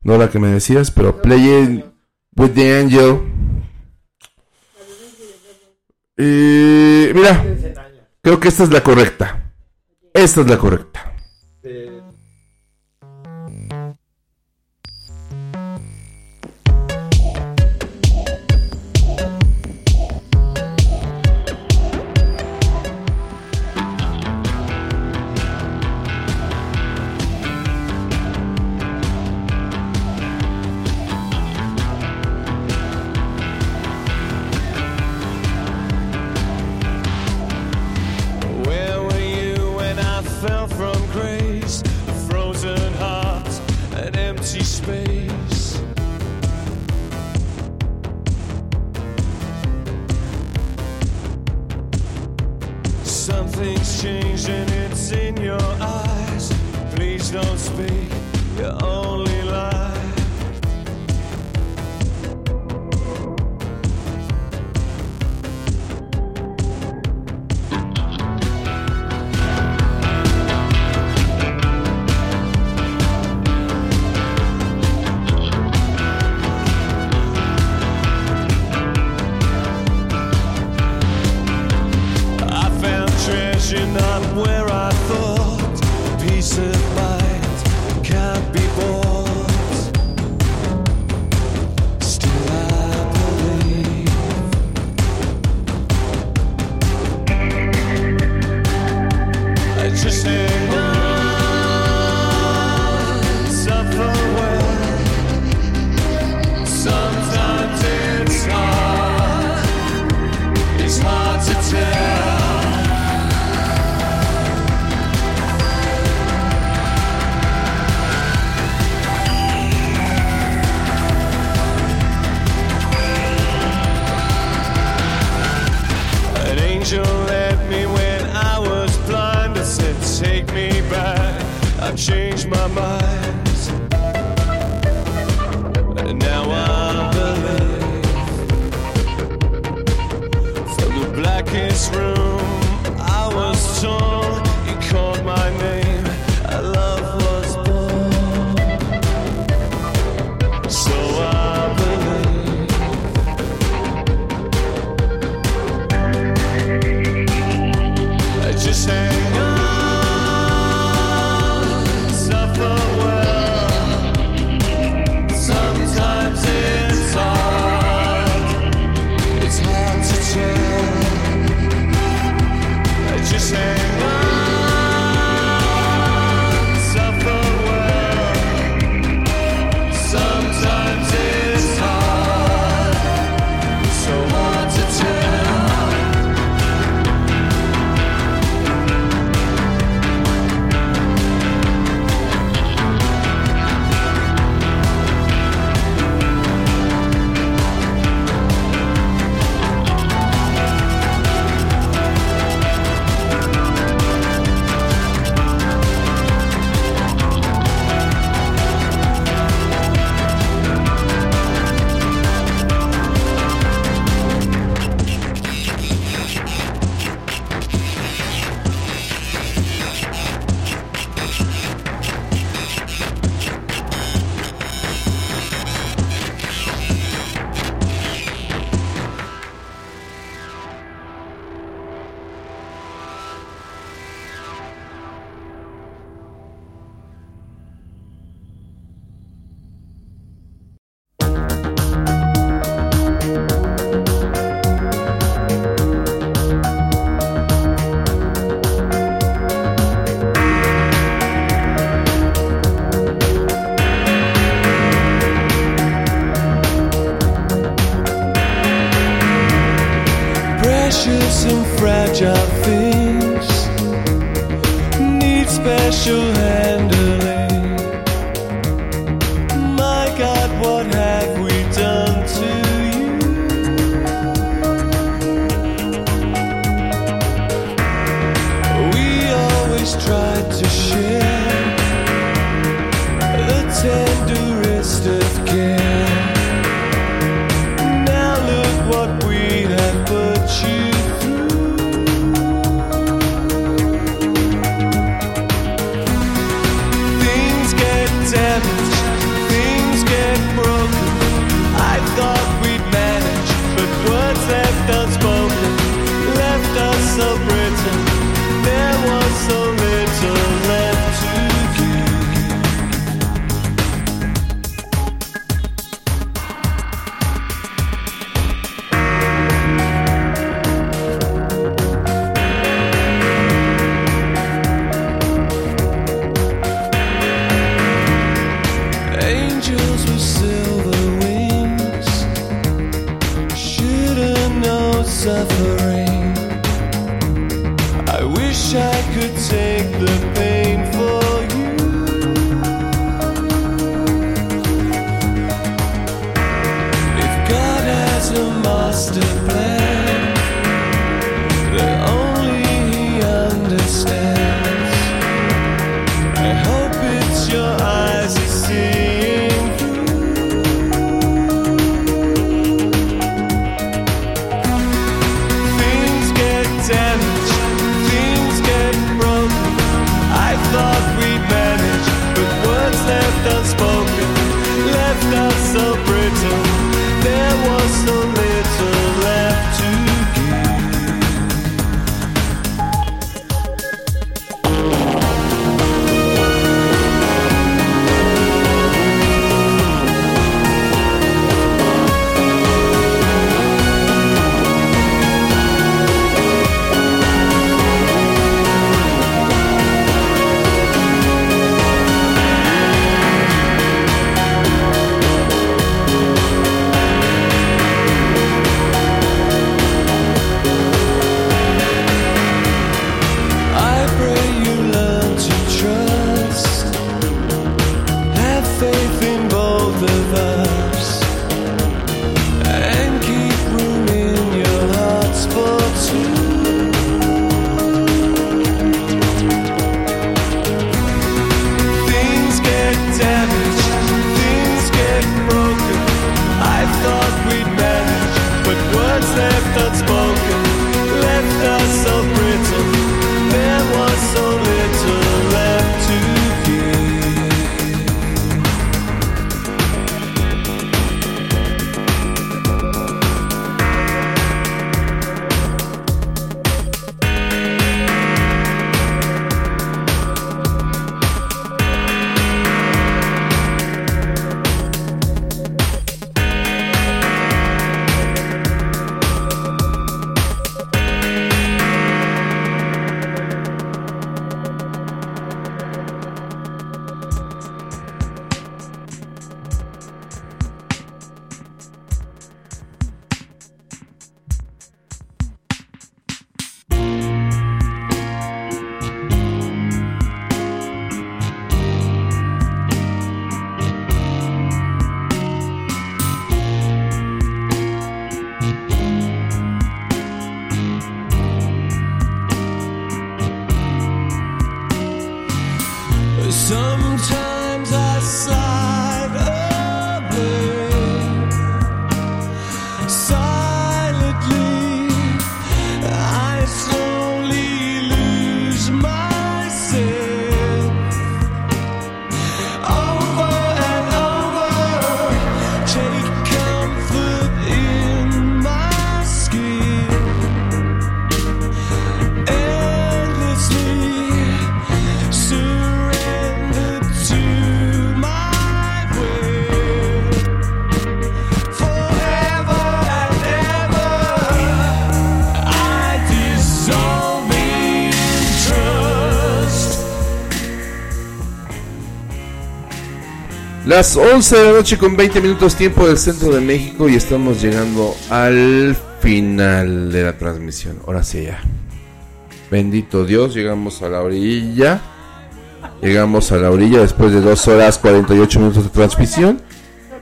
no la que me decías, pero Playing with the Angel. Y mira, creo que esta es la correcta. Esta es la correcta. Las 11 de la noche con 20 minutos tiempo del centro de México y estamos llegando al final de la transmisión. Ahora sí ya. Bendito Dios, llegamos a la orilla. Llegamos a la orilla después de 2 horas 48 minutos de transmisión.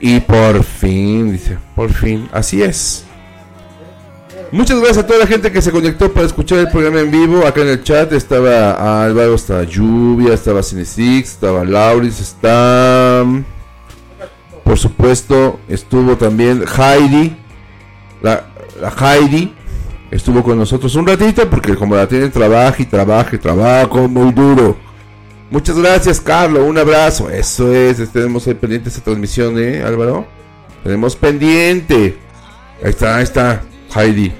Y por fin, dice, por fin, así es. Muchas gracias a toda la gente que se conectó para escuchar el programa en vivo. Acá en el chat estaba Álvaro, estaba Lluvia, estaba Cinesix, estaba Lauris, está... Por supuesto, estuvo también Heidi. La, Heidi estuvo con nosotros un ratito porque como la tienen trabaja y trabaja y trabajo muy duro. Muchas gracias, Carlos. Un abrazo. Eso es. Tenemos ahí pendiente esa transmisión, ¿eh, Álvaro? Tenemos pendiente. Ahí está, ahí está. Heidi.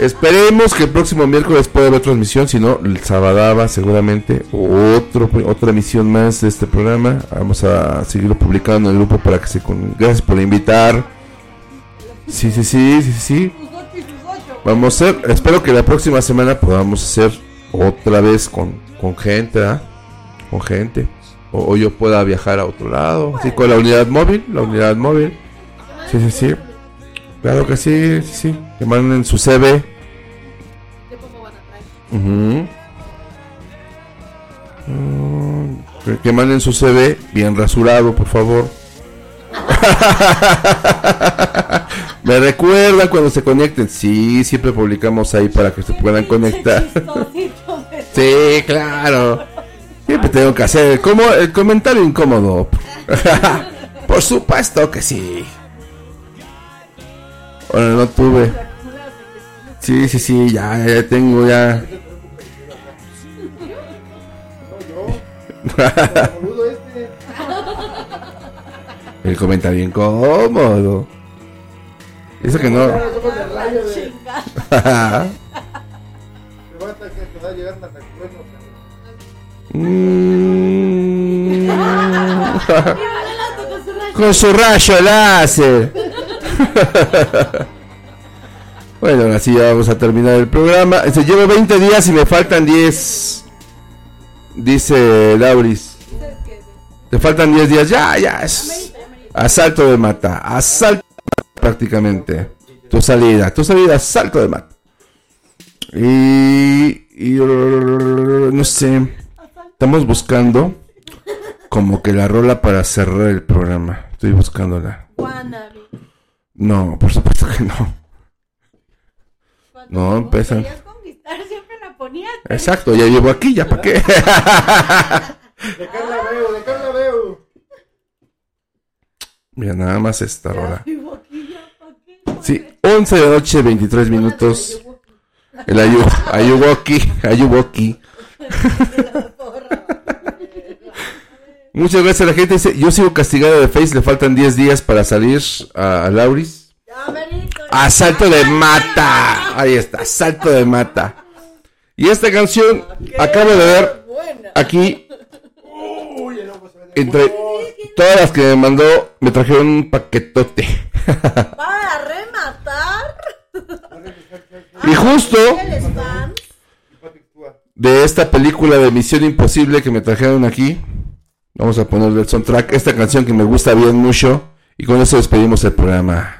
Esperemos que el próximo miércoles pueda haber transmisión. Si no, el sábado seguramente otro, otra emisión más de este programa. Vamos a seguirlo publicando en el grupo para que se... Con... Gracias por invitar. Sí, sí, sí, sí, sí. Vamos a hacer... Espero que la próxima semana podamos hacer otra vez con, con gente, ¿ah? Con gente. O, o yo pueda viajar a otro lado. Sí, con la unidad móvil. La unidad móvil. Sí, sí, sí. Claro que sí, sí, sí. Que manden su CV. Ujú. Mm, que, que manden su CV bien rasurado, por favor. Me recuerdan cuando se conecten. Sí, siempre publicamos ahí para que se puedan conectar. Sí, claro. Siempre tengo que hacer el, como, el comentario incómodo. Por supuesto que sí. Bueno, no tuve. Sí, sí, sí, ya, ya tengo ya. El comentario incómodo. Dice que no. Mm. Con su rayo láser. bueno, ahora sí ya vamos a terminar el programa. Se llevo 20 días y me faltan 10. Dice Lauris. Te faltan 10 días. Ya, ya. Asalto de mata. Asalto de mata prácticamente. Tu salida. Tu salida, asalto de mata. Y, y no sé. Estamos buscando como que la rola para cerrar el programa. Estoy buscándola. Wannabe. No, por supuesto que no. No, empiezan. Querías conquistar, siempre la ponías. Exacto, ya llevo aquí, ya para qué. De Carla Veo, de Carla Veo. Mira, nada más esta rola. Sí, 11 de la noche, 23 minutos. El ayu, Ayuwoki, Ayuwoki. Muchas gracias a la gente. Dice, yo sigo castigado de Face, le faltan 10 días para salir a, a Lauris. Asalto de mata. Ahí está, asalto de mata. Y esta canción, acabo de ver aquí, entre todas las que me mandó, me trajeron un paquetote. Para rematar. Y justo ¿Eres fan? de esta película de Misión Imposible que me trajeron aquí, vamos a ponerle el soundtrack, esta canción que me gusta bien mucho, y con eso despedimos el programa.